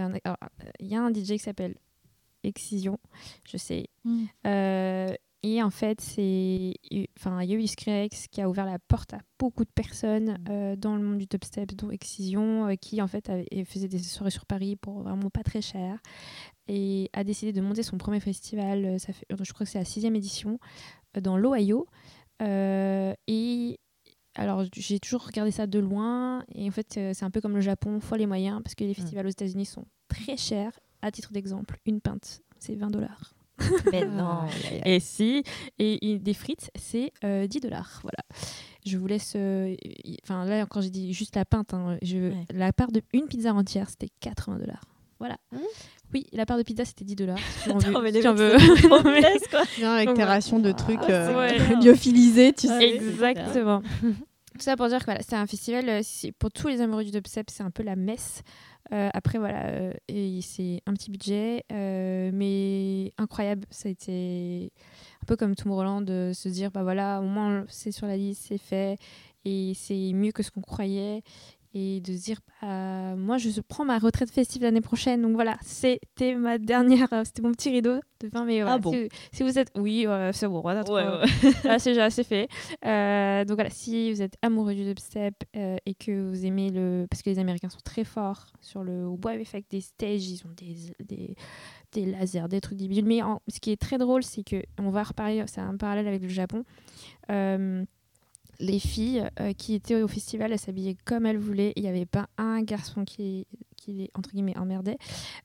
il y a un DJ qui s'appelle Excision, je sais, Mm. euh, et en fait, c'est, enfin, il y a eu Skrillex qui a ouvert la porte à beaucoup de personnes euh, dans le monde du dubstep, dont Excision, euh, qui en fait avait- faisait des soirées sur Paris pour vraiment pas très cher, et a décidé de monter son premier festival. Ça fait, je crois que c'est la sixième édition dans l'Ohio. Euh, et alors, j'ai toujours regardé ça de loin, et en fait, euh, c'est un peu comme le Japon, fois les moyens, parce que les festivals aux États-Unis sont très chers. À titre d'exemple, une pinte, c'est 20 dollars. Mais non. Et si, et, et des frites, c'est euh, 10 dollars. Voilà. Je vous laisse. euh, Enfin, là, quand j'ai dit juste la pinte, hein, je, Ouais. la part de une pizza entière, c'était 80 dollars. Voilà. Mmh. Oui, la part de pizza, c'était 10 dollars. Si tu en veux-. Bien avec tes rations de trucs Ah, euh, lyophilisés, tu sais. Exactement. Tout ça pour dire que voilà, c'est un festival, euh, c'est- pour tous les amoureux du dubstep, c'est un peu la messe. Euh, après, voilà, euh, et c'est un petit budget, euh, mais incroyable. Ça a été un peu comme Tomorrowland, de se dire, bah voilà, au moins c'est sur la liste, c'est fait, et c'est mieux que ce qu'on croyait. Et de se dire, bah, moi je prends ma retraite festive l'année prochaine, donc voilà, c'était ma dernière, euh, c'était mon petit rideau de fin, mais voilà, Ah bon si, si vous êtes, oui, euh, c'est bon, voilà, Ouais, c'est déjà assez fait. Euh, donc voilà, si vous êtes amoureux du dubstep euh, et que vous aimez le. Parce que les Américains sont très forts sur le wave effect des stages, ils ont des, des, des lasers, des trucs débiles. Mais en- ce qui est très drôle, c'est que, on va reparler, c'est un parallèle avec le Japon. Les filles euh, qui étaient au festival, elles s'habillaient comme elles voulaient. Il n'y avait pas un garçon qui, qui les, entre guillemets, emmerdait.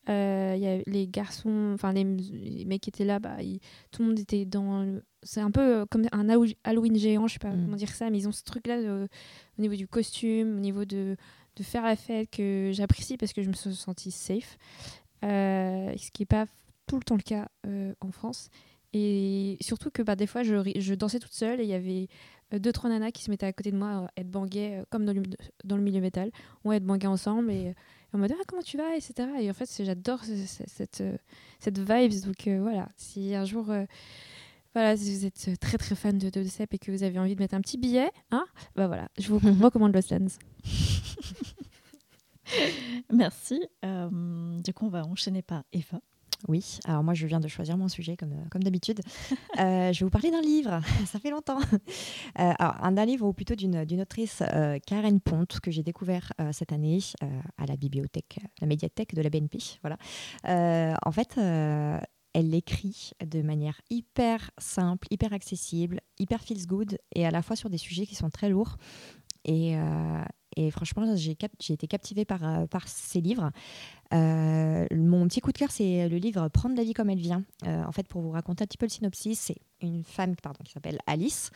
Euh, y a les garçons, enfin les, les mecs qui étaient là, bah, ils- tout le monde était dans. le- C'est un peu euh, comme un Halloween- géant, je sais pas Mm. comment dire ça, mais ils ont ce truc-là au niveau du costume, au niveau de, de faire la fête que j'apprécie parce que je me suis sentie safe. Euh, ce qui n'est pas tout le temps le cas en France. Et surtout que bah, des fois, je, je dansais toute seule et il y avait deux, trois nanas qui se mettaient à côté de moi, euh, headbanguaient, euh, comme dans le, dans le milieu métal. On headbanguait ensemble et, euh, en mode ah, comment tu vas, etc. Et en fait, j'adore ce- ce- cette, euh, cette vibes. Donc euh, voilà, si un jour. euh, voilà, si vous êtes très très fan de, de et que vous avez envie de mettre un petit billet, hein, bah voilà, je vous recommande Lost Lands. Merci. Euh, du coup, on va enchaîner par Eva. Oui, alors moi je viens de choisir mon sujet comme, comme d'habitude. Euh, je vais vous parler d'un livre, ça fait longtemps. Euh, alors, un, d'un livre ou plutôt d'une, autrice, euh, Karen Ponte, que j'ai découvert euh, cette année euh, à la bibliothèque, la médiathèque de la BNP. Voilà. Euh, en fait, euh, elle l'écrit de manière hyper simple, hyper accessible, hyper feels good et à la fois sur des sujets qui sont très lourds. Et, euh, et franchement, j'ai, été captivée par, euh, par ces livres. Euh, mon petit coup de cœur, c'est le livre Prendre la vie comme elle vient. Euh, en fait, pour vous raconter un petit peu le synopsis, c'est une femme pardon, qui s'appelle Alice,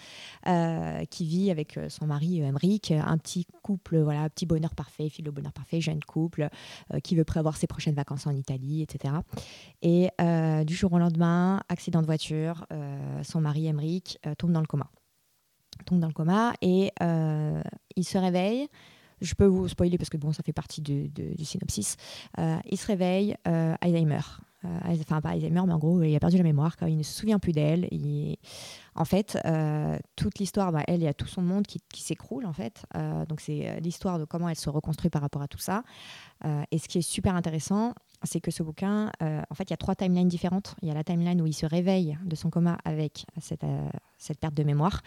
euh, qui vit avec son mari Emric, un petit couple, voilà, petit bonheur parfait, fille au bonheur parfait, jeune couple, qui veut prévoir ses prochaines vacances en Italie, etc. Et du jour au lendemain, accident de voiture, son mari Emric euh, tombe dans le coma. Tombe dans le coma et il se réveille. Je peux vous spoiler parce que bon, ça fait partie du, synopsis. Euh, il se réveille, euh, Alzheimer. Euh, enfin, pas Alzheimer, mais en gros, il a perdu la mémoire, quand il ne se souvient plus d'elle. En fait, toute l'histoire, bah, elle, il y a tout son monde qui, qui s'écroule, en fait. Donc, c'est l'histoire de comment elle se reconstruit par rapport à tout ça. Et ce qui est super intéressant, c'est que ce bouquin, euh, en fait, il y a trois timelines différentes. Il y a la timeline où il se réveille de son coma avec cette, euh, cette perte de mémoire.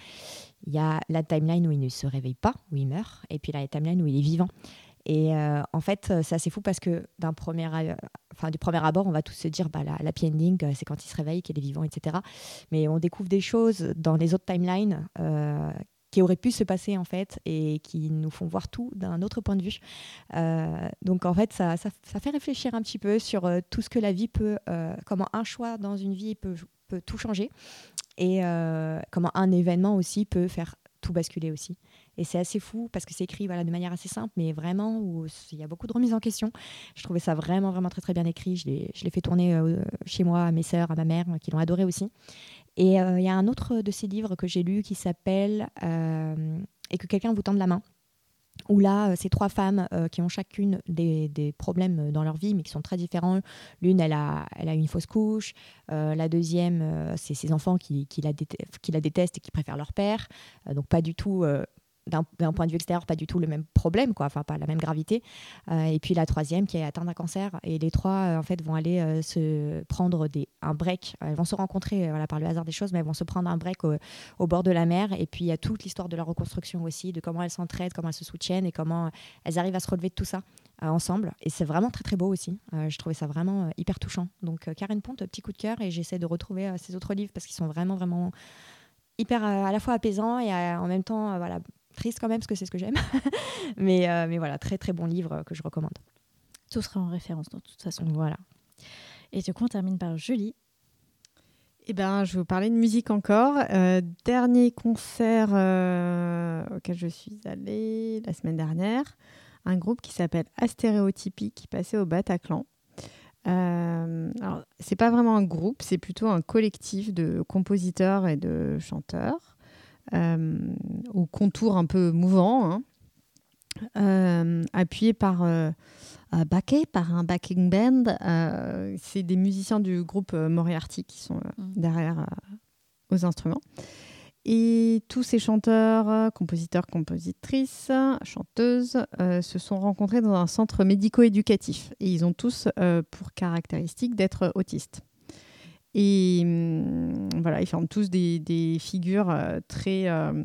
Il y a la timeline où il ne se réveille pas, où il meurt. Et puis la timeline où il est vivant. Et euh, en fait, c'est assez fou parce que d'un premier, enfin, du premier abord, on va tous se dire bah, la, la ending, c'est quand il se réveille, qu'il est vivant, etc. Mais on découvre des choses dans les autres timelines qui auraient pu se passer en fait et qui nous font voir tout d'un autre point de vue. Euh, donc en fait, ça, ça, fait réfléchir un petit peu sur euh, tout ce que la vie peut, euh, comment un choix dans une vie peut, peut tout changer. et comment un événement aussi peut faire tout basculer aussi. Et c'est assez fou parce que c'est écrit voilà, de manière assez simple, mais vraiment où il y a beaucoup de remises en question. Je trouvais ça vraiment, vraiment très, très bien écrit. Je l'ai fait tourner chez moi, à mes sœurs, à ma mère, qui l'ont adoré aussi. Et euh, il y a un autre de ces livres que j'ai lu qui s'appelle Et que quelqu'un vous tende la main où là, euh, ces trois femmes euh, qui ont chacune des, problèmes dans leur vie, mais qui sont très différents. L'une, elle a, elle a une fausse couche. Euh, la deuxième, c'est ses enfants qui, qui, la qui, la détestent et qui préfèrent leur père. donc pas du tout d'un point de vue extérieur, pas du tout le même problème, quoi, enfin pas la même gravité. Euh, et puis la troisième qui est atteinte d'un cancer. Et les trois, euh, en fait, vont aller euh, se prendre des, un break. Elles vont se rencontrer voilà, par le hasard des choses, mais elles vont se prendre un break au, bord de la mer. Et puis il y a toute l'histoire de leur reconstruction aussi, de comment elles s'entraident, comment elles se soutiennent et comment elles arrivent à se relever de tout ça ensemble. Et c'est vraiment très très beau aussi. je trouvais ça vraiment hyper touchant. Donc Karen Ponte, petit coup de cœur. Et j'essaie de retrouver ces autres livres parce qu'ils sont vraiment vraiment hyper à la fois apaisants et en même temps voilà triste quand même, parce que c'est ce que j'aime. mais, euh, mais voilà, très très bon livre que je recommande. Tout sera en référence de toute façon. Voilà. Et du coup, on termine par Julie. Eh ben, je vais vous parler de musique encore. Euh, dernier concert euh, auquel je suis allée la semaine dernière, un groupe qui s'appelle Astéréotypie qui passait au Bataclan. Euh, alors, c'est pas vraiment un groupe, c'est plutôt un collectif de compositeurs et de chanteurs euh, au contour un peu mouvant, hein. euh, appuyé par euh, backé par un backing band. c'est des musiciens du groupe Moriarty qui sont mm. derrière aux instruments. Et tous ces chanteurs, compositeurs, compositrices, chanteuses se sont rencontrés dans un centre médico-éducatif. Et ils ont tous pour caractéristique d'être autistes. Et hum, voilà, ils forment tous des, figures euh, très, euh,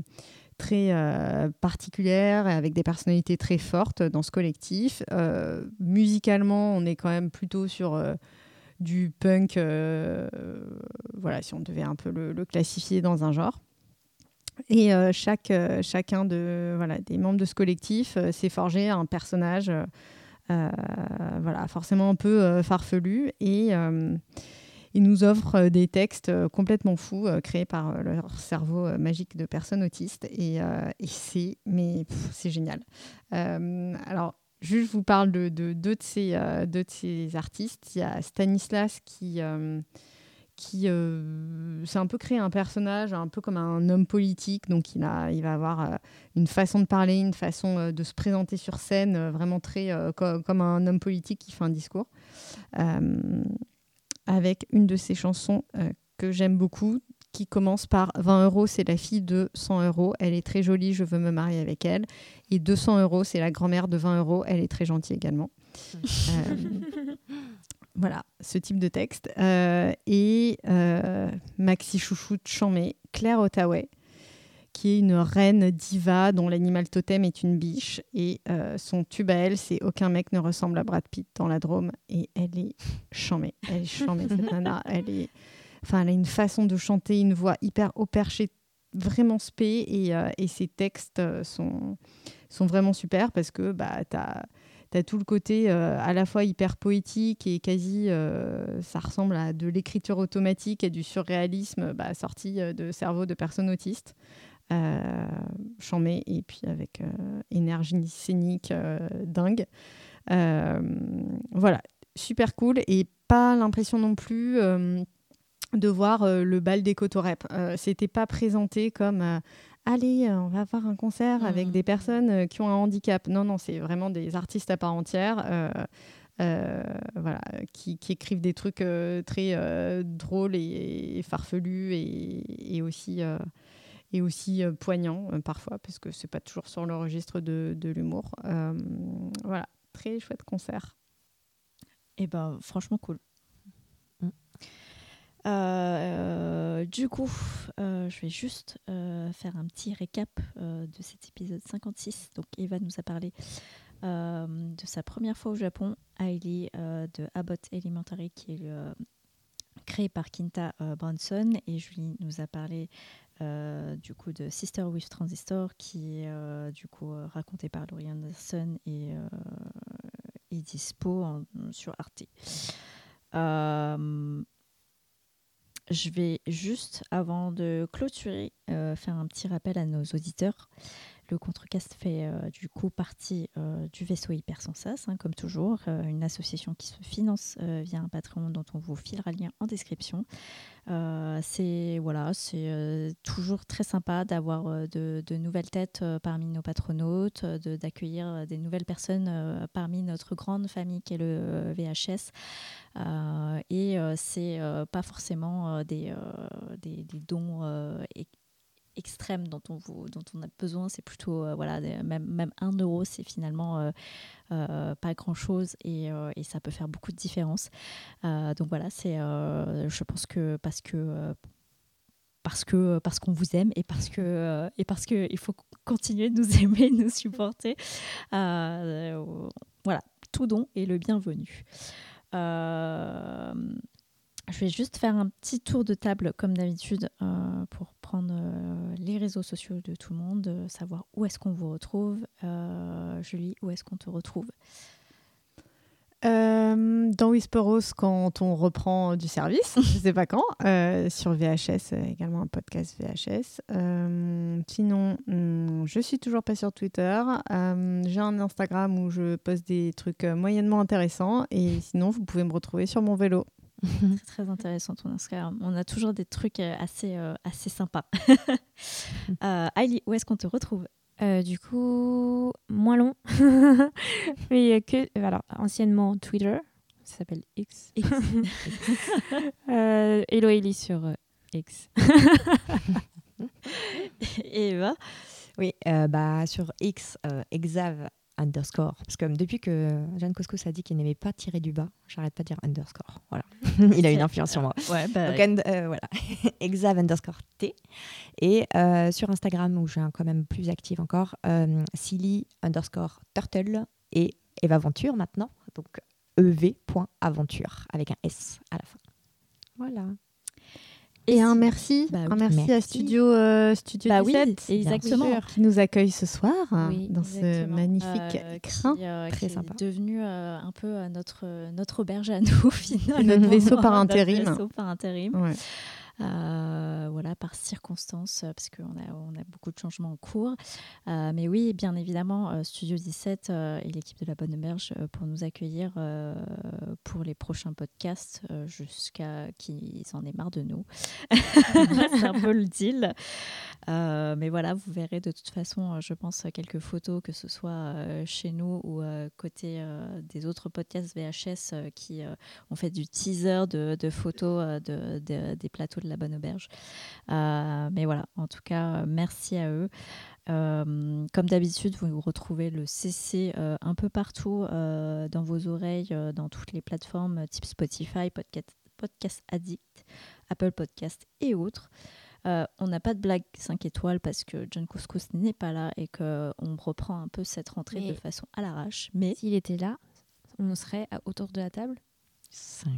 très euh, particulières et avec des personnalités très fortes dans ce collectif. musicalement, on est quand même plutôt sur du punk, voilà, si on devait un peu le, classifier dans un genre. Et chaque, chacun de, voilà, des membres de ce collectif s'est forgé un personnage voilà, forcément un peu farfelu. Et ils nous offrent euh, des textes euh, complètement fous euh, créés par leur cerveau magique de personnes autistes et, c'est mais c'est génial. alors juste je vous parle de, deux de ces de ces artistes. Il y a Stanislas qui qui s'est un peu créé un personnage un peu comme un homme politique. Donc il, a, il va avoir une façon de parler, une façon de se présenter sur scène, vraiment très comme un homme politique qui fait un discours avec une de ses chansons euh, que j'aime beaucoup, qui commence par 20 euros, c'est la fille de 100 euros, elle est très jolie, je veux me marier avec elle. Et 200 euros, c'est la grand-mère de 20 euros, elle est très gentille également. Euh, voilà, ce type de texte. Euh, et Maxi Chouchou de Claire Ottaway, qui est une reine diva dont l'animal totem est une biche. Et euh, son tube à elle, c'est Aucun mec ne ressemble à Brad Pitt dans la Drôme. Et elle est chamée. Elle est chamée, cette nana. Elle, est... enfin, elle a une façon de chanter, une voix hyper haut perché, vraiment spé. Et, euh, et ses textes euh, sont, sont vraiment super parce que bah, tu as tu as tout le côté à la fois hyper poétique et quasi, ça ressemble à de l'écriture automatique et du surréalisme bah, sorti de cerveau de personnes autistes euh, chambé et puis avec euh, énergie scénique euh, dingue. Euh, voilà, super cool et pas l'impression non plus de voir le bal des cotorep. C'était pas présenté comme allez, on va avoir un concert avec des personnes qui ont un handicap. Non, non, c'est vraiment des artistes à part entière. voilà, qui, écrivent des trucs très drôles et, farfelus et, et aussi et aussi euh, poignant euh, parfois, parce que c'est pas toujours sur le registre de, l'humour. Euh, voilà, très chouette concert. Et eh ben franchement cool. Mm. du coup, je vais juste faire un petit récap de cet épisode 56. Donc, Eva nous a parlé de sa première fois au Japon, Hailey de Abbott Elementary, qui est créé par Kinta Branson, et Julie nous a parlé euh, du coup de Sister with Transistor qui est euh, du coup euh, raconté par Laurie Anderson et, est dispo sur Arte. je vais juste, avant de clôturer, faire un petit rappel à nos auditeurs. Le Contrecast fait euh, du coup partie euh, du vaisseau Hypersensas, hein, comme toujours, euh, une association qui se finance via un Patreon dont on vous filera le lien en description. C'est voilà, c'est toujours très sympa d'avoir de, nouvelles têtes parmi nos patronautes, d'accueillir des nouvelles personnes parmi notre grande famille qui est le VHS. Et euh, c'est pas forcément des, des, des dons extrêmes dont on, vous- dont on a besoin, c'est plutôt, euh, voilà, même, même un euro, c'est finalement euh, euh, pas grand-chose et, et ça peut faire beaucoup de différence. Donc voilà, c'est, je pense que parce que parce que parce qu'on vous aime et parce que et parce que il faut continuer de nous aimer, nous supporter. Voilà, tout don est le bienvenu. Je vais juste faire un petit tour de table comme d'habitude euh, pour prendre euh, les réseaux sociaux de tout le monde, euh, savoir où est-ce qu'on vous retrouve. Julie, où est-ce qu'on te retrouve? Dans Whisperos, quand on reprend du service, je sais pas quand, sur VHS, également un podcast VHS. Sinon, hum, je suis toujours pas sur Twitter. J'ai un Instagram où je poste des trucs moyennement intéressants. Et sinon, vous pouvez me retrouver sur mon vélo. C'est très intéressant ton Instagram. On a toujours des trucs euh, assez, euh, assez sympas. euh, Ailey, où est-ce qu'on te retrouve? Euh, du coup, moins long. Mais il y a que. Alors, anciennement Twitter, ça s'appelle X. euh, Hello Ellie sur X. Et Eva? Oui, bah, sur X, euh, exav underscore. Parce que euh, depuis que Jeanne Couscous a dit qu'il n'aimait pas tirer du bas, j'arrête pas de dire underscore. Voilà. Il a une influence sur moi. Ouais, bah, Donc, and- euh, voilà, exav underscore T. Et euh, sur Instagram, où je suis quand même plus active encore, euh, silly underscore turtle et Eva Venture maintenant. Donc ev.aventure avec un S à la fin. Voilà. Et un merci, Bah oui. un merci, à Merci. Studio, euh, Studio Bah oui, 17, exactement. bien sûr, qui nous accueille ce soir hein, Oui, dans ce Exactement. magnifique Euh, écrin. qui, euh, Très qui sympa. est devenu euh, un peu euh, notre, euh, notre auberge à nous, finalement. Notre vaisseau par Notre intérim. vaisseau par intérim. Ouais. Euh, voilà, par circonstance, euh, parce qu'on a, on a beaucoup de changements en cours. Euh, mais oui, bien évidemment, Studio 17 euh, et l'équipe de la Bonne Auberge pour nous accueillir pour les prochains podcasts jusqu'à qu'ils en aient marre de nous. C'est un peu le deal. Mais voilà, vous verrez de toute façon, je pense, quelques photos, que ce soit chez nous ou côté des autres podcasts VHS qui ont fait du teaser de, photos de- des plateaux de la Bonne Auberge. Euh, mais voilà, en tout cas, euh, merci à eux. Euh, comme d'habitude, vous retrouvez le CC euh, un peu partout euh, dans vos oreilles, euh, dans toutes les plateformes euh, type Spotify, Podcast, Podcast Addict, Apple Podcast et autres. Euh, on n'a pas de blague 5 étoiles parce que John Couscous n'est pas là et qu'on reprend un peu cette rentrée Mais- de façon à l'arrache. Mais S'il était là, on serait à- autour de la table? 5.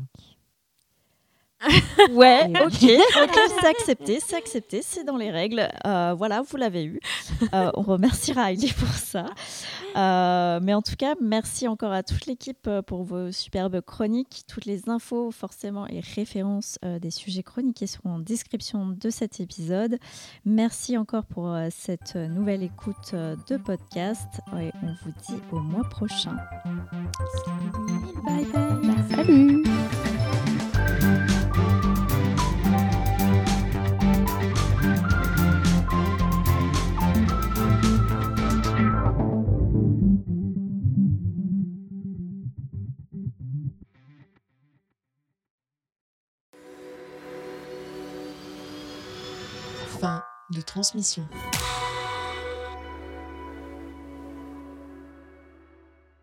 Ouais, ok, ok, c'est accepté, c'est accepté, c'est dans les règles. Euh, voilà, vous l'avez eu. Euh, on remerciera Heidi pour ça. Euh, mais en tout cas, merci encore à toute l'équipe pour vos superbes chroniques. Toutes les infos, forcément, et références euh, des sujets chroniqués seront en description de cet épisode. Merci encore pour euh, cette nouvelle écoute euh, de podcast. Et on vous dit au mois prochain. Bye bye. Salut de transmission.